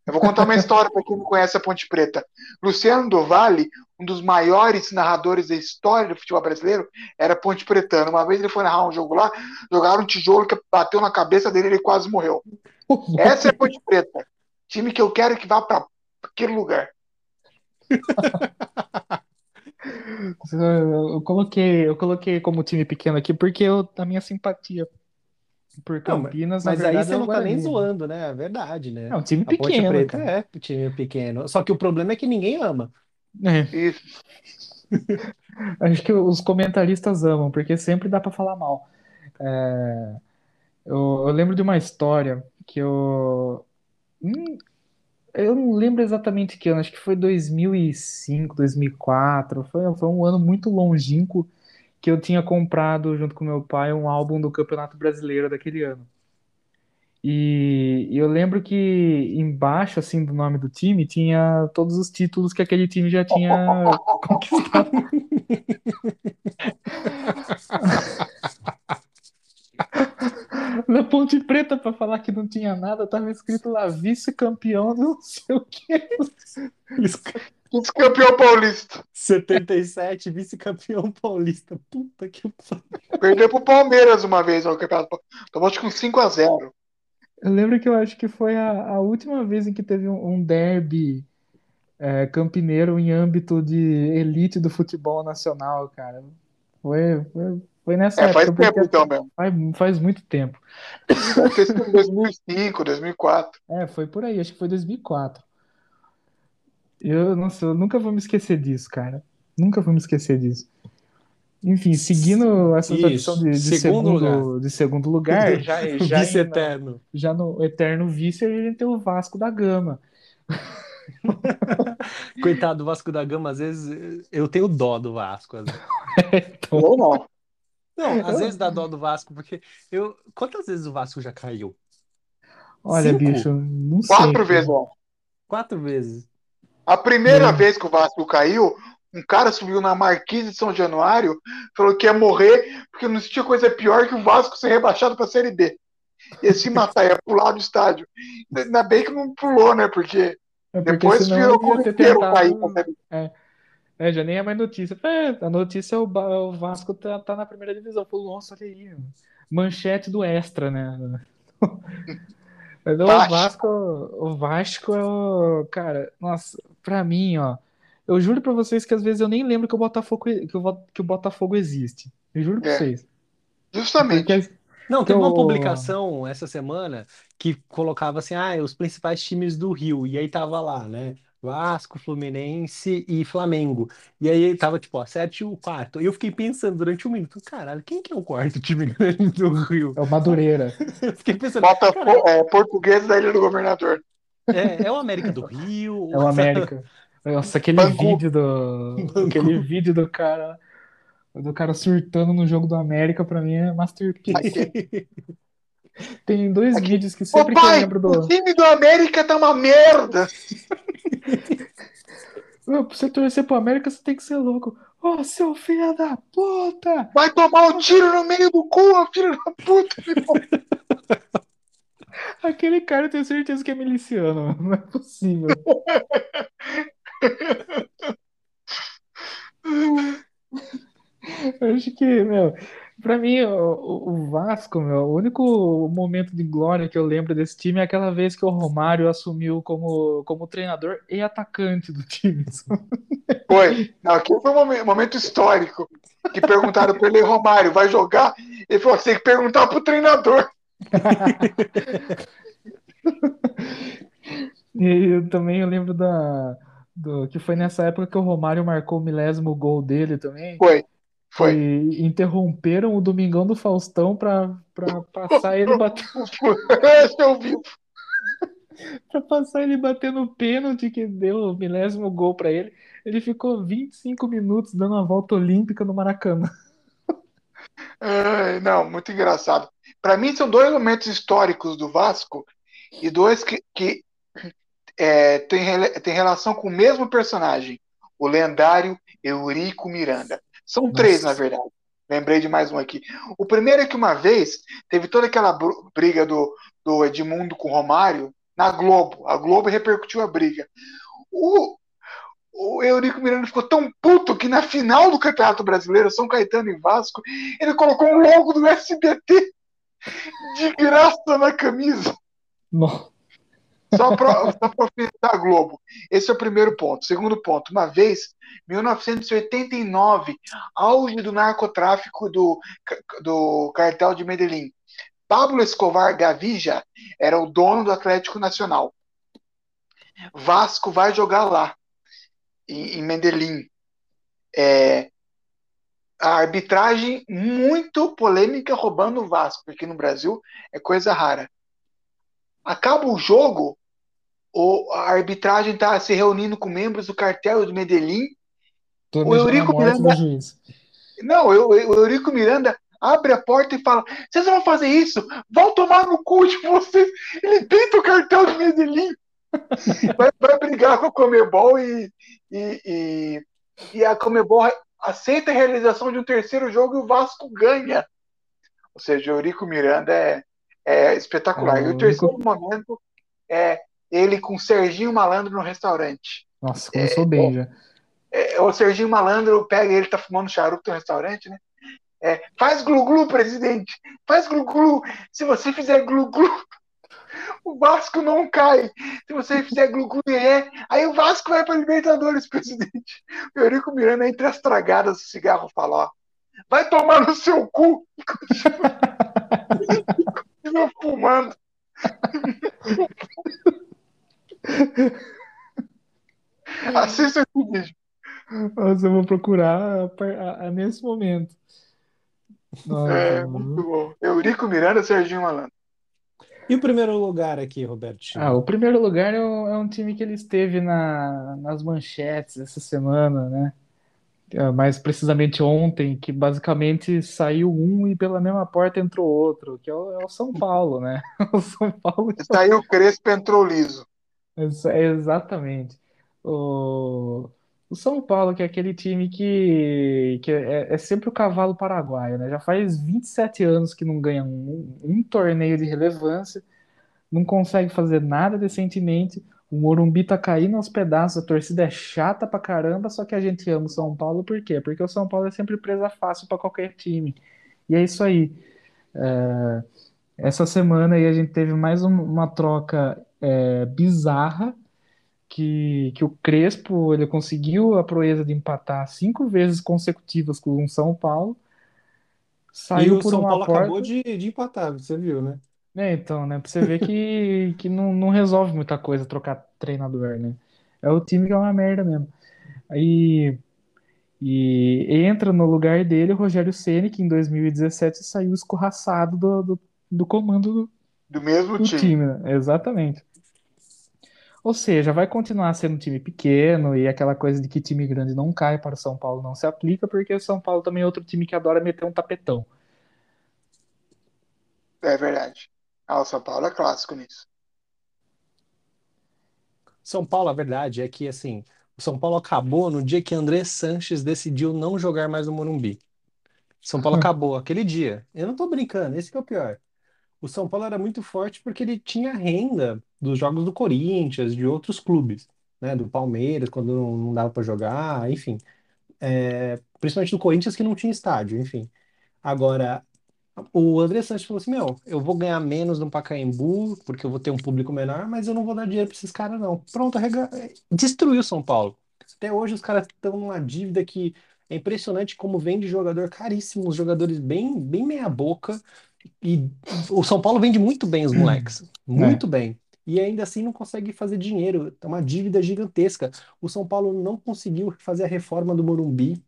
[SPEAKER 2] Eu vou contar uma história para quem não conhece a Ponte Preta. Luciano do Vale, um dos maiores narradores da história do futebol brasileiro, era Ponte Pretano. Uma vez ele foi narrar um jogo lá, jogaram um tijolo que bateu na cabeça dele e ele quase morreu. Essa é a Ponte Preta. Time que eu quero que vá para aquele lugar. [laughs]
[SPEAKER 3] Eu, coloquei, eu coloquei como time pequeno aqui porque eu, a minha simpatia por
[SPEAKER 1] Não, mas-
[SPEAKER 3] Campinas, na
[SPEAKER 1] Mas aí
[SPEAKER 3] verdade,
[SPEAKER 1] você
[SPEAKER 3] é
[SPEAKER 1] não tá nem zoando, né? É verdade, né?
[SPEAKER 3] É um time
[SPEAKER 1] A Ponte
[SPEAKER 3] pequeno,
[SPEAKER 1] Preta
[SPEAKER 3] cara.
[SPEAKER 1] é um time pequeno. Só que o problema é que ninguém ama.
[SPEAKER 3] É,
[SPEAKER 2] Isso. [laughs]
[SPEAKER 3] acho que os comentaristas amam, porque sempre dá pra falar mal. É, eu, eu lembro de uma história que eu. Hum, eu não lembro exatamente que ano, acho que foi 2005, 2004. Foi, foi um ano muito longínquo que eu tinha comprado, junto com meu pai, um álbum do Campeonato Brasileiro daquele ano. E, e eu lembro que embaixo, assim, do nome do time, tinha todos os títulos que aquele time já tinha [laughs] conquistado. Na Ponte Preta, para falar que não tinha nada, tava escrito lá vice-campeão não sei o quê.
[SPEAKER 2] Vice-campeão paulista.
[SPEAKER 1] 77, vice-campeão paulista. Puta que pariu.
[SPEAKER 2] Perdeu pro Palmeiras uma vez no campeonato. Tomou acho que um 5x0.
[SPEAKER 3] Eu lembro que eu acho que foi a, a última vez em que teve um, um derby é, campineiro em âmbito de elite do futebol nacional, cara. Foi, foi, foi nessa
[SPEAKER 2] É, faz
[SPEAKER 3] época,
[SPEAKER 2] tempo
[SPEAKER 3] porque
[SPEAKER 2] então mesmo.
[SPEAKER 3] faz, faz muito tempo.
[SPEAKER 2] Sido em 2005, 2004.
[SPEAKER 3] É, foi por aí, acho que foi 2004. Eu, nossa, eu nunca vou me esquecer disso, cara. Nunca vou me esquecer disso. Enfim, seguindo essa
[SPEAKER 1] Isso,
[SPEAKER 3] tradição de, de
[SPEAKER 1] segundo
[SPEAKER 3] segundo, de segundo lugar, [laughs] já, já,
[SPEAKER 1] Vice eterno.
[SPEAKER 3] já no eterno vice, a gente tem o Vasco da Gama. [laughs]
[SPEAKER 1] Coitado do Vasco da Gama, às vezes eu tenho dó do Vasco. às vezes. [laughs]
[SPEAKER 3] Então,
[SPEAKER 2] Ou não.
[SPEAKER 1] Não, às vezes dá dó do Vasco, porque eu. Quantas vezes o Vasco já caiu?
[SPEAKER 3] olha,
[SPEAKER 1] Cinco?
[SPEAKER 3] bicho, não sei.
[SPEAKER 2] Quatro vezes, ó.
[SPEAKER 1] Quatro vezes.
[SPEAKER 2] A primeira
[SPEAKER 3] Hum.
[SPEAKER 2] vez que o Vasco caiu, um cara subiu na Marquise de São Januário, falou que ia morrer, porque não existia coisa pior que o Vasco ser rebaixado para a Série B. Ia se matar, [laughs] ia pular do estádio. Ainda bem que não pulou, né? Porque
[SPEAKER 3] É porque
[SPEAKER 2] depois virou
[SPEAKER 3] ter
[SPEAKER 2] corriqueiro cair Série B.
[SPEAKER 3] É, já nem é mais notícia. É, a notícia é o, o Vasco tá, tá na primeira divisão. Falei, nossa, olha aí. Manchete do Extra, né? [laughs] Mas o
[SPEAKER 2] Vasco.
[SPEAKER 3] Vasco, o Vasco é o. Cara, nossa, pra mim, ó. Eu juro pra vocês que às vezes eu nem lembro que o Botafogo, que o, que o Botafogo existe. Eu juro pra
[SPEAKER 2] É.
[SPEAKER 3] vocês.
[SPEAKER 2] Justamente.
[SPEAKER 3] Porque
[SPEAKER 1] Não, teve uma publicação essa semana que colocava assim, ah, os principais times do Rio. E aí tava lá, né? Vasco, Fluminense e Flamengo. E aí tava tipo, ó, sete e o quarto. E eu fiquei pensando durante um minuto, caralho, quem que é o quarto time [laughs] grande do Rio?
[SPEAKER 3] é o Madureira.
[SPEAKER 1] Eu [laughs] fiquei pensando,
[SPEAKER 2] Botafogo, é, português da Ilha do Governador.
[SPEAKER 1] é, é o América do Rio?
[SPEAKER 3] É o América. Nossa, aquele
[SPEAKER 2] Bangu.
[SPEAKER 3] vídeo do.
[SPEAKER 1] Bangu.
[SPEAKER 3] Aquele vídeo do cara. Do cara surtando no jogo do América, pra mim é masterpiece. Tem dois
[SPEAKER 2] Aqui.
[SPEAKER 3] vídeos que
[SPEAKER 2] Ô
[SPEAKER 3] sempre que eu
[SPEAKER 2] pai,
[SPEAKER 3] lembro
[SPEAKER 2] o
[SPEAKER 3] do.
[SPEAKER 2] time do América tá uma merda. [laughs] [laughs]
[SPEAKER 3] Pra você torcer pro América, você tem que ser louco. Ô, seu filho da puta!
[SPEAKER 2] Vai tomar um tiro no meio do cu, filho da puta. [laughs]
[SPEAKER 3] Aquele cara eu tenho certeza que é miliciano. [laughs] Não é possível. Eu acho que, meu, pra mim, o, o- Vasco, meu, o único momento de glória que eu lembro desse time é aquela vez que o Romário assumiu como, como treinador e atacante do time. [laughs]
[SPEAKER 2] Foi. Não, aquilo foi um momen- momento histórico. Que perguntaram pra ele, Romário, vai jogar? Ele falou, você tem que perguntar pro treinador. [laughs]
[SPEAKER 3] E eu também eu lembro da, do, que foi nessa época que o Romário marcou o milésimo gol dele também.
[SPEAKER 2] Foi. Foi.
[SPEAKER 3] E interromperam o Domingão do Faustão pra, pra passar ele [laughs] bater,
[SPEAKER 2] Esse eu vi. [laughs]
[SPEAKER 3] pra passar ele batendo o pênalti que deu o milésimo gol pra ele. Ele ficou 25 minutos dando uma volta olímpica no Maracanã. [laughs]
[SPEAKER 2] Ai, não, muito engraçado. Para mim, são dois momentos históricos do Vasco e dois que, que é, tem, tem relação com o mesmo personagem, o lendário Eurico Miranda. São três, na verdade. Lembrei de mais um aqui. O primeiro é que uma vez teve toda aquela br- briga do, do Edmundo com o Romário na Globo. A Globo repercutiu a briga. O, o Eurico Miranda ficou tão puto que na final do Campeonato Brasileiro, São Caetano e Vasco, ele colocou um logo do SBT de graça na camisa.
[SPEAKER 3] Não.
[SPEAKER 2] Só para alfinetar a Globo. Esse é o primeiro ponto. Segundo ponto, uma vez, 1989, auge do narcotráfico do, do cartel de Medellín. Pablo Escobar Gavija era o dono do Atlético Nacional. Vasco vai jogar lá, em, em Medellín. É, a arbitragem muito polêmica roubando o Vasco, porque no Brasil é coisa rara. Acaba o jogo, o, a arbitragem está se reunindo com membros do cartel de Medellín.
[SPEAKER 3] Tô
[SPEAKER 2] O Eurico Miranda-. Não, eu- eu- o Eurico Miranda abre a porta e fala: Vocês vão fazer isso? Vão tomar no cu de vocês. Ele tenta o cartel de Medellín. [laughs] Vai, vai brigar com a Comebol e, e, e, e a Comebol aceita a realização de um terceiro jogo e o Vasco ganha. Ou seja, o Eurico Miranda é, É espetacular. É, e o terceiro momento é ele com Serginho Malandro no restaurante.
[SPEAKER 3] Nossa, começou é, bem já.
[SPEAKER 2] É, o Serginho Malandro pega ele, tá fumando charuto no restaurante, né? É, faz glu-glu, presidente. Faz glu-glu. Se você fizer glu-glu, [laughs] o Vasco não cai. Se você fizer glu-glu, é, aí o Vasco vai para Libertadores, [laughs] presidente. O Eurico Miranda, entre as tragadas do cigarro, fala: ó, vai tomar no seu cu. [laughs] Continua fumando. [laughs] Assista esse vídeo.
[SPEAKER 3] Nossa, eu vou procurar a, a, nesse momento.
[SPEAKER 2] Nossa, é, muito bom. Eurico Miranda, Serginho Malandro.
[SPEAKER 1] E o primeiro lugar aqui, Roberto?
[SPEAKER 3] Ah, o primeiro lugar é um, é um time que ele esteve na, nas manchetes essa semana, né? É, mais precisamente ontem, que basicamente saiu um e pela mesma porta entrou outro, que é o, é o São Paulo, né? [laughs] O São Paulo.
[SPEAKER 2] Saiu Crespo, entrou liso.
[SPEAKER 3] É, exatamente. O, o São Paulo, que é aquele time que, que é, é, sempre o cavalo paraguaio, né? Já faz 27 anos que não ganha um, um torneio de relevância, não consegue fazer nada decentemente. O Morumbi tá caindo aos pedaços, a torcida é chata pra caramba, só que a gente ama o São Paulo por quê? Porque o São Paulo é sempre presa fácil para qualquer time. E é isso aí. É, essa semana aí a gente teve mais um, uma troca é, bizarra que, que o Crespo ele conseguiu a proeza de empatar cinco vezes consecutivas com o São Paulo.
[SPEAKER 1] Saiu e o por São uma Paulo porta... acabou de, de empatar, você viu, né?
[SPEAKER 3] É, então, né? Pra você ver que, [laughs] que não, não resolve muita coisa trocar treinador, né? É o time que é uma merda mesmo. Aí. E entra no lugar dele o Rogério Ceni, que em 2017 saiu escorraçado do, do, do comando do,
[SPEAKER 2] do mesmo do time. time
[SPEAKER 3] né? Exatamente. Ou seja, vai continuar sendo um time pequeno e aquela coisa de que time grande não cai para o São Paulo não se aplica, porque o São Paulo também é outro time que adora meter um tapetão.
[SPEAKER 2] É verdade. Ah, o São Paulo é clássico nisso.
[SPEAKER 1] São Paulo, a verdade é que assim, o São Paulo acabou no dia que André Sanches decidiu não jogar mais no Morumbi. São Paulo [laughs] acabou aquele dia. Eu não tô brincando, esse que é o pior o São Paulo era muito forte porque ele tinha renda dos jogos do Corinthians, de outros clubes, né? Do Palmeiras, quando não, não dava para jogar, enfim. É, principalmente do Corinthians, que não tinha estádio, enfim. Agora, o André Santos falou assim: Meu, eu vou ganhar menos no Pacaembu, porque eu vou ter um público menor, mas eu não vou dar dinheiro para esses caras, não. Pronto, arrega... destruiu o São Paulo. Até hoje os caras estão numa dívida que é impressionante como vende jogador caríssimo, os jogadores bem, bem meia-boca, e o São Paulo vende muito bem os moleques, [clears throat] muito é. bem. E ainda assim não consegue fazer dinheiro, é uma dívida gigantesca. O São Paulo não conseguiu fazer a reforma do Morumbi.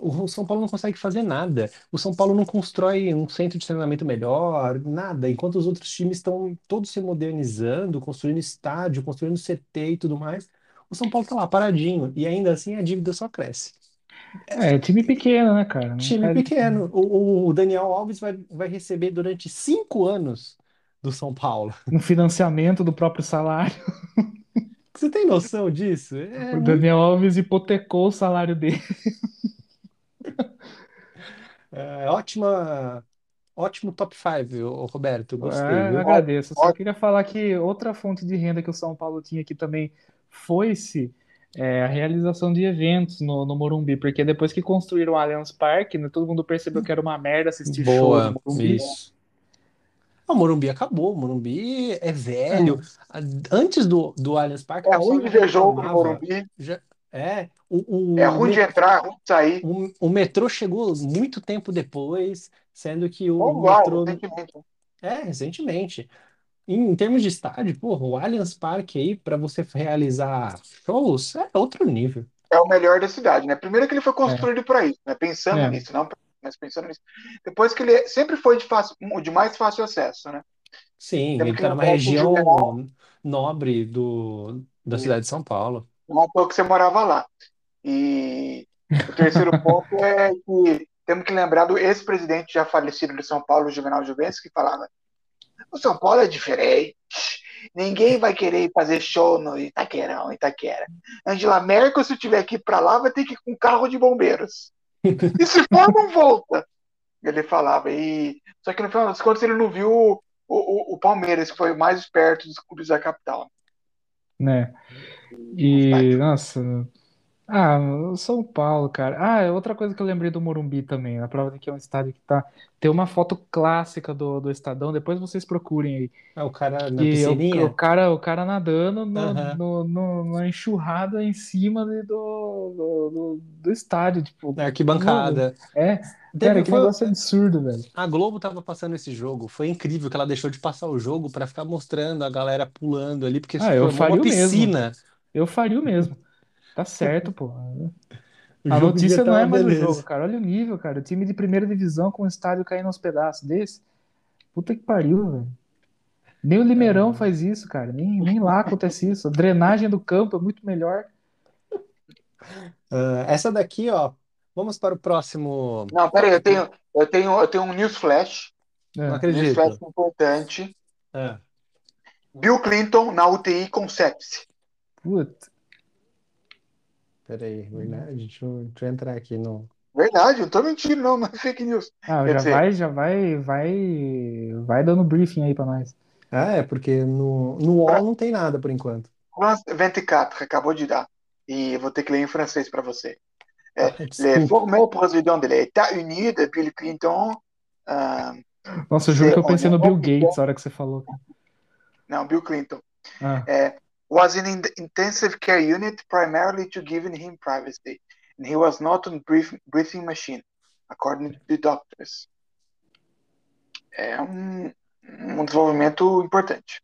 [SPEAKER 1] O São Paulo não consegue fazer nada. O São Paulo não constrói um centro de treinamento melhor, nada. Enquanto os outros times estão todos se modernizando, construindo estádio, construindo CT e tudo mais, o São Paulo está lá paradinho. E ainda assim a dívida só cresce.
[SPEAKER 3] É, time pequeno, né, cara? Não
[SPEAKER 1] Time pequeno. O, o Daniel Alves vai, vai receber durante cinco anos do São Paulo.
[SPEAKER 3] Um financiamento do próprio salário.
[SPEAKER 1] Você tem noção disso?
[SPEAKER 3] É o Daniel Alves hipotecou o salário dele. [laughs]
[SPEAKER 1] É, ótima, ótimo top 5, Roberto. Gostei.
[SPEAKER 3] É,
[SPEAKER 1] viu?
[SPEAKER 3] agradeço. Só queria falar que outra fonte de renda que o São Paulo tinha aqui também foi-se é, a realização de eventos no, no Morumbi, porque depois que construíram o Allianz Parque, né, todo mundo percebeu que era uma merda assistir Boa, show no Morumbi. Isso.
[SPEAKER 1] O Morumbi acabou, o Morumbi é velho. É. Antes do, do Allianz Parque...
[SPEAKER 2] É ruim de ver jogo no Morumbi.
[SPEAKER 1] Já, é, o,
[SPEAKER 2] o, é ruim de entrar, é ruim de sair.
[SPEAKER 1] O, o metrô chegou muito tempo depois, sendo que o, metrô...
[SPEAKER 2] recentemente.
[SPEAKER 1] É, recentemente em termos de estádio, porra, o Allianz Parque aí, para você realizar shows, é outro nível.
[SPEAKER 2] É o melhor da cidade, né? Primeiro que ele foi construído é. para isso, né? Pensando é. nisso, não, mas pensando nisso. Depois que ele sempre foi de, fácil, de mais fácil acesso, né?
[SPEAKER 1] Sim, ele está numa região nobre do, da cidade de São Paulo.
[SPEAKER 2] Não pouco que você morava lá. E o terceiro [laughs] ponto é que temos que lembrar do ex-presidente já falecido de São Paulo, Juvenal Juventus, que falava o São Paulo é diferente. Ninguém vai querer fazer show no Itaquerão, Itaquera. Angela Merkel, se tiver ir para lá, vai ter que ir com carro de bombeiros. E se for, não volta. Ele falava. E... Só que no final das contas ele não viu o, o, o Palmeiras, que foi o mais esperto dos clubes da capital.
[SPEAKER 3] Né? E, nossa, ah, São Paulo, cara. Ah, é outra coisa que eu lembrei do Morumbi também, a prova de que é um estádio que tá. Tem uma foto clássica do, do Estadão, depois vocês procurem aí.
[SPEAKER 1] Ah, o cara na
[SPEAKER 3] E o, o cara, o cara nadando no,
[SPEAKER 1] Aham.
[SPEAKER 3] no, no- na enxurrada em cima de- do, do, do, do estádio, tipo,
[SPEAKER 1] Na arquibancada.
[SPEAKER 3] é,
[SPEAKER 1] Teve-
[SPEAKER 3] cara, que
[SPEAKER 1] foi-
[SPEAKER 3] negócio absurdo, velho.
[SPEAKER 1] A Globo tava passando esse jogo. Foi incrível que ela deixou de passar o jogo pra ficar mostrando a galera pulando ali, porque
[SPEAKER 3] Ah, eu faria
[SPEAKER 1] uma
[SPEAKER 3] o mesmo. Eu faria o mesmo. Tá certo, pô. [laughs]
[SPEAKER 1] O
[SPEAKER 3] A
[SPEAKER 1] jogo
[SPEAKER 3] notícia não
[SPEAKER 1] tá
[SPEAKER 3] é
[SPEAKER 1] uma
[SPEAKER 3] mais o
[SPEAKER 1] beleza.
[SPEAKER 3] jogo, cara. Olha o nível, cara. O time de primeira divisão com o estádio caindo aos pedaços desse. Puta que pariu, velho. Nem o
[SPEAKER 1] É.
[SPEAKER 3] Limeirão faz isso, cara. Nem, nem lá acontece isso. A drenagem do campo é muito melhor.
[SPEAKER 1] Ah, essa daqui, ó. Vamos para o próximo.
[SPEAKER 2] Não, peraí, eu tenho, eu tenho, eu tenho um news flash.
[SPEAKER 1] Não
[SPEAKER 3] É.
[SPEAKER 2] News
[SPEAKER 1] acredito.
[SPEAKER 2] flash importante.
[SPEAKER 1] Ah,
[SPEAKER 2] Bill Clinton na UTI com sepse.
[SPEAKER 3] Puta.
[SPEAKER 1] peraí, verdade? Deixa eu, deixa eu entrar aqui no.
[SPEAKER 2] Verdade, eu não tô mentindo, não, não é fake news.
[SPEAKER 3] Ah,
[SPEAKER 2] Quer
[SPEAKER 3] já
[SPEAKER 2] dizer-
[SPEAKER 3] vai, já vai, vai, vai dando briefing aí pra nós.
[SPEAKER 1] Ah, é, porque no, no UOL não tem nada por enquanto.
[SPEAKER 2] France 24, acabou de dar. E eu vou ter que ler em francês para você. É,
[SPEAKER 1] Ah,
[SPEAKER 2] Le formel président de l'État-Unis de Bill Clinton. ah,
[SPEAKER 3] Nossa, eu juro que eu pensei no Bill Gates na hora que você falou.
[SPEAKER 2] não, Bill Clinton.
[SPEAKER 3] Ah,
[SPEAKER 2] É, was in the intensive care unit primarily to give him privacy. And he was not on breathing machine, according to the doctors. É um, um desenvolvimento importante.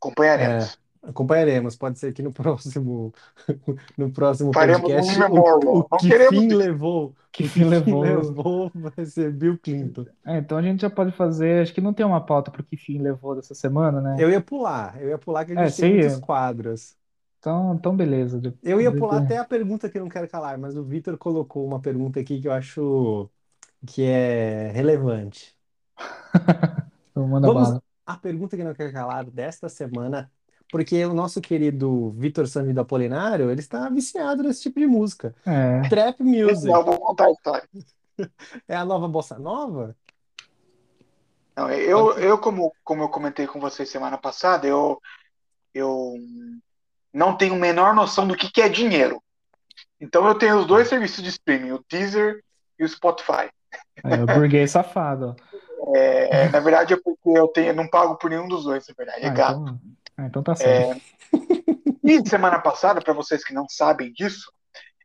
[SPEAKER 2] Acompanharemos.
[SPEAKER 1] Acompanharemos. Pode ser que no próximo, [laughs] no próximo
[SPEAKER 2] Faremos
[SPEAKER 1] podcast,
[SPEAKER 2] um
[SPEAKER 1] o, o que
[SPEAKER 2] queremos
[SPEAKER 1] fim levou, [laughs]
[SPEAKER 3] Que
[SPEAKER 1] o
[SPEAKER 3] fim levou.
[SPEAKER 1] levou vai ser Bill Clinton.
[SPEAKER 3] é, então a gente já pode fazer. Acho que não tem uma pauta pro que fim levou dessa semana, né?
[SPEAKER 1] Eu ia pular, eu ia pular que a
[SPEAKER 3] É,
[SPEAKER 1] gente tem
[SPEAKER 3] sei.
[SPEAKER 1] muitos quadros.
[SPEAKER 3] Então, então beleza.
[SPEAKER 1] Eu ia pular até a pergunta que eu não quero calar, mas o Vitor colocou uma pergunta aqui que eu acho que é relevante. [laughs]
[SPEAKER 3] Então manda
[SPEAKER 1] Vamos
[SPEAKER 3] bala.
[SPEAKER 1] à pergunta que não quero calar desta semana, porque o nosso querido Vitor Sanvido Apolinário, ele está viciado nesse tipo de música.
[SPEAKER 3] É.
[SPEAKER 1] Trap music.
[SPEAKER 2] Não, vou contar a história. [laughs]
[SPEAKER 1] É a nova bossa nova?
[SPEAKER 2] Não, eu, eu como, como eu comentei com vocês semana passada, eu, eu não tenho a menor noção do que, que é dinheiro. Então eu tenho os dois serviços de streaming, o Deezer e o Spotify.
[SPEAKER 3] É, o burguês safado. ó. [laughs]
[SPEAKER 2] É, na verdade é porque eu tenho, eu não pago por nenhum dos dois, na verdade. É
[SPEAKER 3] Ah,
[SPEAKER 2] gato.
[SPEAKER 3] então, ah, então tá certo.
[SPEAKER 2] E semana passada, para vocês que não sabem disso,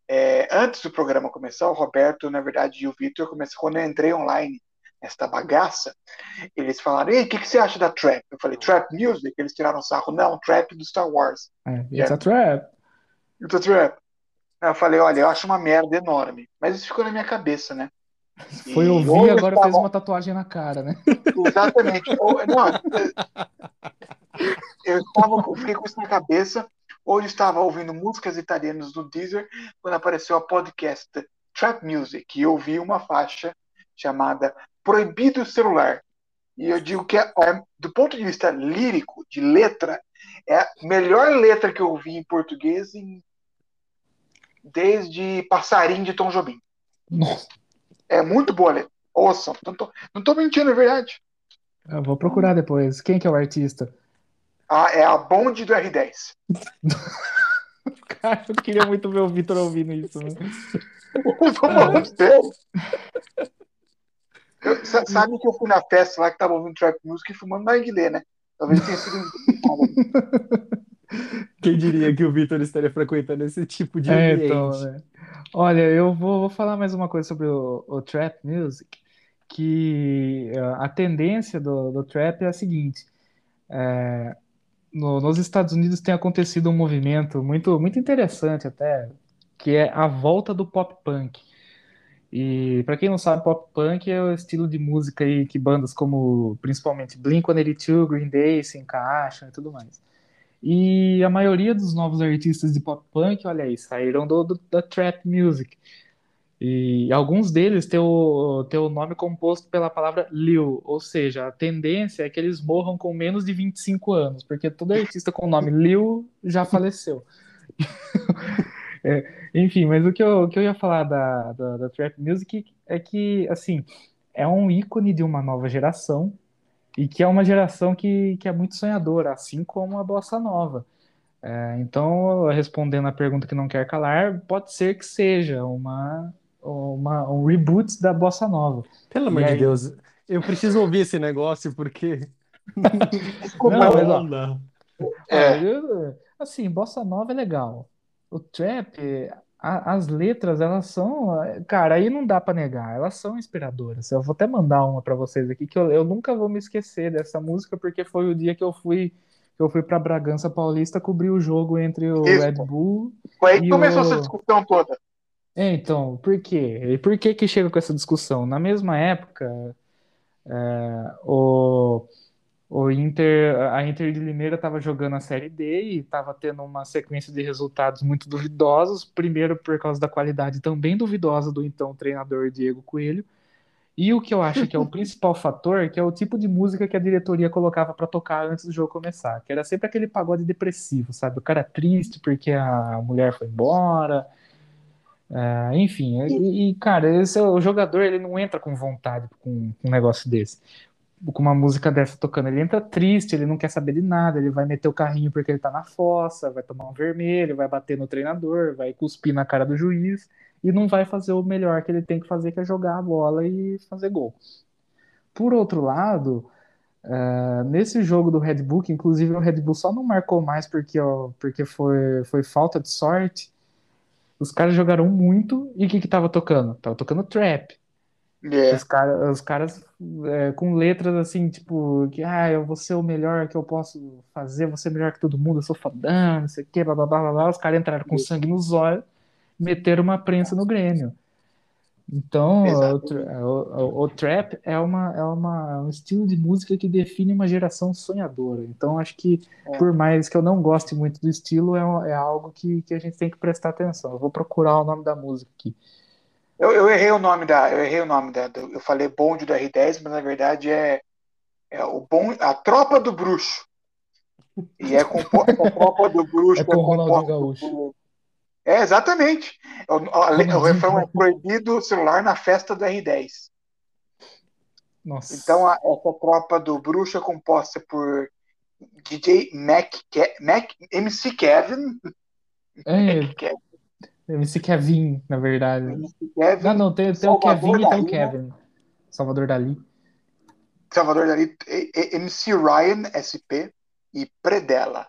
[SPEAKER 2] é, antes do programa começar, o Roberto, na verdade, e o Vitor, começou, quando eu entrei online nesta bagaça, eles falaram, ei, o que, que você acha da Trap? Eu falei, Trap Music? Eles tiraram sarro. Não, Trap do Star Wars.
[SPEAKER 3] É, it's a trap.
[SPEAKER 2] Então, Trap. Eu falei, olha, eu acho uma merda enorme. Mas isso ficou na minha cabeça, né? [laughs]
[SPEAKER 3] Foi ouvir
[SPEAKER 2] ou
[SPEAKER 3] e agora
[SPEAKER 2] estava-
[SPEAKER 3] fez uma tatuagem na cara, né?
[SPEAKER 2] Exatamente. Não, [laughs] eu- estava, com isso na cabeça. Hoje estava ouvindo músicas italianas do Deezer quando apareceu a podcast Trap Music e eu ouvi uma faixa chamada Proibido Celular. E eu digo que, é, é, do ponto de vista lírico, de letra, é a melhor letra que eu ouvi em português em- desde Passarinho de Tom Jobim.
[SPEAKER 3] Nossa,
[SPEAKER 2] É muito boa a letra. Ouçam, não tô, não tô mentindo, é verdade.
[SPEAKER 3] eu vou procurar depois. Quem que é o artista?
[SPEAKER 2] Ah, é a Bonde do R10. [laughs]
[SPEAKER 3] Cara, eu queria muito ver o Vitor ouvindo isso, né?
[SPEAKER 2] Eu tô falando sério. Eu- sa- sabe que eu fui na festa lá que tava ouvindo trap music e fumando narguilé, né? Talvez tenha sido. [laughs]
[SPEAKER 1] Quem diria que o Vitor estaria frequentando esse tipo de
[SPEAKER 3] É,
[SPEAKER 1] ambiente?
[SPEAKER 3] então, né? Olha, eu vou, vou falar mais uma coisa sobre o, o trap music, que ah, a tendência do, do trap é a seguinte: é, no- nos Estados Unidos tem acontecido um movimento muito, muito interessante até, que é a volta do pop punk. E para quem não sabe, pop punk é o estilo de música aí que bandas como principalmente Blink-182, Green Day se encaixam e tudo mais. E a maioria dos novos artistas de pop punk, olha aí, saíram do, do- da trap music. E alguns deles têm o, têm o nome composto pela palavra Lil, ou seja, a tendência é que eles morram com menos de 25 anos, porque todo artista com o nome Lil já faleceu. [laughs] É, enfim, mas o que eu, o que eu ia falar da, da, da trap music é que, assim, é um ícone de uma nova geração e que é uma geração que, que é muito sonhadora, assim como a bossa nova. É, então, respondendo a pergunta que não quer calar, pode ser que seja uma, uma um reboot da bossa nova.
[SPEAKER 1] Pelo amor de Deus, eu preciso ouvir esse negócio porque. [laughs]
[SPEAKER 2] Desculpa,
[SPEAKER 3] Não, mas, ó,
[SPEAKER 1] Não.
[SPEAKER 2] É.
[SPEAKER 3] Eu- assim, bossa nova é legal. O trap, a- as letras, elas são, cara, aí não dá pra negar, elas são inspiradoras. Eu vou até mandar uma pra vocês aqui que eu, eu nunca vou me esquecer dessa música porque foi o dia que eu fui eu fui para Bragança Paulista cobrir o jogo entre o
[SPEAKER 2] Isso.
[SPEAKER 3] Red Bull.
[SPEAKER 2] Foi aí que
[SPEAKER 3] E
[SPEAKER 2] começou
[SPEAKER 3] o-
[SPEAKER 2] essa discussão toda.
[SPEAKER 3] É, então, por quê? E por que que chega com essa discussão? Na mesma época, é, o o Inter, a Inter de Limeira estava jogando a Série D e estava tendo uma sequência de resultados muito duvidosos. Primeiro, por causa da qualidade também duvidosa do então treinador Diego Coelho. E o que eu acho que é o [laughs] principal fator, que é o tipo de música que a diretoria colocava para tocar antes do jogo começar, que era sempre aquele pagode depressivo, sabe? O cara triste porque a mulher foi embora. É, enfim, e, e, cara, esse, é o jogador ele não entra com vontade com, com um negócio desse com uma música dessa tocando. Ele entra triste, ele não quer saber de nada, ele vai meter o carrinho porque ele tá na fossa, vai tomar um vermelho, vai bater no treinador, vai cuspir na cara do juiz e não vai fazer o melhor que ele tem que fazer, que é jogar a bola e fazer gol. Por outro lado, uh, nesse jogo do Red Bull, que inclusive o Red Bull só não marcou mais porque, ó, porque foi, foi falta de sorte, os caras jogaram muito e o que que tava tocando? Tava tocando trap.
[SPEAKER 2] É.
[SPEAKER 3] Os, cara, os caras é, com letras assim, tipo, que ah, eu vou ser o melhor que eu posso fazer, vou ser melhor que todo mundo, eu sou fodão, não sei o que, blá blá blá blá. Os caras entraram com sangue nos olhos, meteram uma prensa no Grêmio. Então, o, o, o, trap é, uma, é uma, um estilo de música que define uma geração sonhadora. Então, acho que, é. por mais que eu não goste muito do estilo, é, é algo que, que a gente tem que prestar atenção. Eu vou procurar o nome da música aqui.
[SPEAKER 2] Eu, eu, errei o nome da. Eu errei o nome da. Eu falei bonde do R10, mas na verdade é, é o bom, a tropa do bruxo. E é com a tropa do bruxo.
[SPEAKER 3] É com o Ronaldinho Gaúcho.
[SPEAKER 2] Do... É, exatamente. O, a, o refrão é proibido celular na festa do R10.
[SPEAKER 3] Nossa.
[SPEAKER 2] Então, a, essa tropa do bruxo é composta por DJ Mac, Mac MC Kevin.
[SPEAKER 3] É, [laughs] Mac Kevin. MC Kevin, na verdade.
[SPEAKER 2] Kevin,
[SPEAKER 3] não, não, tem, tem o Kevin e tem o Kevin. Salvador Dali.
[SPEAKER 2] Salvador Dali, MC Ryan SP e Predella.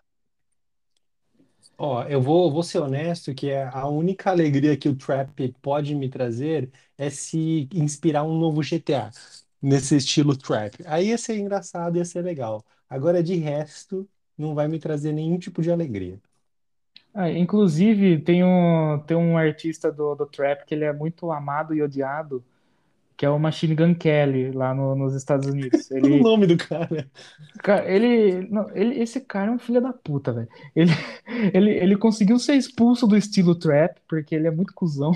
[SPEAKER 1] Ó, eu vou, vou ser honesto que é a única alegria que o trap pode me trazer é se inspirar um novo GTA nesse estilo trap. Aí ia ser engraçado, ia ser legal. Agora, de resto, não vai me trazer nenhum tipo de alegria.
[SPEAKER 3] Ah, inclusive, tem um, tem um artista do, do trap que ele é muito amado e odiado, que é o Machine Gun Kelly, lá no, nos Estados Unidos. [laughs] Ele,
[SPEAKER 1] o nome do cara.
[SPEAKER 3] cara ele, não, ele, esse cara é um filho da puta, velho. Ele, [laughs] ele, ele conseguiu ser expulso do estilo trap, porque ele é muito cuzão.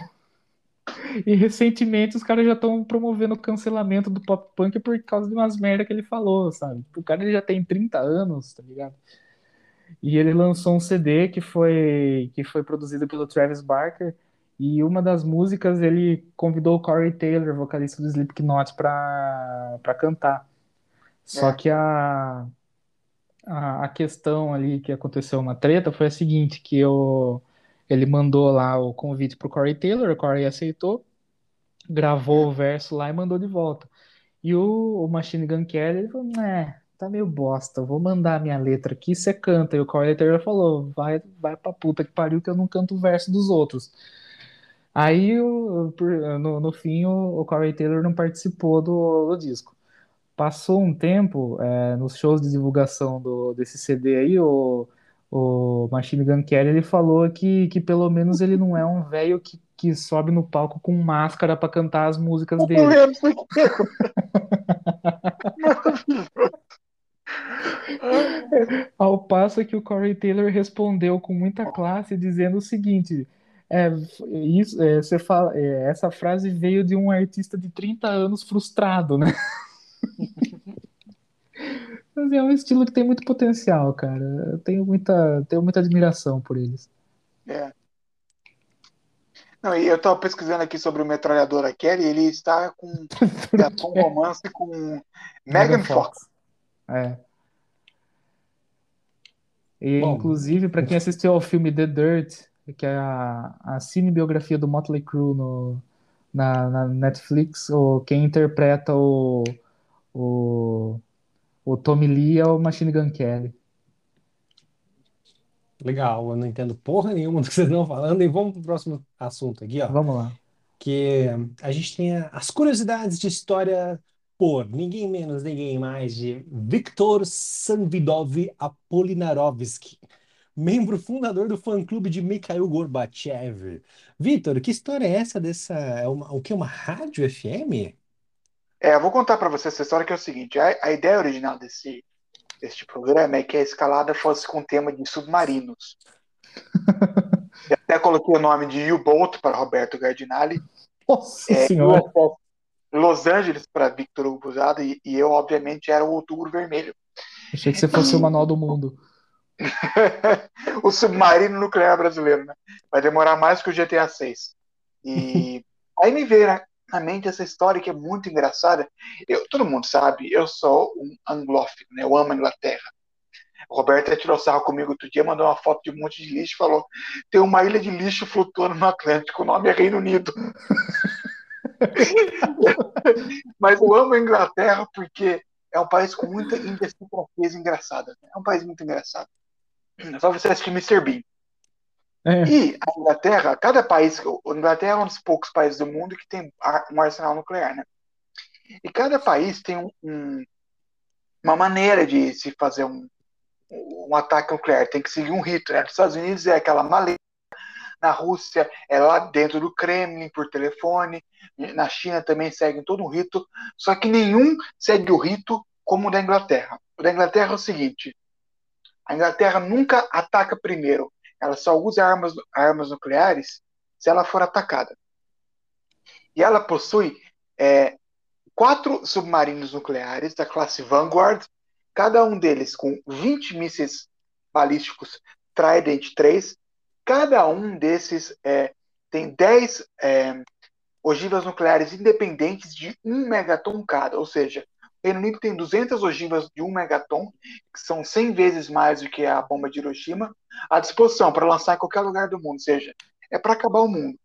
[SPEAKER 3] E recentemente os caras já estão promovendo o cancelamento do pop punk por causa de umas merda que ele falou, sabe? O cara ele já tem 30 anos, tá ligado? E ele lançou um CD que foi, que foi produzido pelo Travis Barker. E uma das músicas ele convidou o Corey Taylor, vocalista do Slipknot, para cantar. Só
[SPEAKER 2] É.
[SPEAKER 3] que a, a, a questão ali que aconteceu uma treta foi a seguinte, que o, ele mandou lá o convite pro Corey Taylor, o Corey aceitou, gravou o verso lá e mandou de volta. E o, o Machine Gun Kelly, ele falou, é, tá meio bosta, vou mandar minha letra aqui, você canta. E o Corey Taylor falou, vai, vai pra puta que pariu que eu não canto o verso dos outros. Aí, o- por- no, no fim, o, o Corey Taylor não participou do, do disco. Passou um tempo, é, nos shows de divulgação do, desse CD aí, o, o Machine Gun Kelly, ele falou que, que pelo menos ele não é um velho que, que sobe no palco com máscara pra cantar as músicas dele.
[SPEAKER 2] Morrendo foi quero. [laughs]
[SPEAKER 3] Ao passo que o Corey Taylor respondeu com muita classe, dizendo o seguinte: é, isso, é, você fala, é, essa frase veio de um artista de 30 anos frustrado, né? [laughs] Mas é um estilo que tem muito potencial, cara. Eu tenho muita, tenho muita admiração por eles.
[SPEAKER 2] É. Não, eu tava pesquisando aqui sobre o Metralhadora Kelly, ele está com, está com um [laughs] romance com Megan Fox.
[SPEAKER 3] É. E,
[SPEAKER 1] Bom.
[SPEAKER 3] inclusive, para quem [laughs] assistiu ao filme The Dirt, que é a, a cinebiografia do Motley Crue no, na, na Netflix, o, quem interpreta o, o, o Tommy Lee é o Machine Gun Kelly.
[SPEAKER 1] Legal, eu não entendo porra nenhuma [laughs] do que vocês estão falando. E vamos pro próximo assunto aqui, ó.
[SPEAKER 3] Vamos lá.
[SPEAKER 1] Que a gente tem as curiosidades de história por ninguém menos, ninguém mais de Viktor Sanvidov Apolinarovsky, membro fundador do fã-clube de Mikhail Gorbachev. Vitor, que história é essa dessa. É uma, o que? Uma rádio FM?
[SPEAKER 2] É, eu vou contar para você essa história que é o seguinte: a, a ideia original desse, deste programa é que a escalada fosse com tema de submarinos. [laughs] Eu até coloquei o nome de U-Boat para Roberto Gardinali,
[SPEAKER 3] Nossa
[SPEAKER 2] é,
[SPEAKER 3] senhora.
[SPEAKER 2] USS Los Angeles para Victor Hugo e, e eu, obviamente, era o Outubro Vermelho.
[SPEAKER 3] Achei que você fosse o Manual do Mundo. [laughs]
[SPEAKER 2] o submarino nuclear brasileiro, né? Vai demorar mais que o GTA 6. E [laughs] aí me veio na, na mente essa história que é muito engraçada. Eu, todo mundo sabe, eu sou um anglófilo, né? Eu amo a Inglaterra. O Roberto tirou sarro comigo outro dia, mandou uma foto de um monte de lixo e falou: tem uma ilha de lixo flutuando no Atlântico, o nome é Reino Unido. [laughs] Mas eu amo a Inglaterra porque é um país com muita idiosincrasia engraçada. É um país muito engraçado. É só você assistir Mr. Bean.
[SPEAKER 3] É.
[SPEAKER 2] E a Inglaterra, cada país, a Inglaterra é um dos poucos países do mundo que tem um arsenal nuclear, né? E cada país tem um- um- uma maneira de se fazer um, um ataque nuclear, tem que seguir um rito, né? Nos Estados Unidos é aquela maleta, na Rússia é lá dentro do Kremlin por telefone, na China também segue todo um rito, só que nenhum segue o rito como o da Inglaterra. O da Inglaterra é o seguinte: a Inglaterra nunca ataca primeiro, ela só usa armas, armas nucleares se ela for atacada. E ela possui é, quatro submarinos nucleares da classe Vanguard, cada um deles com 20 mísseis balísticos Trident 3. Cada um desses é, tem 10 é, ogivas nucleares independentes de 1 megaton cada, ou seja, Reino Unido tem 200 ogivas de 1 megaton, que são 100 vezes mais do que a bomba de Hiroshima, à disposição para lançar em qualquer lugar do mundo, ou seja, é para acabar o mundo.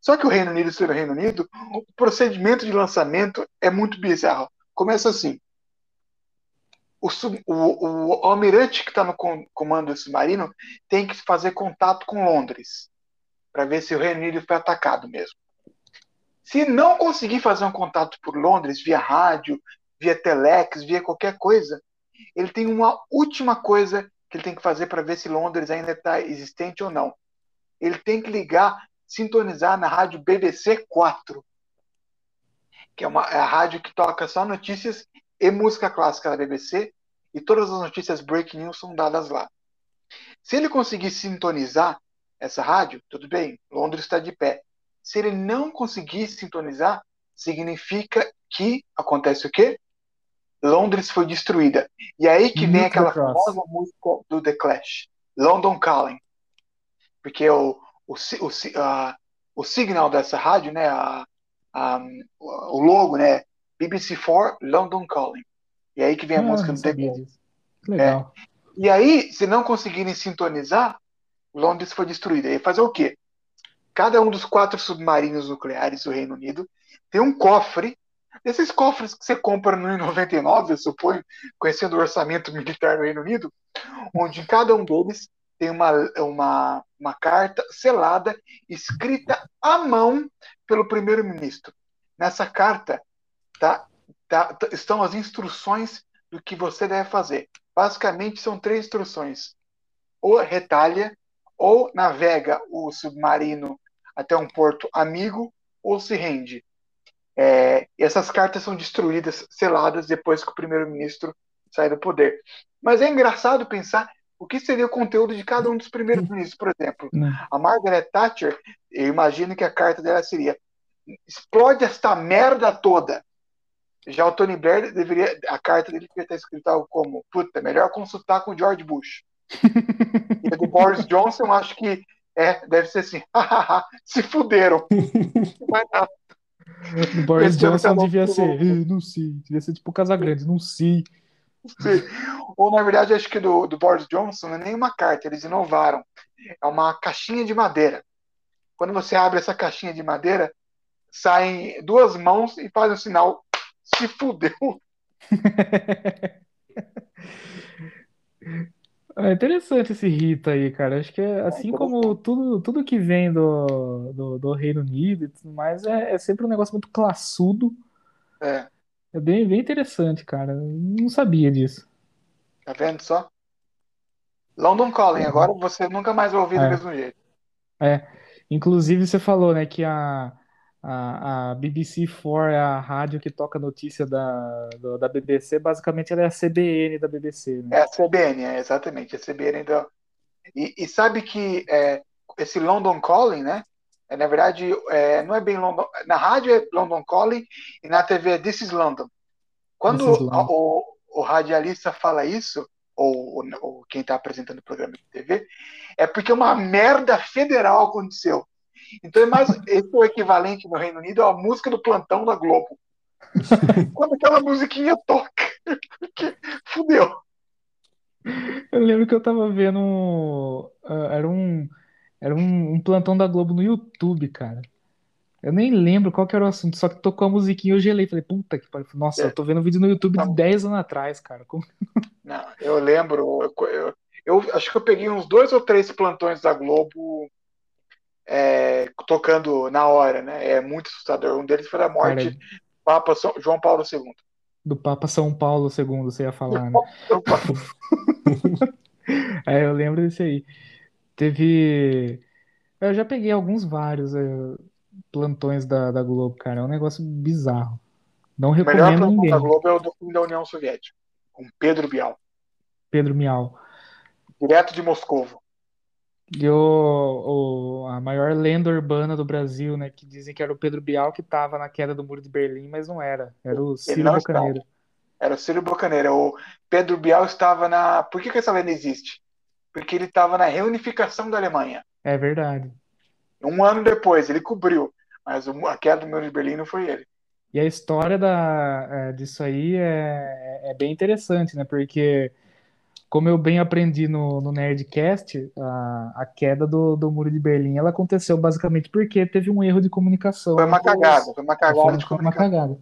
[SPEAKER 2] Só que o Reino Unido, sendo o Reino Unido, o procedimento de lançamento é muito bizarro. Começa assim. O, sub, o, o, o almirante que está no com, comando do submarino tem que fazer contato com Londres para ver se o Reino Unido foi atacado mesmo. Se não conseguir fazer um contato por Londres via rádio, via telex, via qualquer coisa, ele tem uma última coisa que ele tem que fazer para ver se Londres ainda está existente ou não. Ele tem que ligar, sintonizar na rádio BBC 4, que é, uma, é a rádio que toca só notícias e música clássica da BBC, e todas as notícias breaking news são dadas lá. Se ele conseguir sintonizar essa rádio, tudo bem, Londres está de pé. Se ele não conseguir sintonizar, significa que acontece o quê? Londres foi destruída. E aí que vem aquela famosa música do The Clash, London Calling. Porque o, o, o, a, o signal dessa rádio, né, a, a, o logo, né, BBC4 London Calling. E aí que vem a
[SPEAKER 3] Ah,
[SPEAKER 2] música do The Clash.
[SPEAKER 3] legal.
[SPEAKER 2] E aí, se não conseguirem sintonizar, Londres foi destruída. E fazer o quê? Cada um dos quatro submarinos nucleares do Reino Unido tem um cofre. Esses cofres que você compra no 99, eu suponho, conhecendo o orçamento militar do Reino Unido, onde em cada um deles tem uma, uma, uma carta selada, escrita à mão pelo primeiro-ministro. Nessa carta tá, tá, estão as instruções do que você deve fazer. Basicamente, são três instruções: ou retalha, ou navega o submarino até um porto amigo, ou se rende. É, essas cartas são destruídas, seladas, depois que o primeiro-ministro sai do poder. Mas é engraçado pensar o que seria o conteúdo de cada um dos primeiros ministros. Por exemplo,
[SPEAKER 3] Não.
[SPEAKER 2] a Margaret Thatcher, eu imagino que a carta dela seria: explode esta merda toda. Já o Tony Blair deveria, a carta dele deveria estar escrita algo como: puta, melhor consultar com o George Bush. e a do Boris Johnson, acho que é, deve ser assim: [laughs] se fuderam. Mas, ah,
[SPEAKER 3] O Boris Johnson
[SPEAKER 2] canal
[SPEAKER 3] devia ser, "Eh, não sei, devia ser tipo Casagrande, não sei.
[SPEAKER 2] Ou, na verdade, acho que do, do Boris Johnson não é nem uma carta, eles inovaram. É uma caixinha de madeira. Quando você abre essa caixinha de madeira, saem duas mãos e fazem o sinal se fudeu. [laughs]
[SPEAKER 3] É interessante esse rito aí, cara. Acho que é assim como tudo, tudo que vem do, do, do Reino Unido e tudo mais, é, é sempre um negócio muito classudo.
[SPEAKER 2] É,
[SPEAKER 3] É bem, bem interessante, cara. Não sabia disso.
[SPEAKER 2] tá vendo só? London Calling, agora você nunca mais vai ouvir do
[SPEAKER 3] É.
[SPEAKER 2] mesmo jeito.
[SPEAKER 3] É. Inclusive, você falou, né, que a, a, a BBC4 é a rádio que toca notícia da, do- da BBC. Basicamente, ela é a CBN da BBC, né?
[SPEAKER 2] É a CBN, é exatamente, a CBN da. E, e sabe que é, esse London Calling, né? É, na verdade, é, não é bem London. Na rádio é London Calling e na TV é This is London. Quando
[SPEAKER 3] is London.
[SPEAKER 2] a- o, o radialista fala isso, ou, ou- ou quem está apresentando o programa de TV, é porque uma merda federal aconteceu. Então é mais esse é o equivalente no Reino Unido à música do plantão da Globo. [laughs] Quando aquela musiquinha toca, fudeu.
[SPEAKER 3] Eu lembro que eu tava vendo. ah, era um, era um, plantão da Globo no YouTube, cara. Eu nem lembro qual que era o assunto, só que tocou a musiquinha e eu gelei. Falei, puta que pariu. Nossa,
[SPEAKER 2] É.
[SPEAKER 3] eu tô vendo um vídeo no YouTube
[SPEAKER 2] Tá
[SPEAKER 3] de
[SPEAKER 2] bom.
[SPEAKER 3] 10 anos atrás, cara. Como- [laughs]
[SPEAKER 2] Não, eu lembro, eu, eu- eu acho que eu peguei uns dois ou três plantões da Globo é, tocando na hora, né? É muito assustador. Um deles foi da morte do Papa São- João Paulo II.
[SPEAKER 3] do Papa São Paulo II, você ia falar, né? [laughs] [laughs] É, eu lembro desse aí. Teve. Eu já peguei alguns vários é, plantões da, da Globo, cara. É um negócio bizarro. Não
[SPEAKER 2] O melhor
[SPEAKER 3] recomendo a
[SPEAKER 2] plantão
[SPEAKER 3] ninguém.
[SPEAKER 2] da Globo é o do fim da União Soviética, com Pedro Bial,
[SPEAKER 3] Pedro Miau.
[SPEAKER 2] direto de Moscovo.
[SPEAKER 3] E o, o- a maior lenda urbana do Brasil, né? Que dizem que era o Pedro Bial que tava na queda do Muro de Berlim, mas não era. Era o Ciro Bocaneiro.
[SPEAKER 2] Era o Círio Bocaneira. O Pedro Bial estava na. Por que, que essa lenda existe? Porque ele estava na reunificação da Alemanha.
[SPEAKER 3] É verdade.
[SPEAKER 2] Um ano depois, ele cobriu. Mas a queda do Muro de Berlim não foi ele.
[SPEAKER 3] E a história da, é, disso aí é, é bem interessante, né? Porque, como eu bem aprendi no, no Nerdcast, a, a queda do, do Muro de Berlim ela aconteceu basicamente porque teve um erro de comunicação.
[SPEAKER 2] Foi uma cagada, foi uma cagada
[SPEAKER 3] Foi, foi uma cagada.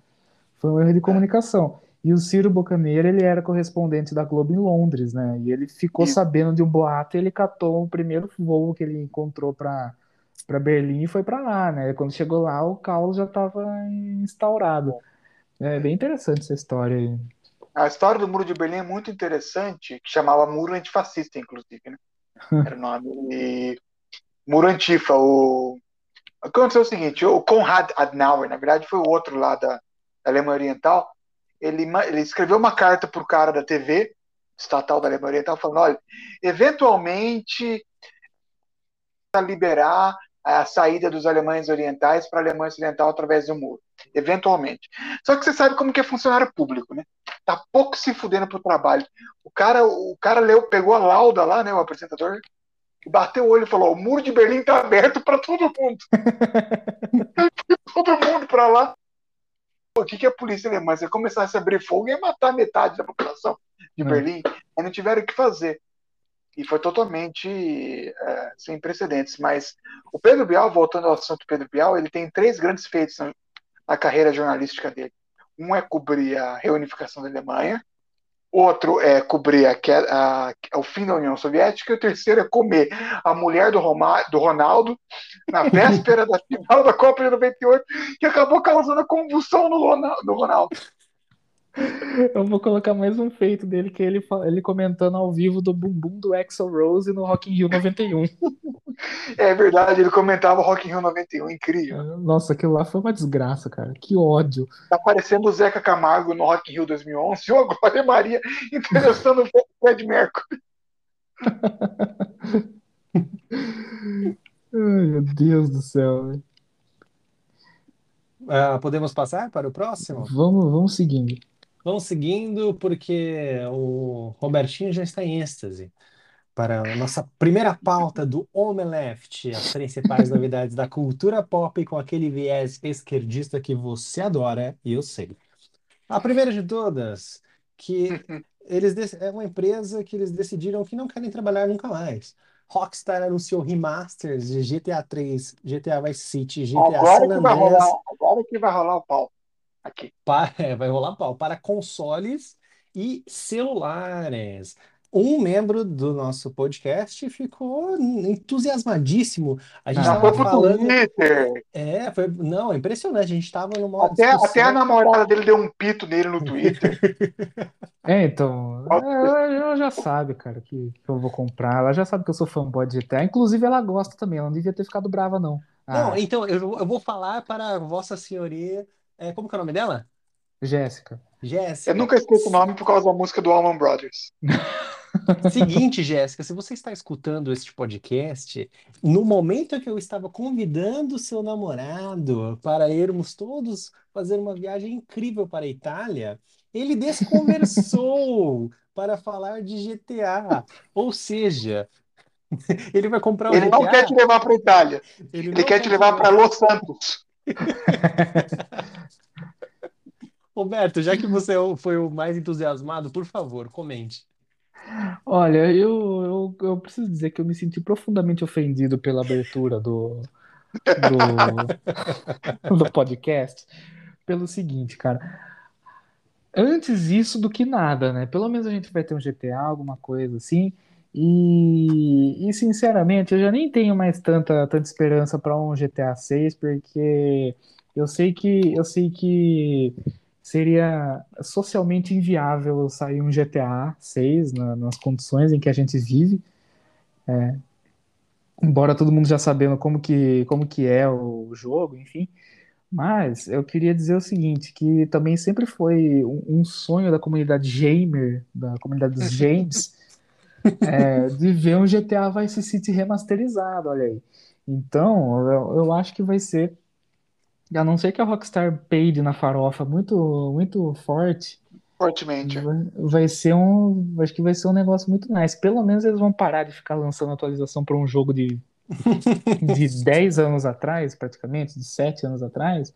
[SPEAKER 3] Foi um erro de comunicação. E o Ciro Bocaneira, ele era correspondente da Globo em Londres, né? E ele ficou
[SPEAKER 2] Isso.
[SPEAKER 3] sabendo de um boato e ele catou o primeiro voo que ele encontrou para para Berlim e foi para lá, né? E quando chegou lá, o caos já estava instaurado. É bem interessante essa história aí.
[SPEAKER 2] A história do Muro de Berlim é muito interessante, que chamava Muro Antifascista, inclusive, né? [laughs] Era o nome. E Muro Antifa. O... Aconteceu o seguinte, o Konrad Adenauer, na verdade, foi o outro lá da, da Alemanha Oriental, ele, ele escreveu uma carta para o cara da TV, estatal da Alemanha Oriental, falando, olha, eventualmente a liberar a saída dos alemães orientais para a Alemanha Ocidental através do muro. Eventualmente. Só que você sabe como que é funcionário público, né? Tá pouco se fudendo pro trabalho. O cara, o cara leu, pegou a lauda lá, né, o apresentador, e bateu o olho e falou: o muro de Berlim tá aberto para todo mundo. [laughs] todo mundo para lá. O que, que a polícia alemã? Se começasse a abrir fogo, ia matar metade da população de
[SPEAKER 3] É.
[SPEAKER 2] Berlim. Aí não tiveram o que fazer. E foi totalmente é, sem precedentes. Mas o Pedro Bial, voltando ao assunto Pedro Bial, ele tem três grandes feitos na, carreira jornalística dele. Um é cobrir a reunificação da Alemanha, outro é cobrir a, que- a- o fim da União Soviética, e o terceiro é comer a mulher do, Roma- do Ronaldo na [laughs] véspera da final da Copa de 98, que acabou causando convulsão no, Rona- no Ronaldo. [laughs]
[SPEAKER 3] Eu vou colocar mais um feito dele, que é ele, ele comentando ao vivo do bumbum do Axl Rose no Rock in Rio 91.
[SPEAKER 2] É verdade, ele comentava Rock in Rio 91, incrível.
[SPEAKER 3] Nossa, aquilo lá foi uma desgraça, cara. Que ódio.
[SPEAKER 2] Tá parecendo o Zeca Camargo no Rock in Rio 2011 ou a Glória Maria [laughs] interessando o Fred Mercury. [laughs]
[SPEAKER 3] Ai, meu Deus do céu. velho.
[SPEAKER 1] Ah, podemos passar para o próximo?
[SPEAKER 3] Vamos, vamos seguindo.
[SPEAKER 1] Vamos seguindo, porque o Robertinho já está em êxtase para a nossa primeira pauta do Omeleft, as principais novidades da cultura pop com aquele viés esquerdista que você adora, e eu sei. A primeira de todas, que eles é uma empresa que eles decidiram que não querem trabalhar nunca mais. Rockstar anunciou remasters de GTA 3, GTA Vice City, GTA
[SPEAKER 2] Agora
[SPEAKER 1] San
[SPEAKER 2] que vai
[SPEAKER 1] Andreas
[SPEAKER 2] rolar, agora que vai rolar o pau. Aqui.
[SPEAKER 1] pa- [laughs] é, vai rolar pau para consoles e celulares. Um membro do nosso podcast ficou entusiasmadíssimo. A gente estava falando.
[SPEAKER 2] Twitter.
[SPEAKER 1] É, foi, não, é impressionante. A gente estava numa
[SPEAKER 2] Até, até a namorada dele deu um pito nele no Twitter. [laughs]
[SPEAKER 3] É, então, ela, ela já sabe, cara, que, que eu vou comprar. Ela já sabe que eu sou fanboy de GTA. Inclusive, ela gosta também. Ela não devia ter ficado brava, não.
[SPEAKER 1] Não,
[SPEAKER 3] Ah,
[SPEAKER 1] então, eu, eu vou falar para Vossa Senhoria. É, como que é o nome dela?
[SPEAKER 3] Jéssica.
[SPEAKER 1] Jéssica.
[SPEAKER 2] Eu nunca esqueço o nome por causa da música do Allman Brothers. [laughs]
[SPEAKER 1] Seguinte, Jéssica, se você está escutando este podcast, no momento que eu estava convidando seu namorado para irmos todos fazer uma viagem incrível para a Itália, ele desconversou [laughs] para falar de GTA. Ou seja, [laughs] ele vai comprar o
[SPEAKER 2] Ele não quer te
[SPEAKER 1] GTA,
[SPEAKER 2] levar para Itália.
[SPEAKER 1] ele
[SPEAKER 2] Ele quer te levar para Los Santos. [laughs]
[SPEAKER 1] Roberto, já que você é foi o mais entusiasmado, por favor, comente.
[SPEAKER 3] Olha, eu, eu, eu preciso dizer que eu me senti profundamente ofendido pela abertura do, do, [laughs] do podcast. Pelo seguinte, cara. Antes isso do que nada, né? Pelo menos a gente vai ter um GTA, alguma coisa assim. E, e sinceramente, eu já nem tenho mais tanta, tanta esperança para um GTA 6, porque eu sei que eu sei que seria socialmente inviável sair um GTA 6 na- nas condições em que a gente vive. É, embora todo mundo já sabendo como que, como que é o jogo, enfim. Mas eu queria dizer o seguinte, que também sempre foi um, um sonho da comunidade gamer, da comunidade dos [laughs] games, é, de ver um GTA Vice City remasterizado, olha aí. Então, eu, eu acho que vai ser, a não ser que a Rockstar peide na farofa muito, muito forte,
[SPEAKER 2] Fortemente.
[SPEAKER 3] vai, vai ser um, acho que vai ser um negócio muito nice. Pelo menos eles vão parar de ficar lançando atualização para um jogo de [laughs] de 10 anos atrás, praticamente, de 7 anos atrás,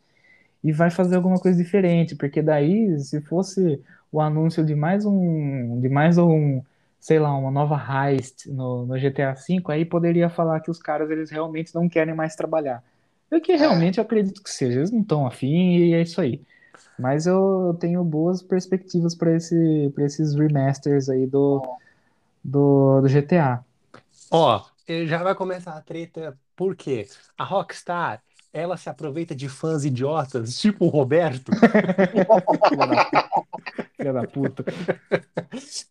[SPEAKER 3] e vai fazer alguma coisa diferente, porque daí, se fosse o anúncio de mais um, de mais um, sei lá, uma nova heist no, no GTA V, aí poderia falar que os caras, eles realmente não querem mais trabalhar. Eu que realmente eu acredito que seja, eles não estão afim e é isso aí. Mas eu tenho boas perspectivas para esse, esses remasters aí do, do, do GTA.
[SPEAKER 1] Ó, ele já vai começar a treta, por quê? A Rockstar, ela se aproveita de fãs idiotas, tipo o Roberto, [laughs]
[SPEAKER 3] Filha da, puta.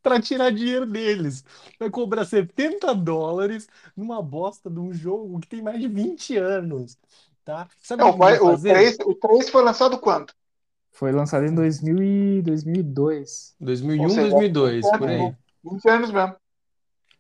[SPEAKER 1] para tirar dinheiro deles. Vai cobrar 70 dólares numa bosta de um jogo que tem mais de 20 anos, tá? Sabe o
[SPEAKER 2] Não,
[SPEAKER 1] que
[SPEAKER 2] vai, o,
[SPEAKER 1] fazer?
[SPEAKER 2] 3, o 3 foi lançado quando?
[SPEAKER 3] Foi lançado em 2000 e 2002.
[SPEAKER 1] 2001,
[SPEAKER 2] Ou seja,
[SPEAKER 1] 2002,
[SPEAKER 2] 20
[SPEAKER 1] por aí.
[SPEAKER 2] né? 20 anos mesmo.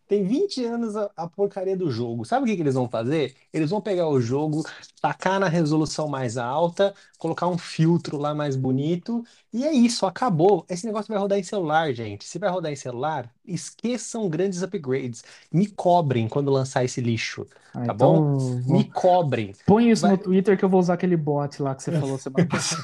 [SPEAKER 1] Tem 20 anos a, a porcaria do jogo. Sabe o que, que eles vão fazer? Eles vão pegar o jogo, tacar na resolução mais alta, colocar um filtro lá mais bonito, e é isso, acabou. Esse negócio vai rodar em celular, gente. Se vai rodar em celular, esqueçam grandes upgrades. Me cobrem quando lançar esse lixo,
[SPEAKER 3] Ah,
[SPEAKER 1] tá bom?
[SPEAKER 3] então,
[SPEAKER 1] Me
[SPEAKER 3] vou-
[SPEAKER 1] cobrem.
[SPEAKER 3] põe isso
[SPEAKER 1] Vai-
[SPEAKER 3] no Twitter que eu vou usar aquele bot lá que você falou semana [laughs] passada.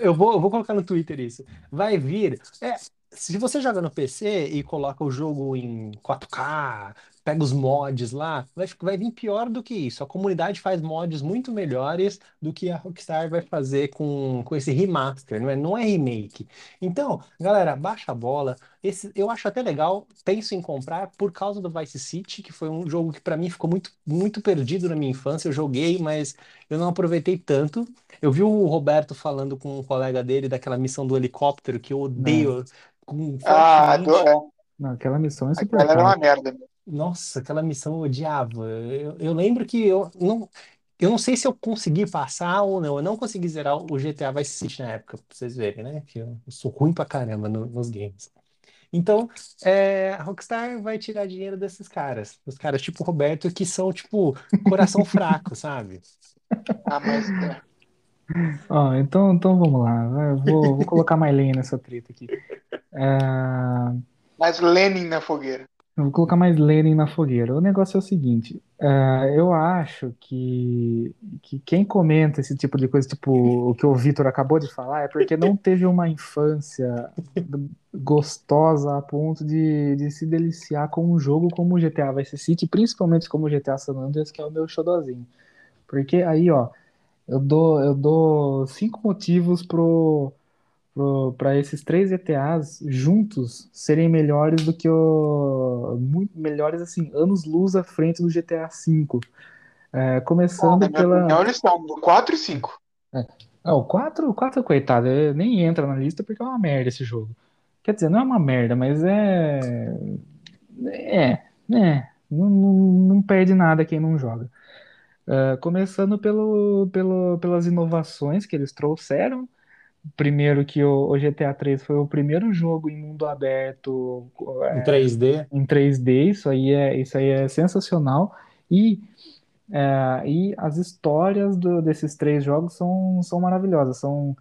[SPEAKER 1] Eu vou, eu vou colocar no Twitter isso. Vai vir. É, se você joga no PC e coloca o jogo em 4K, pega os mods lá, vai, vai vir pior do que isso. A comunidade faz mods muito melhores do que a Rockstar vai fazer com, com esse remaster, não é, não é remake. Então, galera, baixa a bola. Esse, eu acho até legal, penso em comprar por causa do Vice City, que foi um jogo que para mim ficou muito, muito perdido na minha infância. Eu joguei, mas eu não aproveitei tanto. Eu vi o Roberto falando com um colega dele daquela missão do helicóptero que eu odeio com,
[SPEAKER 2] Ah, do, é,
[SPEAKER 3] Não, aquela missão é
[SPEAKER 2] aquela era uma
[SPEAKER 3] insuportável.
[SPEAKER 2] merda.
[SPEAKER 1] Nossa, aquela missão eu odiava. Eu, eu lembro que eu não, eu não sei se eu consegui passar ou não. Eu não consegui zerar o GTA Vice City na época, pra vocês verem, né? Que eu, eu sou ruim pra caramba no- nos games. Então, é, a Rockstar vai tirar dinheiro desses caras. Os caras tipo o Roberto, que são, tipo, coração [laughs] fraco, sabe?
[SPEAKER 2] Ah, mas é.
[SPEAKER 3] Ó, então, então vamos lá. vai, Eu vou, vou colocar mais lenha nessa treta aqui. É,
[SPEAKER 2] mais Lenin na fogueira.
[SPEAKER 3] Eu vou colocar mais Lenin na fogueira. O negócio é o seguinte, uh, eu acho que, que quem comenta esse tipo de coisa, tipo o que o Vitor acabou de falar, é porque não teve uma infância gostosa a ponto de, de se deliciar com um jogo como o GTA Vice City, principalmente como o GTA San Andreas, que é o meu xodozinho. Porque aí, ó, eu dou, eu dou cinco motivos pro para esses três ETAs juntos serem melhores do que o. Muito melhores, assim, anos luz à frente do GTA V. É, começando pela.
[SPEAKER 2] Opinião, eles são do 4 e 5.
[SPEAKER 3] É. Ah, o 4, o 4, coitado, nem entra na lista porque é uma merda esse jogo. Quer dizer, não é uma merda, mas é. É, é. Não, não, não perde nada quem não joga. Uh, começando pelo, pelo, pelas inovações que eles trouxeram, Primeiro que o, o, GTA 3 foi o primeiro jogo em mundo aberto
[SPEAKER 1] em 3D.
[SPEAKER 3] Em 3D, isso aí é, isso aí é sensacional. E, é, e as histórias do, desses três jogos são, são maravilhosas. São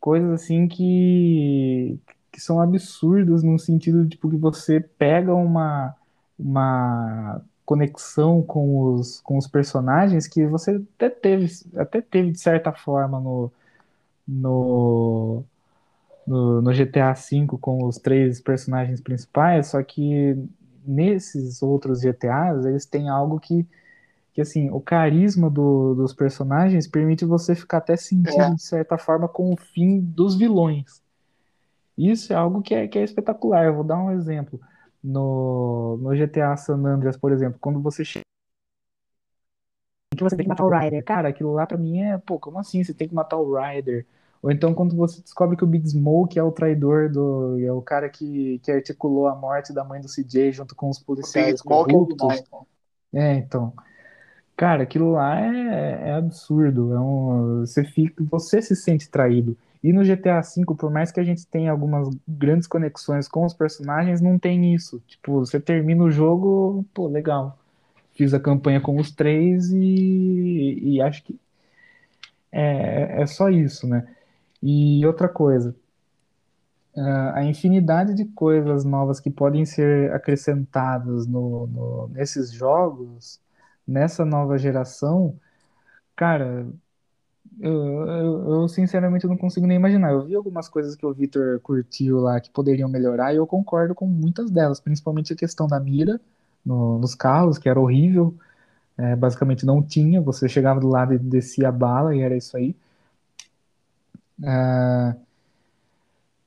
[SPEAKER 3] coisas assim que, que são absurdas no sentido tipo, que você pega uma, uma conexão com os, com os personagens que você até teve, até teve de certa forma no no, no, no, GTA V com os três personagens principais, só que nesses outros GTAs eles têm algo que, que assim, o carisma do, dos personagens permite você ficar até sentindo, é. de certa forma, com o fim dos vilões. Isso é algo que é, que é espetacular. Eu vou dar um exemplo. No, no GTA San Andreas, por exemplo, quando você chega que você tem que matar o Ryder. Cara, aquilo lá pra mim é, pô, como assim você tem que matar o Ryder? Ou então quando você descobre que o Big Smoke é o traidor do. é o cara que, que articulou a morte da mãe do CJ junto com os policiais é corruptos. É, então. Cara, aquilo lá é, é absurdo. É um, você, fica, você se sente traído. E no GTA V, por mais que a gente tenha algumas grandes conexões com os personagens, não tem isso. Tipo, você termina o jogo, pô, legal fiz a campanha com os três e, e acho que é, é só isso, né? E outra coisa, a infinidade de coisas novas que podem ser acrescentadas no, no, nesses jogos, nessa nova geração, cara, eu, eu, eu, sinceramente não consigo nem imaginar. Eu vi algumas coisas que o Victor curtiu lá que poderiam melhorar e eu concordo com muitas delas, principalmente a questão da mira no, nos carros, que era horrível. É, basicamente não tinha, você chegava do lado e descia a bala e era isso aí. É,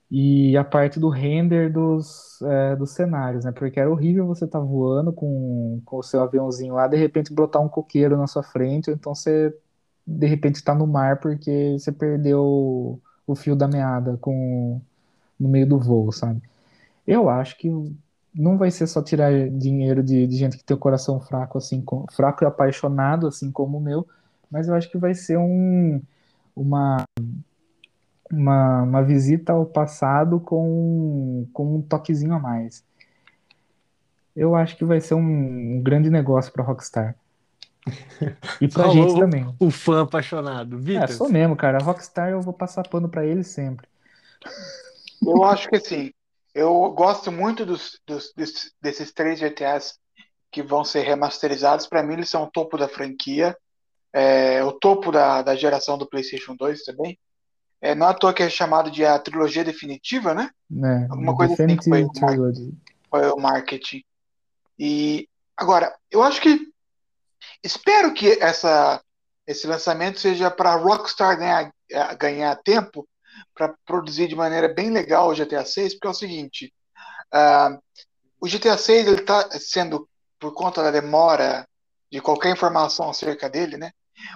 [SPEAKER 3] e a parte do render dos, é, dos cenários, né? Porque era horrível você estar tá voando com, com o seu aviãozinho lá, de repente brotar um coqueiro na sua frente, ou então você de repente está no mar porque você perdeu o, fio da meada com, no meio do voo, sabe? Eu acho que não vai ser só tirar dinheiro de, de gente que tem o coração fraco, assim, com, fraco e apaixonado, assim como o meu, mas eu acho que vai ser um, uma, uma, uma visita ao passado com, com um toquezinho a mais. Eu acho que vai ser um, um grande negócio para Rockstar. [laughs] E pra Falou gente também.
[SPEAKER 1] O fã apaixonado. Vitor. É,
[SPEAKER 3] sou mesmo, cara. Rockstar eu vou passar pano para ele sempre.
[SPEAKER 2] Eu acho que assim, eu gosto muito dos, dos, desses, desses três GTAs que vão ser remasterizados. Para mim, eles são o topo da franquia, é, o topo da, da geração do PlayStation 2 também. É, não é à toa que é chamado de a trilogia definitiva, né?
[SPEAKER 3] É, Alguma coisa assim foi o,
[SPEAKER 2] foi o marketing. E agora, eu acho que espero que essa, esse lançamento seja para Rockstar ganhar, ganhar tempo para produzir de maneira bem legal o GTA 6, porque é o seguinte: uh, o GTA 6 está sendo, por conta da demora de qualquer informação acerca dele, né?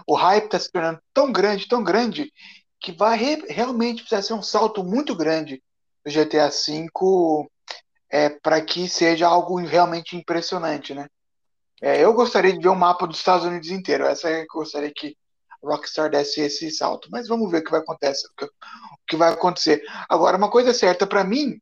[SPEAKER 2] O hype está se tornando tão grande, tão grande, que vai re realmente precisar ser um salto muito grande do GTA 5 é, para que seja algo realmente impressionante, né? É, eu gostaria de ver um mapa dos Estados Unidos inteiro. Essa é que eu gostaria que Rockstar desse esse salto. Mas vamos ver o que vai acontecer. O que vai acontecer. Agora, uma coisa certa para mim,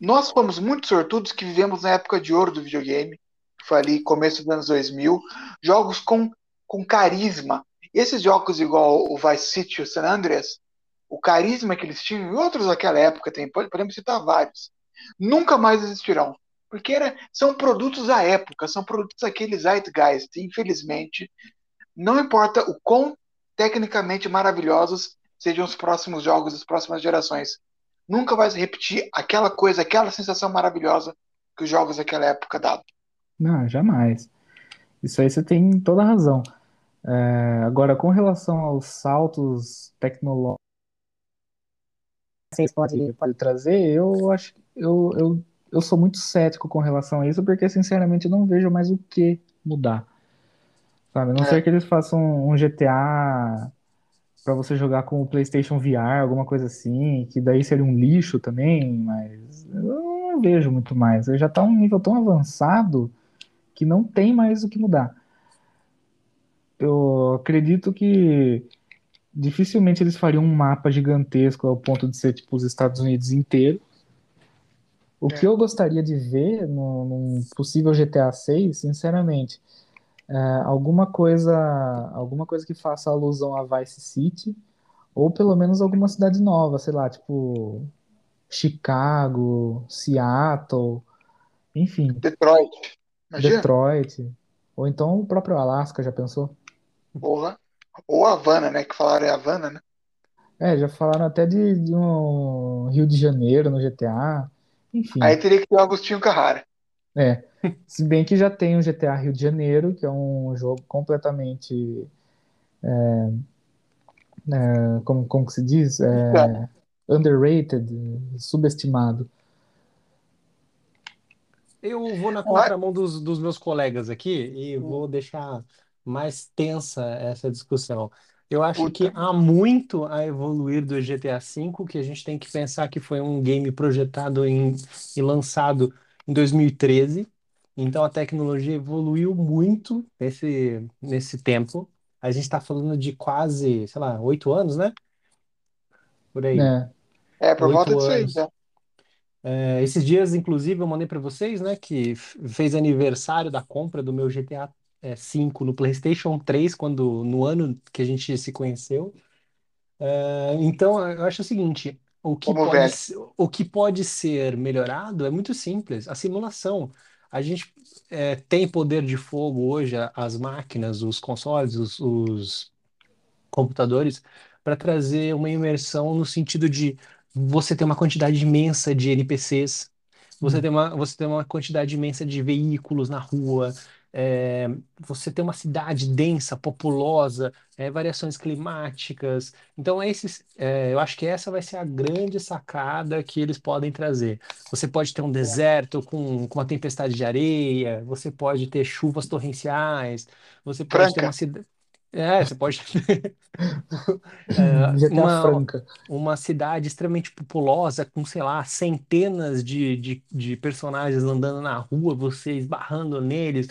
[SPEAKER 2] nós fomos muito sortudos que vivemos na época de ouro do videogame, que foi ali começo dos anos 2000, jogos com, com carisma. Esses jogos igual o Vice City o San Andreas, o carisma que eles tinham, e outros daquela época tem, podemos citar vários, nunca mais existirão. Porque era, são produtos da época, são produtos daqueles zeitgeist. Infelizmente, não importa o quão tecnicamente maravilhosos sejam os próximos jogos das próximas gerações, nunca vai se repetir aquela coisa, aquela sensação maravilhosa que os jogos daquela época davam.
[SPEAKER 3] Não, jamais. Isso aí você tem toda a razão. É, agora, com relação aos saltos tecnológicos que pode, pode trazer, eu acho eu, eu, eu sou muito cético com relação a isso, porque sinceramente eu não vejo mais o que mudar. Sabe? A não
[SPEAKER 2] É.
[SPEAKER 3] ser que eles façam um GTA para você jogar com o PlayStation VR, alguma coisa assim, que daí seria um lixo também, mas eu não vejo muito mais. Já está um nível tão avançado que não tem mais o que mudar. Eu acredito que dificilmente eles fariam um mapa gigantesco ao ponto de ser tipo os Estados Unidos inteiro. O
[SPEAKER 2] É.
[SPEAKER 3] que eu gostaria de ver num possível GTA 6, sinceramente, é alguma coisa, alguma coisa que faça alusão a Vice City, ou pelo menos alguma cidade nova, sei lá, tipo Chicago, Seattle, enfim,
[SPEAKER 2] Detroit. Imagina?
[SPEAKER 3] Detroit, ou então o próprio Alasca, já pensou?
[SPEAKER 2] Porra. Ou Havana, né? Que falaram é Havana, né?
[SPEAKER 3] É, já falaram até de, de um Rio de Janeiro no GTA, enfim.
[SPEAKER 2] Aí teria que ter o Agostinho Carrara.
[SPEAKER 3] É, se bem que já tem o GTA Rio de Janeiro, que é um jogo completamente, é, é, como, como que se diz? É, underrated, subestimado.
[SPEAKER 1] Eu vou na
[SPEAKER 2] Ah,
[SPEAKER 1] contramão dos, dos meus colegas aqui e vou deixar mais tensa essa discussão. Eu acho que há muito a evoluir do GTA V, que a gente tem que pensar que foi um game projetado em, e lançado em 2013. Então a tecnologia evoluiu muito nesse, nesse tempo. A gente está falando de quase, sei lá, oito anos, né? Por aí.
[SPEAKER 3] É,
[SPEAKER 2] É, por volta
[SPEAKER 1] Oito
[SPEAKER 2] disso aí,
[SPEAKER 1] anos.
[SPEAKER 2] então.
[SPEAKER 1] É, esses dias, inclusive, eu mandei para vocês, né, que fez aniversário da compra do meu GTA é, V no PlayStation 3, quando, no ano que a gente se conheceu. É, então, eu acho o seguinte, o que
[SPEAKER 2] Como
[SPEAKER 1] pode,
[SPEAKER 2] velho.
[SPEAKER 1] se- o que pode ser melhorado é muito simples, a simulação. A gente é, tem poder de fogo hoje, a- as máquinas, os consoles, os, os computadores para trazer uma imersão no sentido de você ter uma quantidade imensa de NPCs, você
[SPEAKER 3] hum,
[SPEAKER 1] ter uma, você ter uma quantidade imensa de veículos na rua, é, você ter uma cidade densa, populosa, é, variações climáticas. Então, esses, é, eu acho que essa vai ser a grande sacada que eles podem trazer. Você pode ter um deserto com, com uma tempestade de areia, você pode ter chuvas torrenciais, você pode ter uma
[SPEAKER 2] Franca.
[SPEAKER 1] cidade. É, você pode [laughs] é,
[SPEAKER 3] GTA
[SPEAKER 1] uma,
[SPEAKER 3] Franca.
[SPEAKER 1] uma cidade extremamente populosa, com, sei lá, centenas de, de, de personagens andando na rua, você esbarrando neles,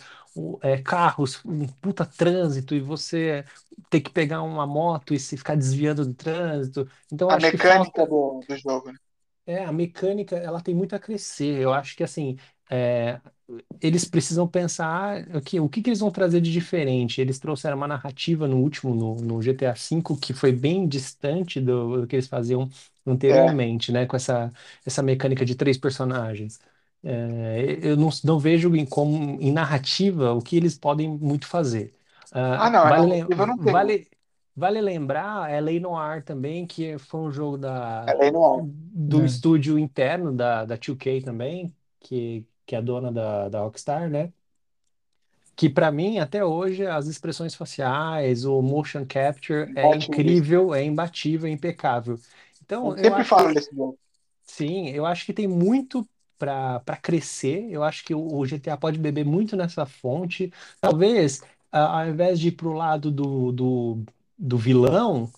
[SPEAKER 1] é, carros, um puta trânsito, e você ter que pegar uma moto e se ficar desviando do trânsito. Então,
[SPEAKER 2] A
[SPEAKER 1] acho que
[SPEAKER 2] mecânica
[SPEAKER 1] falta.
[SPEAKER 2] do, do jogo, né?
[SPEAKER 1] É, a mecânica, ela tem muito a crescer. Eu acho que, assim, é, eles precisam pensar o que, o que que eles vão trazer de diferente. Eles trouxeram uma narrativa no último, no, no GTA V, que foi bem distante do, do que eles faziam
[SPEAKER 2] É.
[SPEAKER 1] anteriormente, né? Com essa, essa mecânica de três personagens. É, eu não, não vejo em, como, em narrativa o que eles podem muito fazer.
[SPEAKER 2] Ah,
[SPEAKER 1] Ah,
[SPEAKER 2] não, a
[SPEAKER 1] vale,
[SPEAKER 2] narrativa não
[SPEAKER 1] vale, vale lembrar, é L.A. Noire também, que foi um jogo da,
[SPEAKER 2] é.
[SPEAKER 1] do
[SPEAKER 3] né?
[SPEAKER 1] estúdio interno da, da 2K também, que, que é a dona da, da Rockstar, né? Que para mim, até hoje, as expressões faciais, o motion capture é
[SPEAKER 2] Ótimo
[SPEAKER 1] incrível, é imbatível, é impecável. Então,
[SPEAKER 2] Eu
[SPEAKER 1] eu
[SPEAKER 2] sempre falo
[SPEAKER 1] que
[SPEAKER 2] desse jogo.
[SPEAKER 1] sim, eu acho que tem muito para para crescer. Eu acho que o, o GTA pode beber muito nessa fonte. Talvez, ao invés de ir pro lado do, do, do vilão,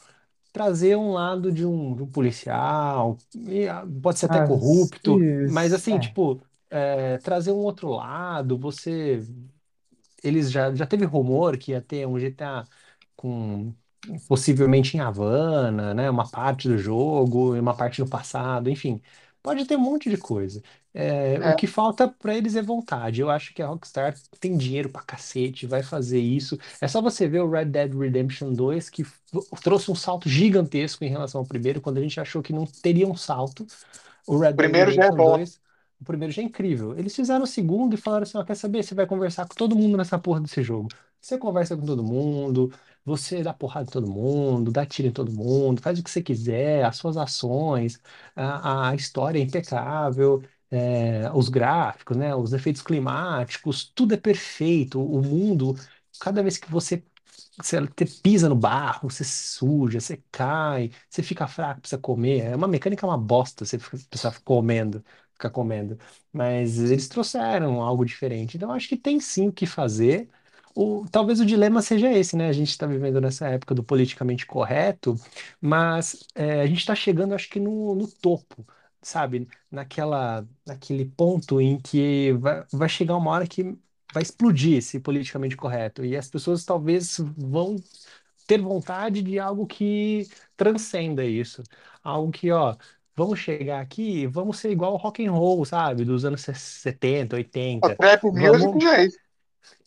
[SPEAKER 1] trazer um lado de um, de um policial, e, ah, pode ser até
[SPEAKER 3] Ah,
[SPEAKER 1] corrupto, mas
[SPEAKER 3] isso,
[SPEAKER 1] assim,
[SPEAKER 3] é.
[SPEAKER 1] tipo, é, trazer um outro lado, você. Eles já, já teve rumor que ia ter um GTA com possivelmente em Havana, né? Uma parte do jogo e uma parte no passado, enfim. Pode ter um monte de coisa. É, o
[SPEAKER 2] É.
[SPEAKER 1] que falta para eles é vontade. Eu acho que a Rockstar tem dinheiro pra cacete, vai fazer isso. É só você ver o Red Dead Redemption 2, que trouxe um salto gigantesco em relação ao primeiro, quando a gente achou que não teria um salto. O Red
[SPEAKER 2] O
[SPEAKER 1] Dead
[SPEAKER 2] primeiro já é
[SPEAKER 1] Redemption
[SPEAKER 2] bom.
[SPEAKER 1] 2 O primeiro já é incrível. Eles fizeram o segundo e falaram assim: ó, quer saber? Você vai conversar com todo mundo nessa porra desse jogo. Você conversa com todo mundo, você dá porrada em todo mundo, dá tiro em todo mundo, faz o que você quiser, as suas ações, a, a história é impecável, é, os gráficos, né, os efeitos climáticos, tudo é perfeito. O mundo, cada vez que você você pisa no barro, você suja, você cai, você fica fraco, precisa comer. É uma mecânica, é uma bosta, você precisa comendo, ficar comendo. Mas eles trouxeram algo diferente. Então, acho que tem sim o que fazer. O, talvez o dilema seja esse, né? A gente está vivendo nessa época do politicamente correto, mas é, a gente está chegando, acho que, no, no topo, sabe? Naquela, naquele ponto em que vai, vai chegar uma hora que vai explodir esse politicamente correto. E as pessoas talvez vão ter vontade de algo que transcenda isso. Algo que, ó, vamos chegar aqui, vamos ser igual ao rock and roll, sabe? Dos anos 70,
[SPEAKER 2] A
[SPEAKER 1] 80.
[SPEAKER 2] trap music
[SPEAKER 1] Vamos
[SPEAKER 2] já é isso.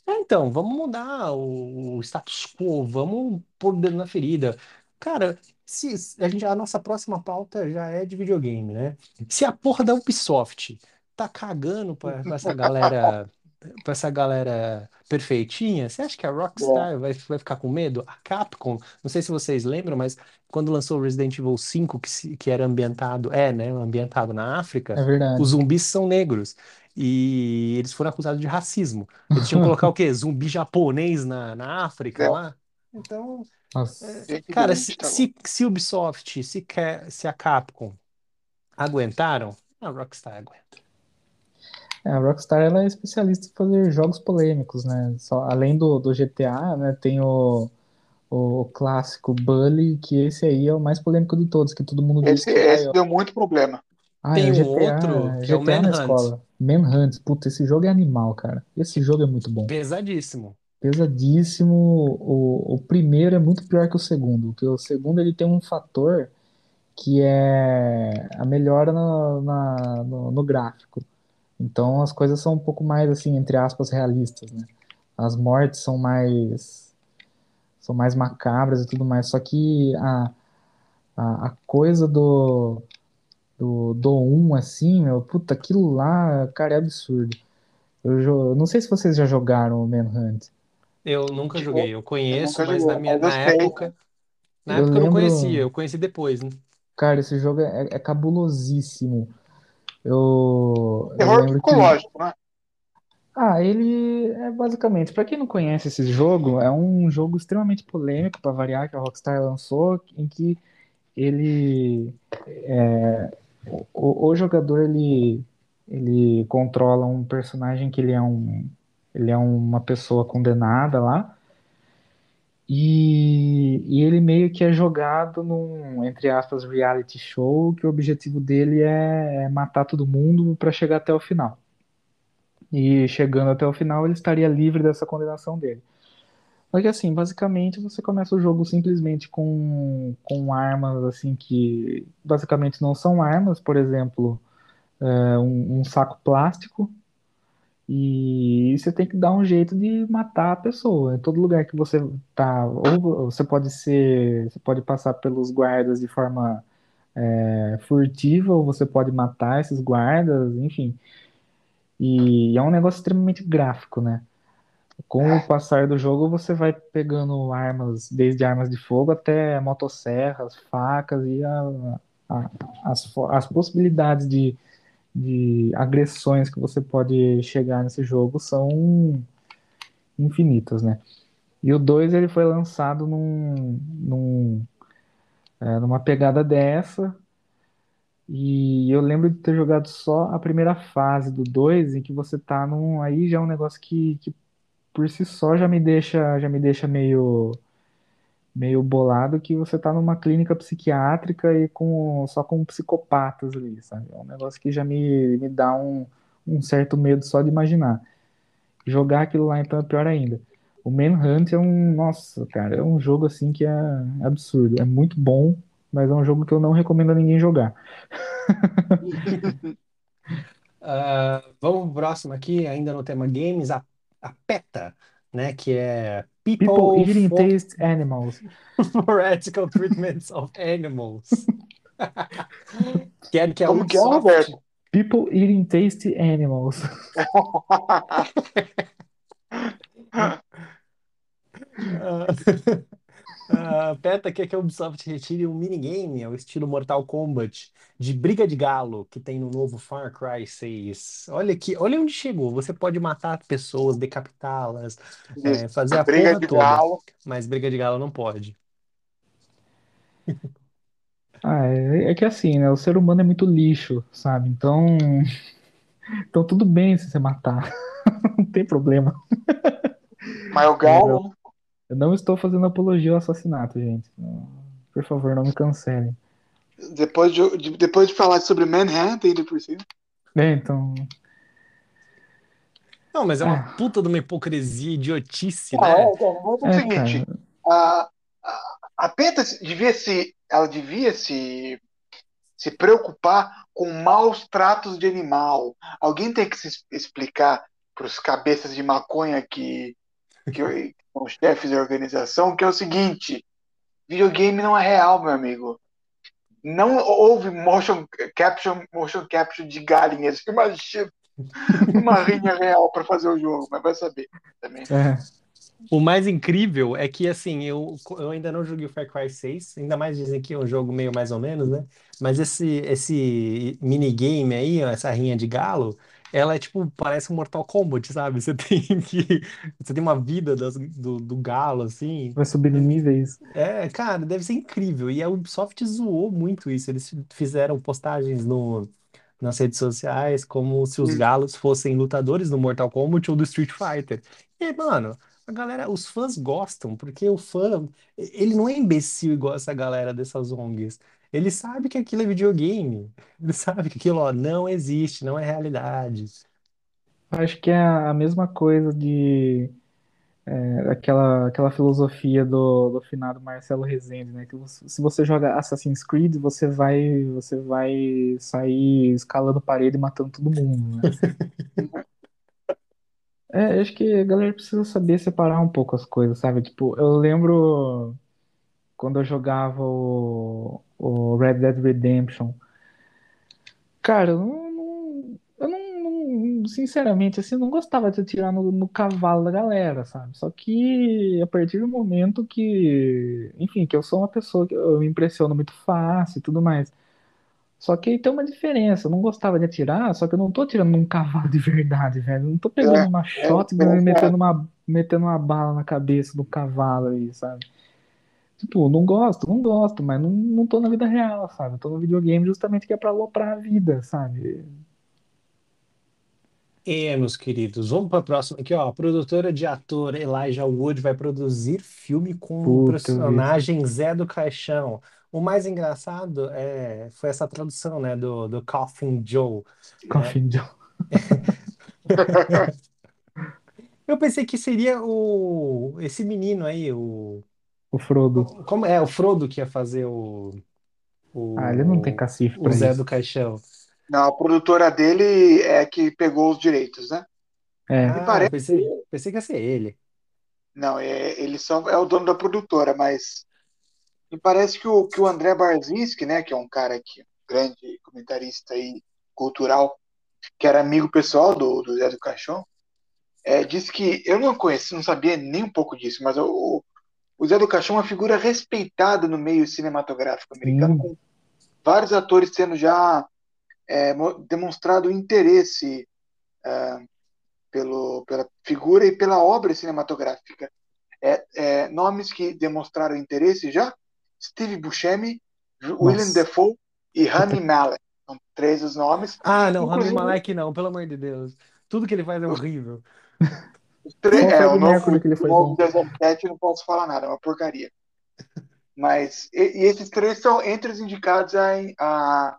[SPEAKER 1] é, então, vamos mudar o, o status quo, vamos pôr o dedo na ferida. Cara, se a gente, a nossa próxima pauta já é de videogame, né? Se a porra da Ubisoft tá cagando pra, pra essa galera, pra essa galera perfeitinha, você acha que a Rockstar vai, vai ficar com medo? A Capcom, não sei se vocês lembram, mas quando lançou o Resident Evil 5, que, se- que era ambientado, é, né, ambientado na África,
[SPEAKER 3] É
[SPEAKER 1] os
[SPEAKER 3] verdade.
[SPEAKER 1] zumbis são negros. E eles foram acusados de racismo. Eles tinham que colocar o quê? [laughs] Zumbi japonês na, na África lá? Então,
[SPEAKER 3] Nossa.
[SPEAKER 2] gente
[SPEAKER 1] cara, se,
[SPEAKER 2] tá
[SPEAKER 1] se, se Ubisoft, se, quer, se a Capcom aguentaram, a Rockstar aguenta.
[SPEAKER 3] É, a Rockstar ela é especialista em fazer jogos polêmicos, né? Só, além do, do GTA, né, tem o, o clássico Bully, que esse aí é o mais polêmico de todos, que todo mundo diz
[SPEAKER 2] Esse,
[SPEAKER 3] que ai,
[SPEAKER 2] esse
[SPEAKER 3] ó,
[SPEAKER 2] deu muito problema.
[SPEAKER 3] ah, é
[SPEAKER 1] Tem
[SPEAKER 3] o
[SPEAKER 1] um outro
[SPEAKER 3] GTA,
[SPEAKER 1] que é o
[SPEAKER 3] GTA na
[SPEAKER 1] Manhunt,
[SPEAKER 3] escola. Manhunt, puta, esse jogo é animal, cara. Esse jogo é muito bom.
[SPEAKER 1] pesadíssimo.
[SPEAKER 3] Pesadíssimo. O, o primeiro é muito pior que o segundo, porque o segundo ele tem um fator que é a melhora no, na- no, no gráfico. Então as coisas são um pouco mais assim, entre aspas, realistas, né? As mortes são mais são mais macabras e tudo mais. Só que a, a, a coisa do, do, do um assim, meu, puta, aquilo lá, cara, é absurdo. Eu, jo- não sei se vocês já jogaram o Manhunt.
[SPEAKER 1] Eu nunca joguei, eu
[SPEAKER 2] eu
[SPEAKER 1] conheço,
[SPEAKER 2] nunca
[SPEAKER 1] mas na
[SPEAKER 2] joguei,
[SPEAKER 1] minha,
[SPEAKER 2] mas eu
[SPEAKER 1] na
[SPEAKER 2] sei.
[SPEAKER 1] época, na
[SPEAKER 3] Eu
[SPEAKER 1] época eu não conhecia, eu conheci depois, né?
[SPEAKER 3] cara, esse jogo é, é cabulosíssimo. Eu, eu
[SPEAKER 2] Terror
[SPEAKER 3] lembro que
[SPEAKER 2] psicológico, né?
[SPEAKER 3] Ah, ele é basicamente, pra quem não conhece esse jogo, é um jogo extremamente polêmico, pra variar, que a Rockstar lançou, em que ele o, o jogador ele ele controla um personagem que ele é um ele é uma pessoa condenada lá e, e ele meio que é jogado num, entre aspas, reality show, que o objetivo dele é matar todo mundo pra chegar até o final. E chegando até o final, ele estaria livre dessa condenação dele. Só que assim, basicamente você começa o jogo simplesmente com, com armas assim que basicamente não são armas, por exemplo, é, um, um saco plástico, e você tem que dar um jeito de matar a pessoa. Em todo lugar que você tá, ou você pode ser, você pode passar pelos guardas de forma é, furtiva, ou você pode matar esses guardas, enfim. E é um negócio extremamente gráfico, né? Com o passar do jogo, você vai pegando armas, desde armas de fogo até motosserras, facas e a- a- as, as possibilidades de, de agressões que você pode chegar nesse jogo são infinitas, né? E o 2 ele foi lançado num, num, é, numa pegada dessa, e eu lembro de ter jogado só a primeira fase do 2 em que você tá num. Aí já é um negócio que, que por si só já me deixa, já me deixa meio, meio bolado que você tá numa clínica psiquiátrica e com só com psicopatas ali, sabe? É um negócio que já me, me dá um, um certo medo só de imaginar. Jogar aquilo lá então é pior ainda. O Manhunt é um, nossa, cara, é um jogo assim que é absurdo. É muito bom, mas é um jogo que eu não recomendo a ninguém jogar. [laughs]
[SPEAKER 1] Ah, vamos pro próximo aqui, ainda no tema games, a, a PETA, né? Que é
[SPEAKER 3] People
[SPEAKER 1] People
[SPEAKER 3] eating
[SPEAKER 1] for,
[SPEAKER 3] taste animals. [laughs]
[SPEAKER 1] for Ethical Treatments of Animals. [laughs] Que é que a
[SPEAKER 2] Como que é, Roberto?
[SPEAKER 3] People eating tasty animals. [laughs]
[SPEAKER 1] Ah, ah, Peta quer que a Ubisoft retire um minigame ao estilo Mortal Kombat de briga de galo que tem no novo Far Cry 6. Olha aqui, olha onde chegou. Você pode matar pessoas, decapitá-las, é, fazer a
[SPEAKER 2] Briga de
[SPEAKER 1] toda,
[SPEAKER 2] galo.
[SPEAKER 1] mas briga de galo não pode.
[SPEAKER 3] Ah, é, é que assim, né? O ser humano é muito lixo, sabe? Então, então tudo bem se você matar. [laughs] Não tem problema.
[SPEAKER 2] Mas o galo.
[SPEAKER 3] Eu não estou fazendo apologia ao assassinato, gente. Por favor, não me cancelem.
[SPEAKER 2] Depois de, de- depois de falar sobre Manhattan, ainda por cima.
[SPEAKER 3] É, então.
[SPEAKER 1] Não, mas é uma
[SPEAKER 3] Ah.
[SPEAKER 1] puta de uma hipocrisia, idiotice,
[SPEAKER 2] Ah,
[SPEAKER 1] né?
[SPEAKER 2] é, então, vamos fazer o
[SPEAKER 3] É,
[SPEAKER 2] seguinte: a, a, a Penta devia se, ela devia se, se preocupar com maus tratos de animal. Alguém tem que se explicar para os cabeças de maconha que, que são os chefes da organização que é o seguinte: videogame não é real, meu amigo. Não houve motion capture, motion capture de galinhas. Imagina uma rinha real para fazer o jogo, mas vai saber também.
[SPEAKER 3] É.
[SPEAKER 1] O mais incrível é que, assim, eu, eu ainda não joguei o Far Cry 6, ainda mais dizem que é um jogo meio mais ou menos, né? Mas esse, esse minigame aí, essa rinha de galo, ela é tipo, parece um Mortal Kombat, sabe? [laughs] Você tem que. Você tem uma vida das- do, do galo, assim.
[SPEAKER 3] Vai subir de níveis.
[SPEAKER 1] É, cara, deve ser incrível. E a Ubisoft zoou muito isso. Eles fizeram postagens no, nas redes sociais como se os
[SPEAKER 2] Hum.
[SPEAKER 1] galos fossem lutadores do Mortal Kombat ou do Street Fighter. E, mano, a galera, os fãs gostam, porque o fã, ele não é imbecil igual essa galera dessas ONGs. Ele sabe que aquilo é videogame. Ele sabe que aquilo, ó, não existe, não é realidade.
[SPEAKER 3] Acho que é a mesma coisa de é, aquela, aquela filosofia do, do finado Marcelo Rezende, né? Que você- se você joga Assassin's Creed, você vai, você vai sair escalando parede e matando todo mundo, né? [laughs] É, acho que a galera precisa saber separar um pouco as coisas, sabe? Tipo, eu lembro quando eu jogava o, o Red Dead Redemption. Cara, eu não, eu não, não- sinceramente, assim, eu não gostava de atirar no, no cavalo da galera, sabe? Só que a partir do momento que, enfim, que eu sou uma pessoa que eu me impressiono muito fácil e tudo mais. Só que tem uma diferença, eu não gostava de atirar, só que eu não tô atirando num cavalo [laughs] de verdade, velho. Eu não tô pegando
[SPEAKER 2] É,
[SPEAKER 3] uma shotgun
[SPEAKER 2] é,
[SPEAKER 3] e
[SPEAKER 2] é.
[SPEAKER 3] metendo uma, metendo uma bala na cabeça do cavalo aí, sabe? Tipo, não gosto, não gosto, mas não, não tô na vida real, sabe? Tô no videogame justamente que é pra aloprar a vida, sabe?
[SPEAKER 1] E, meus queridos, vamos para a próxima aqui, ó. A produtora de ator Elijah Wood vai produzir filme com o
[SPEAKER 3] Puta,
[SPEAKER 1] personagem Zé do Caixão. O mais engraçado é, foi essa tradução, né, do, do Coffin Joe. né?
[SPEAKER 3] Coffin [laughs] Joe.
[SPEAKER 1] Eu pensei que seria o esse menino aí, o
[SPEAKER 3] O Frodo.
[SPEAKER 1] como é o Frodo que ia fazer o
[SPEAKER 3] Ah, ele não tem
[SPEAKER 1] o,
[SPEAKER 3] cacife
[SPEAKER 1] o
[SPEAKER 3] pra
[SPEAKER 1] Zé
[SPEAKER 3] isso.
[SPEAKER 1] do Caixão.
[SPEAKER 2] Não, a produtora dele é que pegou os direitos, né?
[SPEAKER 3] É,
[SPEAKER 1] Ah,
[SPEAKER 2] parece.
[SPEAKER 1] pensei, pensei que ia ser ele.
[SPEAKER 2] Não, é, eles são, é o dono da produtora, mas me parece que o, que o André Barzinski, né, que é um cara que, um grande comentarista aí, cultural, que era amigo pessoal do, do Zé do Caixão, é, disse que eu não conheci, não sabia nem um pouco disso, mas o, o Zé do Caixão é uma figura respeitada no meio cinematográfico americano,
[SPEAKER 3] sim.
[SPEAKER 2] com vários atores tendo já é, mo- demonstrado interesse é, pelo, pela figura e pela obra cinematográfica. É, é, nomes que demonstraram interesse já: Steve Buscemi, William
[SPEAKER 3] Nossa.
[SPEAKER 2] Defoe e [laughs] Rami Malek. São três os nomes.
[SPEAKER 1] Ah, não, Rami Malek não, pelo amor de Deus. Tudo que ele faz é horrível. [laughs]
[SPEAKER 2] os
[SPEAKER 3] Só
[SPEAKER 2] três,
[SPEAKER 3] o
[SPEAKER 2] é, o novo,
[SPEAKER 3] que ele
[SPEAKER 2] o
[SPEAKER 3] foi
[SPEAKER 2] novo. 17 não posso falar nada, é uma porcaria. Mas e, e esses três são entre os indicados a, a,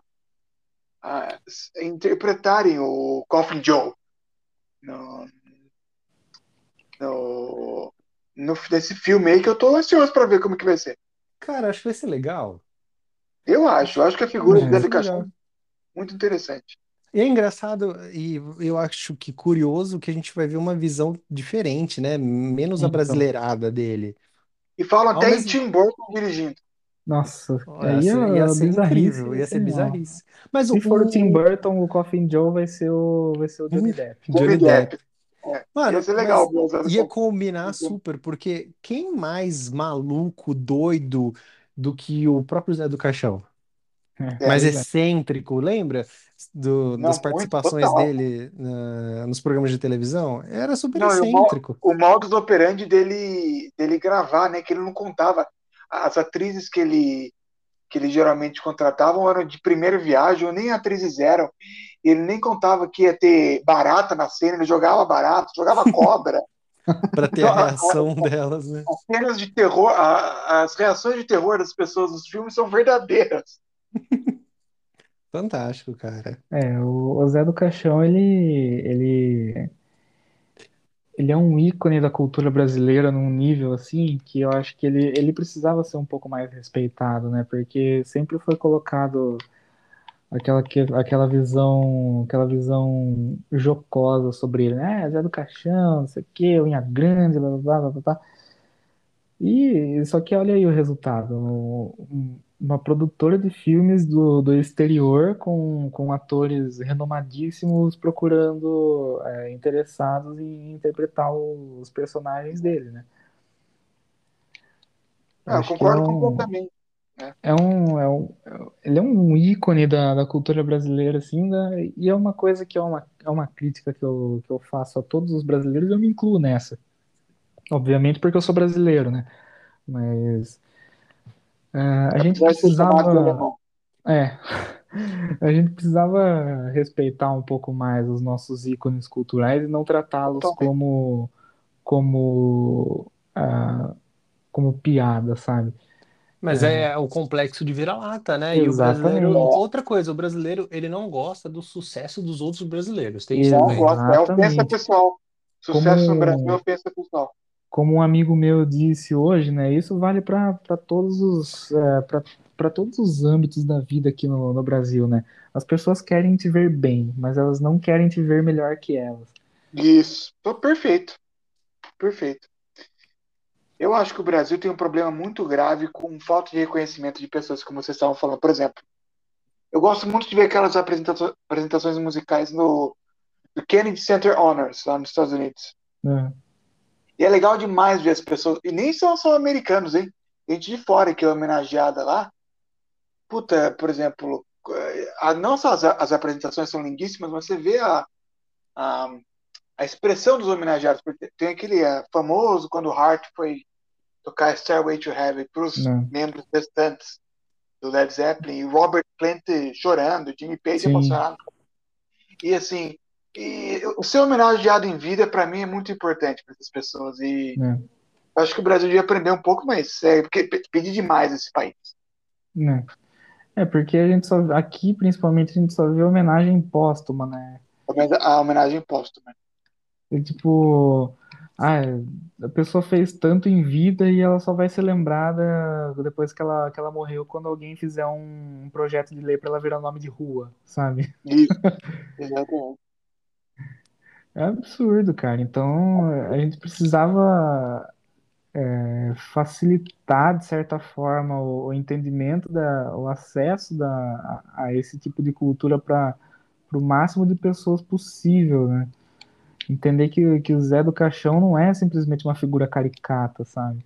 [SPEAKER 2] a interpretarem o Coffin Joe no, no, no, nesse filme aí que eu tô ansioso para ver como que vai ser.
[SPEAKER 1] Cara, acho que vai ser legal.
[SPEAKER 2] Eu acho, eu acho que a figura
[SPEAKER 3] É.
[SPEAKER 1] Legal.
[SPEAKER 2] é muito interessante.
[SPEAKER 1] E é engraçado, e eu acho que curioso que a gente vai ver uma visão diferente, né? Menos
[SPEAKER 3] Então,
[SPEAKER 1] abrasileirada dele.
[SPEAKER 2] E falam
[SPEAKER 1] Ao
[SPEAKER 2] até em
[SPEAKER 1] mesmo
[SPEAKER 2] Tim Burton dirigindo.
[SPEAKER 3] Nossa,
[SPEAKER 1] Ia
[SPEAKER 3] aí
[SPEAKER 1] ser, ia
[SPEAKER 3] a
[SPEAKER 1] ser
[SPEAKER 3] bizarrice
[SPEAKER 1] incrível,
[SPEAKER 3] ia
[SPEAKER 1] ia
[SPEAKER 3] ser
[SPEAKER 1] bizarrice. Mas o,
[SPEAKER 3] Se for o Tim
[SPEAKER 1] o
[SPEAKER 3] Burton, o Coffin Joe vai ser o, vai ser o Johnny Depp.
[SPEAKER 1] Johnny
[SPEAKER 2] Johnny
[SPEAKER 1] Depp.
[SPEAKER 2] Depp. É, ia
[SPEAKER 1] Mano,
[SPEAKER 2] ser legal
[SPEAKER 1] ia combinar super, porque quem mais maluco, doido do que o próprio Zé do Caixão?
[SPEAKER 3] É,
[SPEAKER 1] Mais
[SPEAKER 3] é.
[SPEAKER 1] excêntrico, lembra do-
[SPEAKER 2] não,
[SPEAKER 1] das
[SPEAKER 2] muito,
[SPEAKER 1] participações
[SPEAKER 2] total.
[SPEAKER 1] dele na- nos programas de televisão? Era super
[SPEAKER 2] Não, e o,
[SPEAKER 1] excêntrico.
[SPEAKER 2] o modus operandi dele, dele gravar, né? Que ele não contava. As atrizes que ele, que ele geralmente contratavam eram de primeira viagem, ou nem atrizes eram. Ele nem contava que ia ter barata na cena, ele jogava barata, jogava [laughs] cobra.
[SPEAKER 1] Pra ter
[SPEAKER 2] Então,
[SPEAKER 1] a- reação delas, né?
[SPEAKER 2] as cenas de terror, a- as reações de terror das pessoas nos filmes são verdadeiras. [laughs]
[SPEAKER 1] Fantástico, cara.
[SPEAKER 3] É, o, Zé do Caixão, ele, ele, ele é um ícone da cultura brasileira num nível assim que eu acho que ele, ele precisava ser um pouco mais respeitado, né? Porque sempre foi colocado aquela, que- aquela visão, aquela visão jocosa sobre ele, né? Zé do Caixão, não sei o quê, unha grande, blá blá blá blá blá. E só que olha aí o resultado. Uma produtora de filmes do, do exterior com, com atores renomadíssimos procurando, é, interessados em interpretar os personagens dele, né? Eu
[SPEAKER 2] Ah, eu
[SPEAKER 3] que é
[SPEAKER 2] concordo
[SPEAKER 3] um,
[SPEAKER 2] completamente.
[SPEAKER 3] é um, é um, ele é um ícone da, da cultura brasileira, assim, da, e é uma coisa que é uma, é uma crítica que eu, que eu faço a todos os brasileiros, e eu me incluo nessa. Obviamente porque eu sou brasileiro, né? Mas ah, a gente precisava, é, [laughs] a gente precisava respeitar um pouco mais os nossos ícones culturais e não tratá-los como, como, ah, como piada, sabe?
[SPEAKER 1] Mas
[SPEAKER 3] É,
[SPEAKER 1] é o complexo de vira-lata, né? E o brasileiro,
[SPEAKER 3] exatamente,
[SPEAKER 1] outra coisa, o brasileiro, ele não gosta do sucesso dos outros brasileiros. Tem isso
[SPEAKER 2] Não
[SPEAKER 1] também.
[SPEAKER 2] gosto. É ofensa
[SPEAKER 3] exatamente.
[SPEAKER 2] pessoal. Sucesso no Brasil é
[SPEAKER 3] Como
[SPEAKER 2] ofensa pessoal.
[SPEAKER 3] Como um amigo meu disse hoje, né? Isso vale para todos os para todos os âmbitos da vida aqui no, no Brasil, né? As pessoas querem te ver bem, mas elas não querem te ver melhor que elas.
[SPEAKER 2] Isso. Perfeito. Perfeito. Eu acho que o Brasil tem um problema muito grave com falta de reconhecimento de pessoas, como vocês estavam falando. Por exemplo, eu gosto muito de ver aquelas apresenta- apresentações musicais no, no Kennedy Center Honors, lá nos Estados Unidos.
[SPEAKER 3] né?
[SPEAKER 2] E é legal demais ver as pessoas. E nem são só americanos, hein? Gente de fora que é homenageada lá. Puta, por exemplo, eh, a- não só as, as apresentações são lindíssimas, mas você vê a, a, a expressão dos homenageados. Porque tem aquele eh, famoso quando o Hart foi tocar Stairway to Heaven para os
[SPEAKER 3] Né?
[SPEAKER 2] membros restantes do Led Zeppelin, e Robert Plant chorando, Jimmy Page
[SPEAKER 3] Sim,
[SPEAKER 2] emocionado. E assim, e o ser homenageado em vida, para mim, é muito importante para essas pessoas. E eu acho que o Brasil devia aprender um pouco mais, é, porque pe- pedir demais esse país.
[SPEAKER 3] Né? É porque a gente só aqui, principalmente, a gente só vê homenagem póstuma, né?
[SPEAKER 2] A homenagem póstuma.
[SPEAKER 3] É tipo, ah, a pessoa fez tanto em vida e ela só vai ser lembrada depois que ela, que ela morreu, quando alguém fizer um, um projeto de lei para ela virar nome de rua, sabe?
[SPEAKER 2] Isso, [laughs] exatamente.
[SPEAKER 3] É absurdo, cara. Então, a gente precisava é, facilitar, de certa forma, o, o entendimento, da, o acesso da, a, a esse tipo de cultura para o máximo de pessoas possível, né? Entender que, que o Zé do Caixão não é simplesmente uma figura caricata, sabe?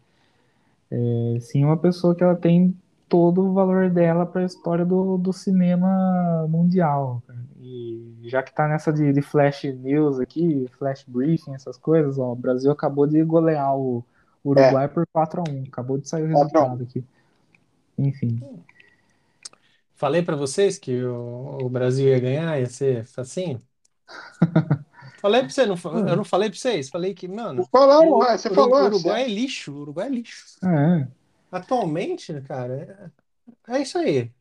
[SPEAKER 3] É, sim uma pessoa que ela tem todo o valor dela para a história do, do cinema mundial. cara. E já que tá nessa de, de flash news aqui, flash briefing, essas coisas, ó, o Brasil acabou de golear o
[SPEAKER 2] É,
[SPEAKER 3] Uruguai por 4 a 1 acabou de sair o
[SPEAKER 2] 4 a 1.
[SPEAKER 3] resultado aqui. Enfim,
[SPEAKER 1] Falei pra vocês que o, o Brasil ia ganhar, ia ser facinho. [laughs] Falei pra você, não, eu não falei pra vocês? Falei que, mano,
[SPEAKER 2] falaram,
[SPEAKER 1] o
[SPEAKER 2] é, você falou,
[SPEAKER 1] Uruguai é lixo, o Uruguai é lixo.
[SPEAKER 3] é,
[SPEAKER 1] Atualmente, cara, é, é isso aí.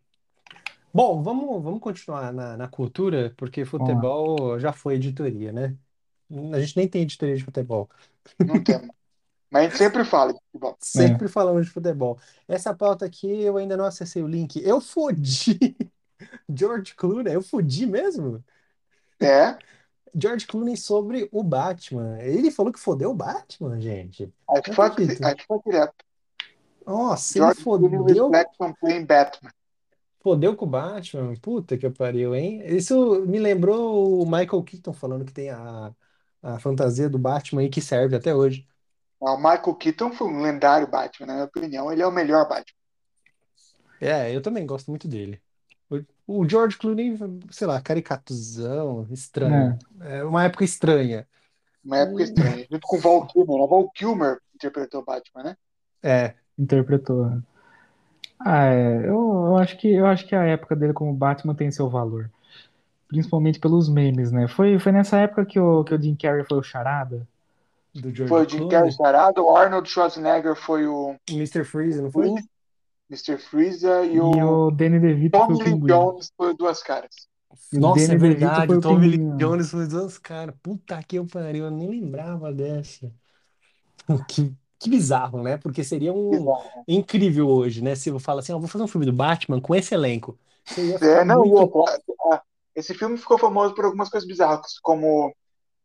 [SPEAKER 1] Bom, vamos, vamos continuar na, na cultura, porque
[SPEAKER 3] vamos lá.
[SPEAKER 1] futebol já foi editoria, né? A gente nem tem editoria de futebol.
[SPEAKER 2] não temos. Mas a gente sempre fala de futebol. [laughs]
[SPEAKER 1] Sempre falamos de futebol. Essa pauta aqui eu ainda não acessei o link. Eu fodi [laughs] George Clooney, eu fodi mesmo.
[SPEAKER 2] É,
[SPEAKER 1] George Clooney sobre o Batman. Ele falou que fodeu o Batman, gente.
[SPEAKER 2] aí
[SPEAKER 1] Não
[SPEAKER 2] foi,
[SPEAKER 1] acredito.
[SPEAKER 2] aí foi direto.
[SPEAKER 1] Nossa, ele
[SPEAKER 2] George
[SPEAKER 1] fodeu,
[SPEAKER 2] playing Batman.
[SPEAKER 1] fodeu com o Batman. Puta que pariu, hein? Isso me lembrou o Michael Keaton falando que tem a, a fantasia do Batman e que serve até hoje.
[SPEAKER 2] Ah, O Michael Keaton foi um lendário Batman, na minha opinião. Ele é o melhor Batman.
[SPEAKER 1] É, eu também gosto muito dele. O, George Clooney, sei lá, caricatuzão, estranho. É uma época estranha.
[SPEAKER 2] Uma época estranha. Junto com o Val Kilmer. O Val Kilmer interpretou o Batman, né?
[SPEAKER 1] É,
[SPEAKER 3] Interpretou. Ah, é, eu, eu acho que eu acho que a época dele como Batman tem seu valor. Principalmente pelos memes, né? Foi, foi nessa época que o, que o Jim Carrey foi o Charada.
[SPEAKER 1] do George
[SPEAKER 2] Foi o Jim. Carrey sarado, o Arnold Schwarzenegger foi o
[SPEAKER 1] Mr. Freeze, não foi?
[SPEAKER 2] Mr. Freeza e
[SPEAKER 3] E
[SPEAKER 2] o
[SPEAKER 3] o Danny DeVito foi
[SPEAKER 2] Tommy
[SPEAKER 3] o.
[SPEAKER 2] Jones foi Duas Caras.
[SPEAKER 1] Nossa, é
[SPEAKER 3] Danny DeVito
[SPEAKER 1] verdade.
[SPEAKER 3] foi
[SPEAKER 1] Tommy Lee. Jones foi dois caras. Puta que eu pariu, eu nem lembrava dessa. [laughs] Que, que bizarro, né? Porque seria um
[SPEAKER 2] Bizarro.
[SPEAKER 1] incrível hoje, né? Se eu falo assim, ó, vou fazer um filme do Batman com esse elenco.
[SPEAKER 2] É, não,
[SPEAKER 1] muito.
[SPEAKER 2] outra, ah, esse filme ficou famoso por algumas coisas bizarras, como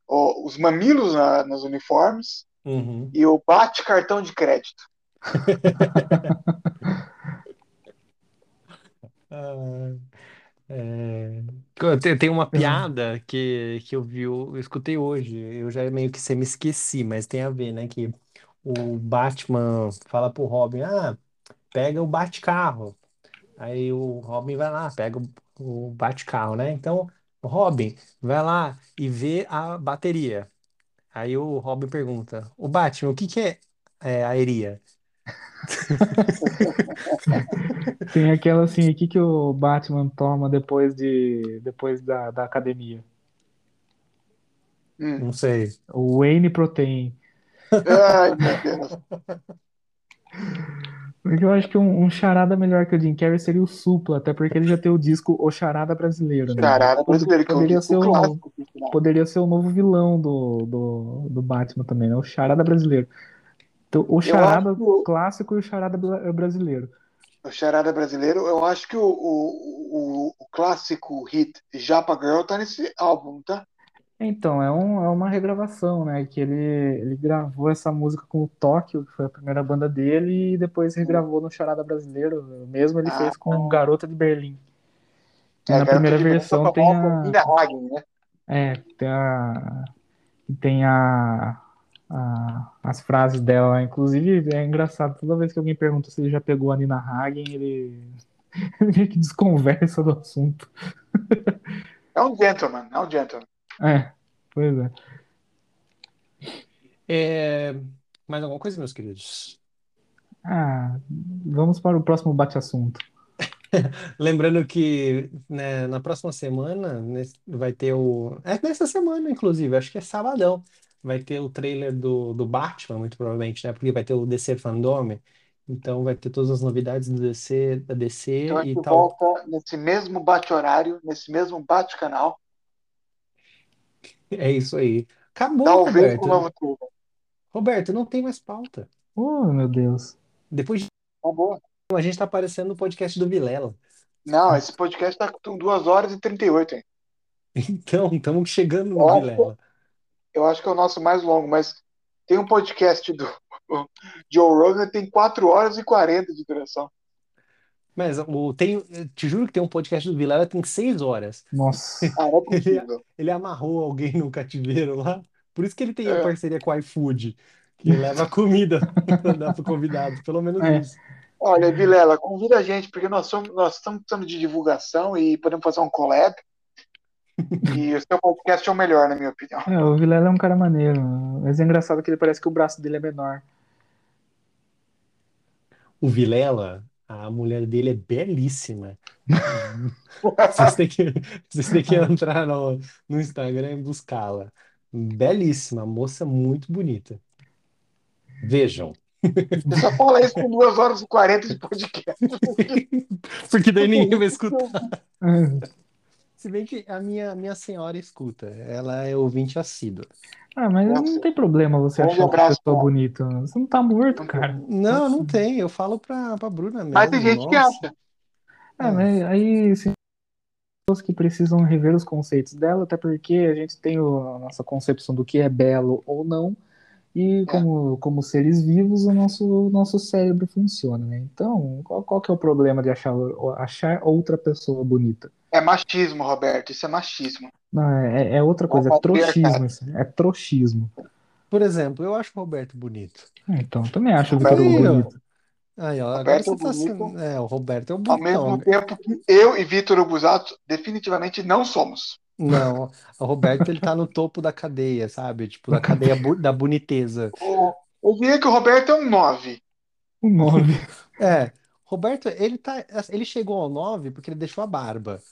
[SPEAKER 2] ó, os mamilos na- nos uniformes
[SPEAKER 1] Uhum.
[SPEAKER 2] e o bate-cartão de crédito. [laughs]
[SPEAKER 1] Ah, é. Tem uma piada que, que eu vi, eu escutei hoje. Eu já meio que me esqueci, mas tem a ver, né? Que o Batman fala pro Robin: Ah, pega o Bate-carro. Aí o Robin vai lá, pega o, o Bate-carro, né? Então, Robin, vai lá e vê a bateria. Aí o Robin pergunta: O Batman, o que que é, é aeria? [laughs]
[SPEAKER 3] Tem aquela assim, o que, que o Batman toma depois de depois da, da academia?
[SPEAKER 2] Hum.
[SPEAKER 1] Não sei.
[SPEAKER 3] O Whey Protein.
[SPEAKER 2] Ai, meu Deus.
[SPEAKER 3] Porque eu acho que um, um charada melhor que o Jim Carrey seria o Supla, até porque ele já tem o disco O Charada Brasileiro, né?
[SPEAKER 2] Charada brasileiro, que é um
[SPEAKER 3] Poderia ser o-
[SPEAKER 2] clássico.
[SPEAKER 3] Poderia ser o novo vilão do, do, do Batman também, né? O Charada Brasileiro. Então, o Charada
[SPEAKER 2] que
[SPEAKER 3] clássico e o Charada bra- brasileiro.
[SPEAKER 2] O Charada brasileiro, eu acho que o, o, o, o clássico hit Japa Girl tá nesse álbum, tá?
[SPEAKER 3] Então, é, um, é uma regravação, né? Que ele, ele gravou essa música com o Tóquio, que foi a primeira banda dele, e depois regravou no Charada Brasileiro. Mesmo ele
[SPEAKER 2] Ah.
[SPEAKER 3] fez com Garota de Berlim.
[SPEAKER 2] É,
[SPEAKER 3] na primeira versão tem a.
[SPEAKER 2] Hagen, né?
[SPEAKER 3] É, tem a. Tem a, a- as frases dela. Inclusive, é engraçado, toda vez que alguém pergunta se ele já pegou a Nina Hagen, ele, ele [laughs] meio que desconversa do assunto.
[SPEAKER 2] É um gentleman, é um gentleman.
[SPEAKER 3] É, pois é.
[SPEAKER 1] É, mais alguma coisa, meus queridos?
[SPEAKER 3] Ah, vamos para o próximo bate-assunto. [laughs]
[SPEAKER 1] Lembrando que né, na próxima semana nesse- vai ter o. É nessa semana, inclusive, acho que é sabadão. Vai ter o trailer do, do Batman, muito provavelmente, né? Porque vai ter o DC Fandom. Então vai ter todas as novidades do DC, da DC
[SPEAKER 2] Então
[SPEAKER 1] e tal.
[SPEAKER 2] volta nesse mesmo bate-horário, nesse mesmo bate-canal,
[SPEAKER 1] É isso aí. Acabou,
[SPEAKER 2] talvez
[SPEAKER 1] Roberto.
[SPEAKER 2] com o novo trailer.
[SPEAKER 1] Roberto, não tem mais pauta.
[SPEAKER 3] Oh, meu Deus.
[SPEAKER 1] Depois de
[SPEAKER 2] Acabou.
[SPEAKER 1] a gente tá aparecendo no podcast do Vilela.
[SPEAKER 2] Não, esse podcast tá com 2 horas e 38, hein?
[SPEAKER 1] Então, estamos chegando no
[SPEAKER 2] Ó,
[SPEAKER 1] Vilela.
[SPEAKER 2] Eu acho que é o nosso mais longo, mas tem um podcast do [laughs] Joe Rogan que tem 4 horas e 40 de duração.
[SPEAKER 1] Mas o, tem, te juro que tem um podcast do Vilela que tem seis horas.
[SPEAKER 3] Nossa. [laughs]
[SPEAKER 2] Ah, é possível.
[SPEAKER 1] Ele amarrou alguém no cativeiro lá. Por isso que ele tem a
[SPEAKER 2] É.
[SPEAKER 1] parceria com o iFood, que leva [laughs] comida para dar pro convidado. Pelo menos
[SPEAKER 3] É.
[SPEAKER 1] isso.
[SPEAKER 2] Olha, Vilela, convida a gente, porque nós, somos, nós estamos precisando de divulgação e podemos fazer um collab. E o seu podcast é o melhor, na minha opinião.
[SPEAKER 3] É, o Vilela é um cara maneiro. Mas é engraçado que ele parece que o braço dele é menor.
[SPEAKER 1] O Vilela, a mulher dele é belíssima. [laughs] Vocês têm que, vocês têm que entrar no, no Instagram e buscá-la. Belíssima, moça muito bonita. Vejam.
[SPEAKER 2] Você só fala isso com 2 horas e 40 de podcast. [laughs]
[SPEAKER 1] Porque daí ninguém vai escutar. [laughs] Se bem que a minha, minha senhora escuta, ela é ouvinte assídua.
[SPEAKER 3] Ah, mas
[SPEAKER 2] Nossa.
[SPEAKER 3] não tem problema você
[SPEAKER 2] Grande
[SPEAKER 3] achar uma
[SPEAKER 2] abraço,
[SPEAKER 3] pessoa bonita. Você não tá morto, cara.
[SPEAKER 1] Não, não tem. Eu falo pra, pra Bruna mesmo.
[SPEAKER 2] Mas tem gente que
[SPEAKER 1] Nossa.
[SPEAKER 2] acha.
[SPEAKER 3] É, mas aí sim, pessoas que precisam rever os conceitos dela, até porque a gente tem o- a nossa concepção do que é belo ou não, E
[SPEAKER 2] É.
[SPEAKER 3] como, como seres vivos, o nosso, nosso cérebro funciona, né? Então, qual, qual que é o problema de achar, achar outra pessoa bonita?
[SPEAKER 2] É machismo, Roberto. Isso é machismo.
[SPEAKER 3] Não, é, é outra coisa, é trouxismo, isso, é trouxismo.
[SPEAKER 1] Por exemplo, eu acho o Roberto bonito.
[SPEAKER 3] Ah, Então, eu também acho o Vitor Hugo bonito.
[SPEAKER 1] Aí, ó, agora
[SPEAKER 2] Roberto é
[SPEAKER 1] você tá sendo.
[SPEAKER 2] bonito.
[SPEAKER 1] É, o Roberto é o
[SPEAKER 2] Ao mesmo tempo que eu e Vitor Obusato definitivamente não somos.
[SPEAKER 1] Não, [laughs] o Roberto ele tá no topo da cadeia, sabe? Tipo, da cadeia bu- da boniteza. [laughs]
[SPEAKER 2] O- Eu diria que o Roberto é um 9.
[SPEAKER 3] O nome.
[SPEAKER 1] É, Roberto, ele tá, ele chegou ao 9 porque ele deixou a barba.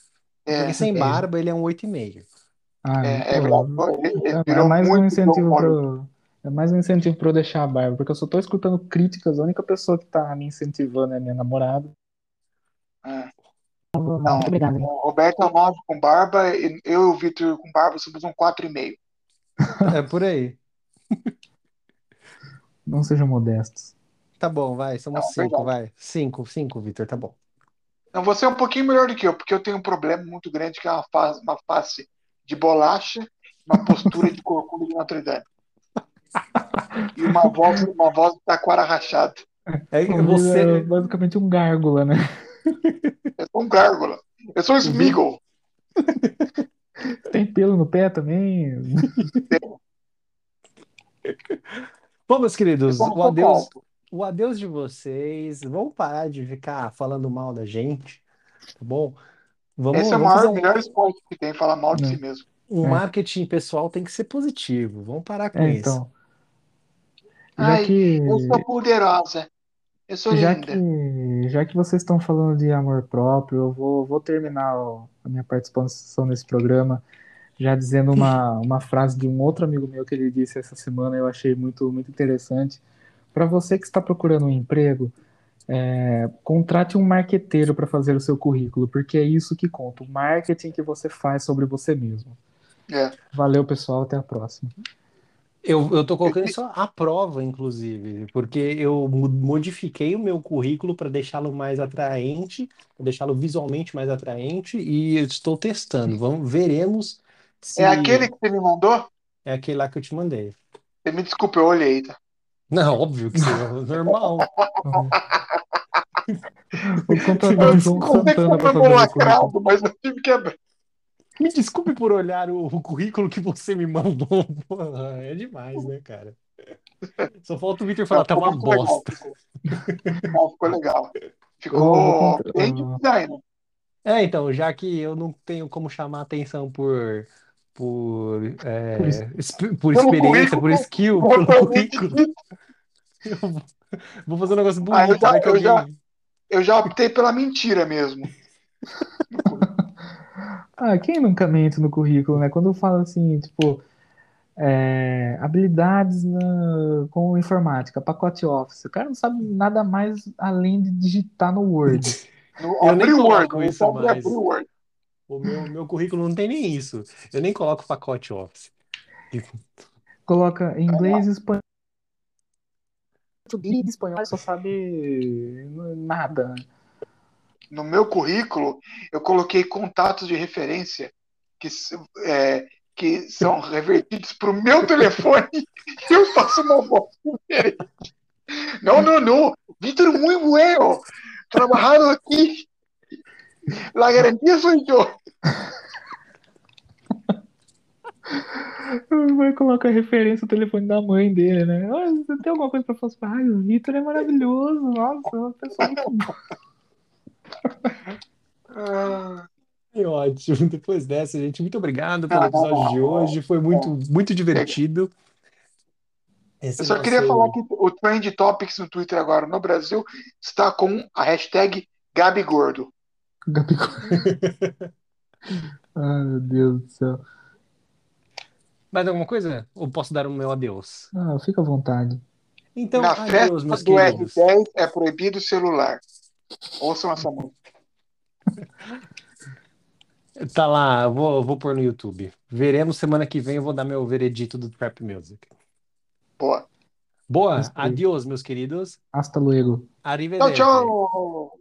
[SPEAKER 2] É,
[SPEAKER 1] Porque sem
[SPEAKER 3] é.
[SPEAKER 1] barba ele é um 8,5.
[SPEAKER 3] Ah,
[SPEAKER 2] é, é
[SPEAKER 3] pô,
[SPEAKER 2] verdade. Ele, ele
[SPEAKER 3] é, é
[SPEAKER 2] virou
[SPEAKER 3] mais um
[SPEAKER 2] muito
[SPEAKER 3] incentivo
[SPEAKER 2] Oliver.
[SPEAKER 3] é mais um incentivo pra eu deixar a barba, porque eu só tô escutando críticas, a única pessoa que tá me incentivando é minha namorada.
[SPEAKER 2] É.
[SPEAKER 3] Não, obrigado.
[SPEAKER 2] o Roberto é um 9 com barba, e eu e o Vitor com barba somos um 4,5.
[SPEAKER 1] É por aí.
[SPEAKER 3] Não sejam modestos.
[SPEAKER 1] Tá bom, vai, somos
[SPEAKER 2] Não,
[SPEAKER 1] 5,
[SPEAKER 2] verdade.
[SPEAKER 1] vai. 5, 5, Vitor, tá bom.
[SPEAKER 2] Não, você é um pouquinho melhor do que eu, porque eu tenho um problema muito grande que é uma face, uma face de bolacha, uma postura de corcunda de Notre Dame. E uma voz, uma voz de taquara rachada.
[SPEAKER 1] É,
[SPEAKER 3] É
[SPEAKER 1] você,
[SPEAKER 3] basicamente um gárgula, né?
[SPEAKER 2] Eu sou um gárgula. Eu sou um Smeagol.
[SPEAKER 3] Tem pelo no pé também.
[SPEAKER 1] Bom, meus queridos, o adeus, o adeus de vocês. Vamos parar de ficar falando mal da gente, tá bom? Vamos,
[SPEAKER 2] Esse é o maior,
[SPEAKER 1] um,
[SPEAKER 2] melhor esporte que tem, falar mal de
[SPEAKER 3] É.
[SPEAKER 2] si mesmo.
[SPEAKER 1] um
[SPEAKER 3] É.
[SPEAKER 1] marketing pessoal tem que ser positivo. Vamos parar com
[SPEAKER 3] É,
[SPEAKER 1] isso.
[SPEAKER 3] então. Já
[SPEAKER 2] Ai,
[SPEAKER 3] que,
[SPEAKER 2] eu sou poderosa. Eu sou
[SPEAKER 3] já
[SPEAKER 2] linda.
[SPEAKER 3] que, já que vocês estão falando de amor próprio, eu vou, vou terminar a minha participação nesse programa já dizendo uma, [laughs] uma frase de um outro amigo meu que ele disse essa semana, eu achei muito, muito interessante. Para você que está procurando um emprego, é, contrate um marqueteiro para fazer o seu currículo, porque é isso que conta, o marketing que você faz sobre você mesmo.
[SPEAKER 2] É.
[SPEAKER 3] Valeu, pessoal, até a próxima.
[SPEAKER 1] Eu, eu tô colocando isso à prova, inclusive, porque eu modifiquei o meu currículo para deixá-lo mais atraente, para deixá-lo visualmente mais atraente, e eu estou testando. Vamos, veremos se
[SPEAKER 2] É aquele que você me mandou?
[SPEAKER 1] é aquele lá que eu te mandei.
[SPEAKER 2] Você me desculpa, eu olhei, tá?
[SPEAKER 1] Não, óbvio que seja normal.
[SPEAKER 3] Vou [laughs] contratar o João
[SPEAKER 2] Eu sei que
[SPEAKER 3] Santana para fazer
[SPEAKER 2] mas eu tive que abrir.
[SPEAKER 1] Me desculpe por olhar o, o currículo que você me mandou. [laughs] Porra, é demais, né, cara? Só falta o Victor falar, tá uma
[SPEAKER 2] muito legal,
[SPEAKER 1] bosta.
[SPEAKER 2] ficou. Legal. Ficou bem de design.
[SPEAKER 1] É, então, já que eu não tenho como chamar atenção por, por, é,
[SPEAKER 3] Por
[SPEAKER 1] experiência, por skill, pelo currículo, [laughs] eu vou, fazer um negócio
[SPEAKER 2] Ah, eu
[SPEAKER 1] bonito,
[SPEAKER 2] já-
[SPEAKER 1] que
[SPEAKER 2] eu já-. Eu já optei pela mentira mesmo. [laughs]
[SPEAKER 3] Ah, quem nunca mente no currículo, né? Quando fala assim, tipo, é, habilidades na- com informática, pacote Office, o cara não sabe nada mais além de digitar no Word. [laughs]
[SPEAKER 2] No,
[SPEAKER 1] Eu nem
[SPEAKER 2] abri o
[SPEAKER 1] coloco
[SPEAKER 2] Word,
[SPEAKER 1] isso mais.
[SPEAKER 2] o Word.
[SPEAKER 1] O meu, meu currículo não tem nem isso. Eu nem coloco pacote Office.
[SPEAKER 3] Coloca inglês e espanhol. Português e espanhol só sabe nada.
[SPEAKER 2] No meu currículo, eu coloquei contatos de referência que, é, que são [laughs] revertidos para o meu telefone e [laughs] eu faço uma voz diferente. Não, não, não. Vítor, muy bueno. Trabajado aqui. La garantía soy yo. [laughs]
[SPEAKER 3] Vai colocar referência o telefone da mãe dele, né? Ah, tem alguma coisa pra falar? Ai, o Vitor é maravilhoso. Nossa, é uma pessoa muito boa.
[SPEAKER 2] Ah,
[SPEAKER 1] É ótimo. [laughs] Depois dessa, gente, muito obrigado pelo
[SPEAKER 2] Ah,
[SPEAKER 1] episódio de hoje. Foi muito, muito divertido. Esse
[SPEAKER 2] Eu só queria falar que o Trend Topics no Twitter agora no Brasil está com a hashtag Gabigordo.
[SPEAKER 3] Gabigol. [laughs] Ai, meu Deus do céu.
[SPEAKER 1] Mais alguma coisa? Ou posso dar o meu adeus?
[SPEAKER 3] Ah, fica à vontade.
[SPEAKER 1] Então,
[SPEAKER 2] Na
[SPEAKER 1] adeus,
[SPEAKER 2] festa
[SPEAKER 1] meus
[SPEAKER 2] do
[SPEAKER 1] queridos.
[SPEAKER 2] R10 é proibido o celular. Ouçam essa música.
[SPEAKER 1] Tá lá, eu vou, eu vou pôr no YouTube. Veremos semana que vem, eu vou dar meu veredito do Trap Music.
[SPEAKER 2] Boa.
[SPEAKER 1] Boa,
[SPEAKER 3] Gostei.
[SPEAKER 1] adiós, meus queridos.
[SPEAKER 3] Hasta luego.
[SPEAKER 2] Tchau,
[SPEAKER 1] Arrivederci.
[SPEAKER 2] tchau.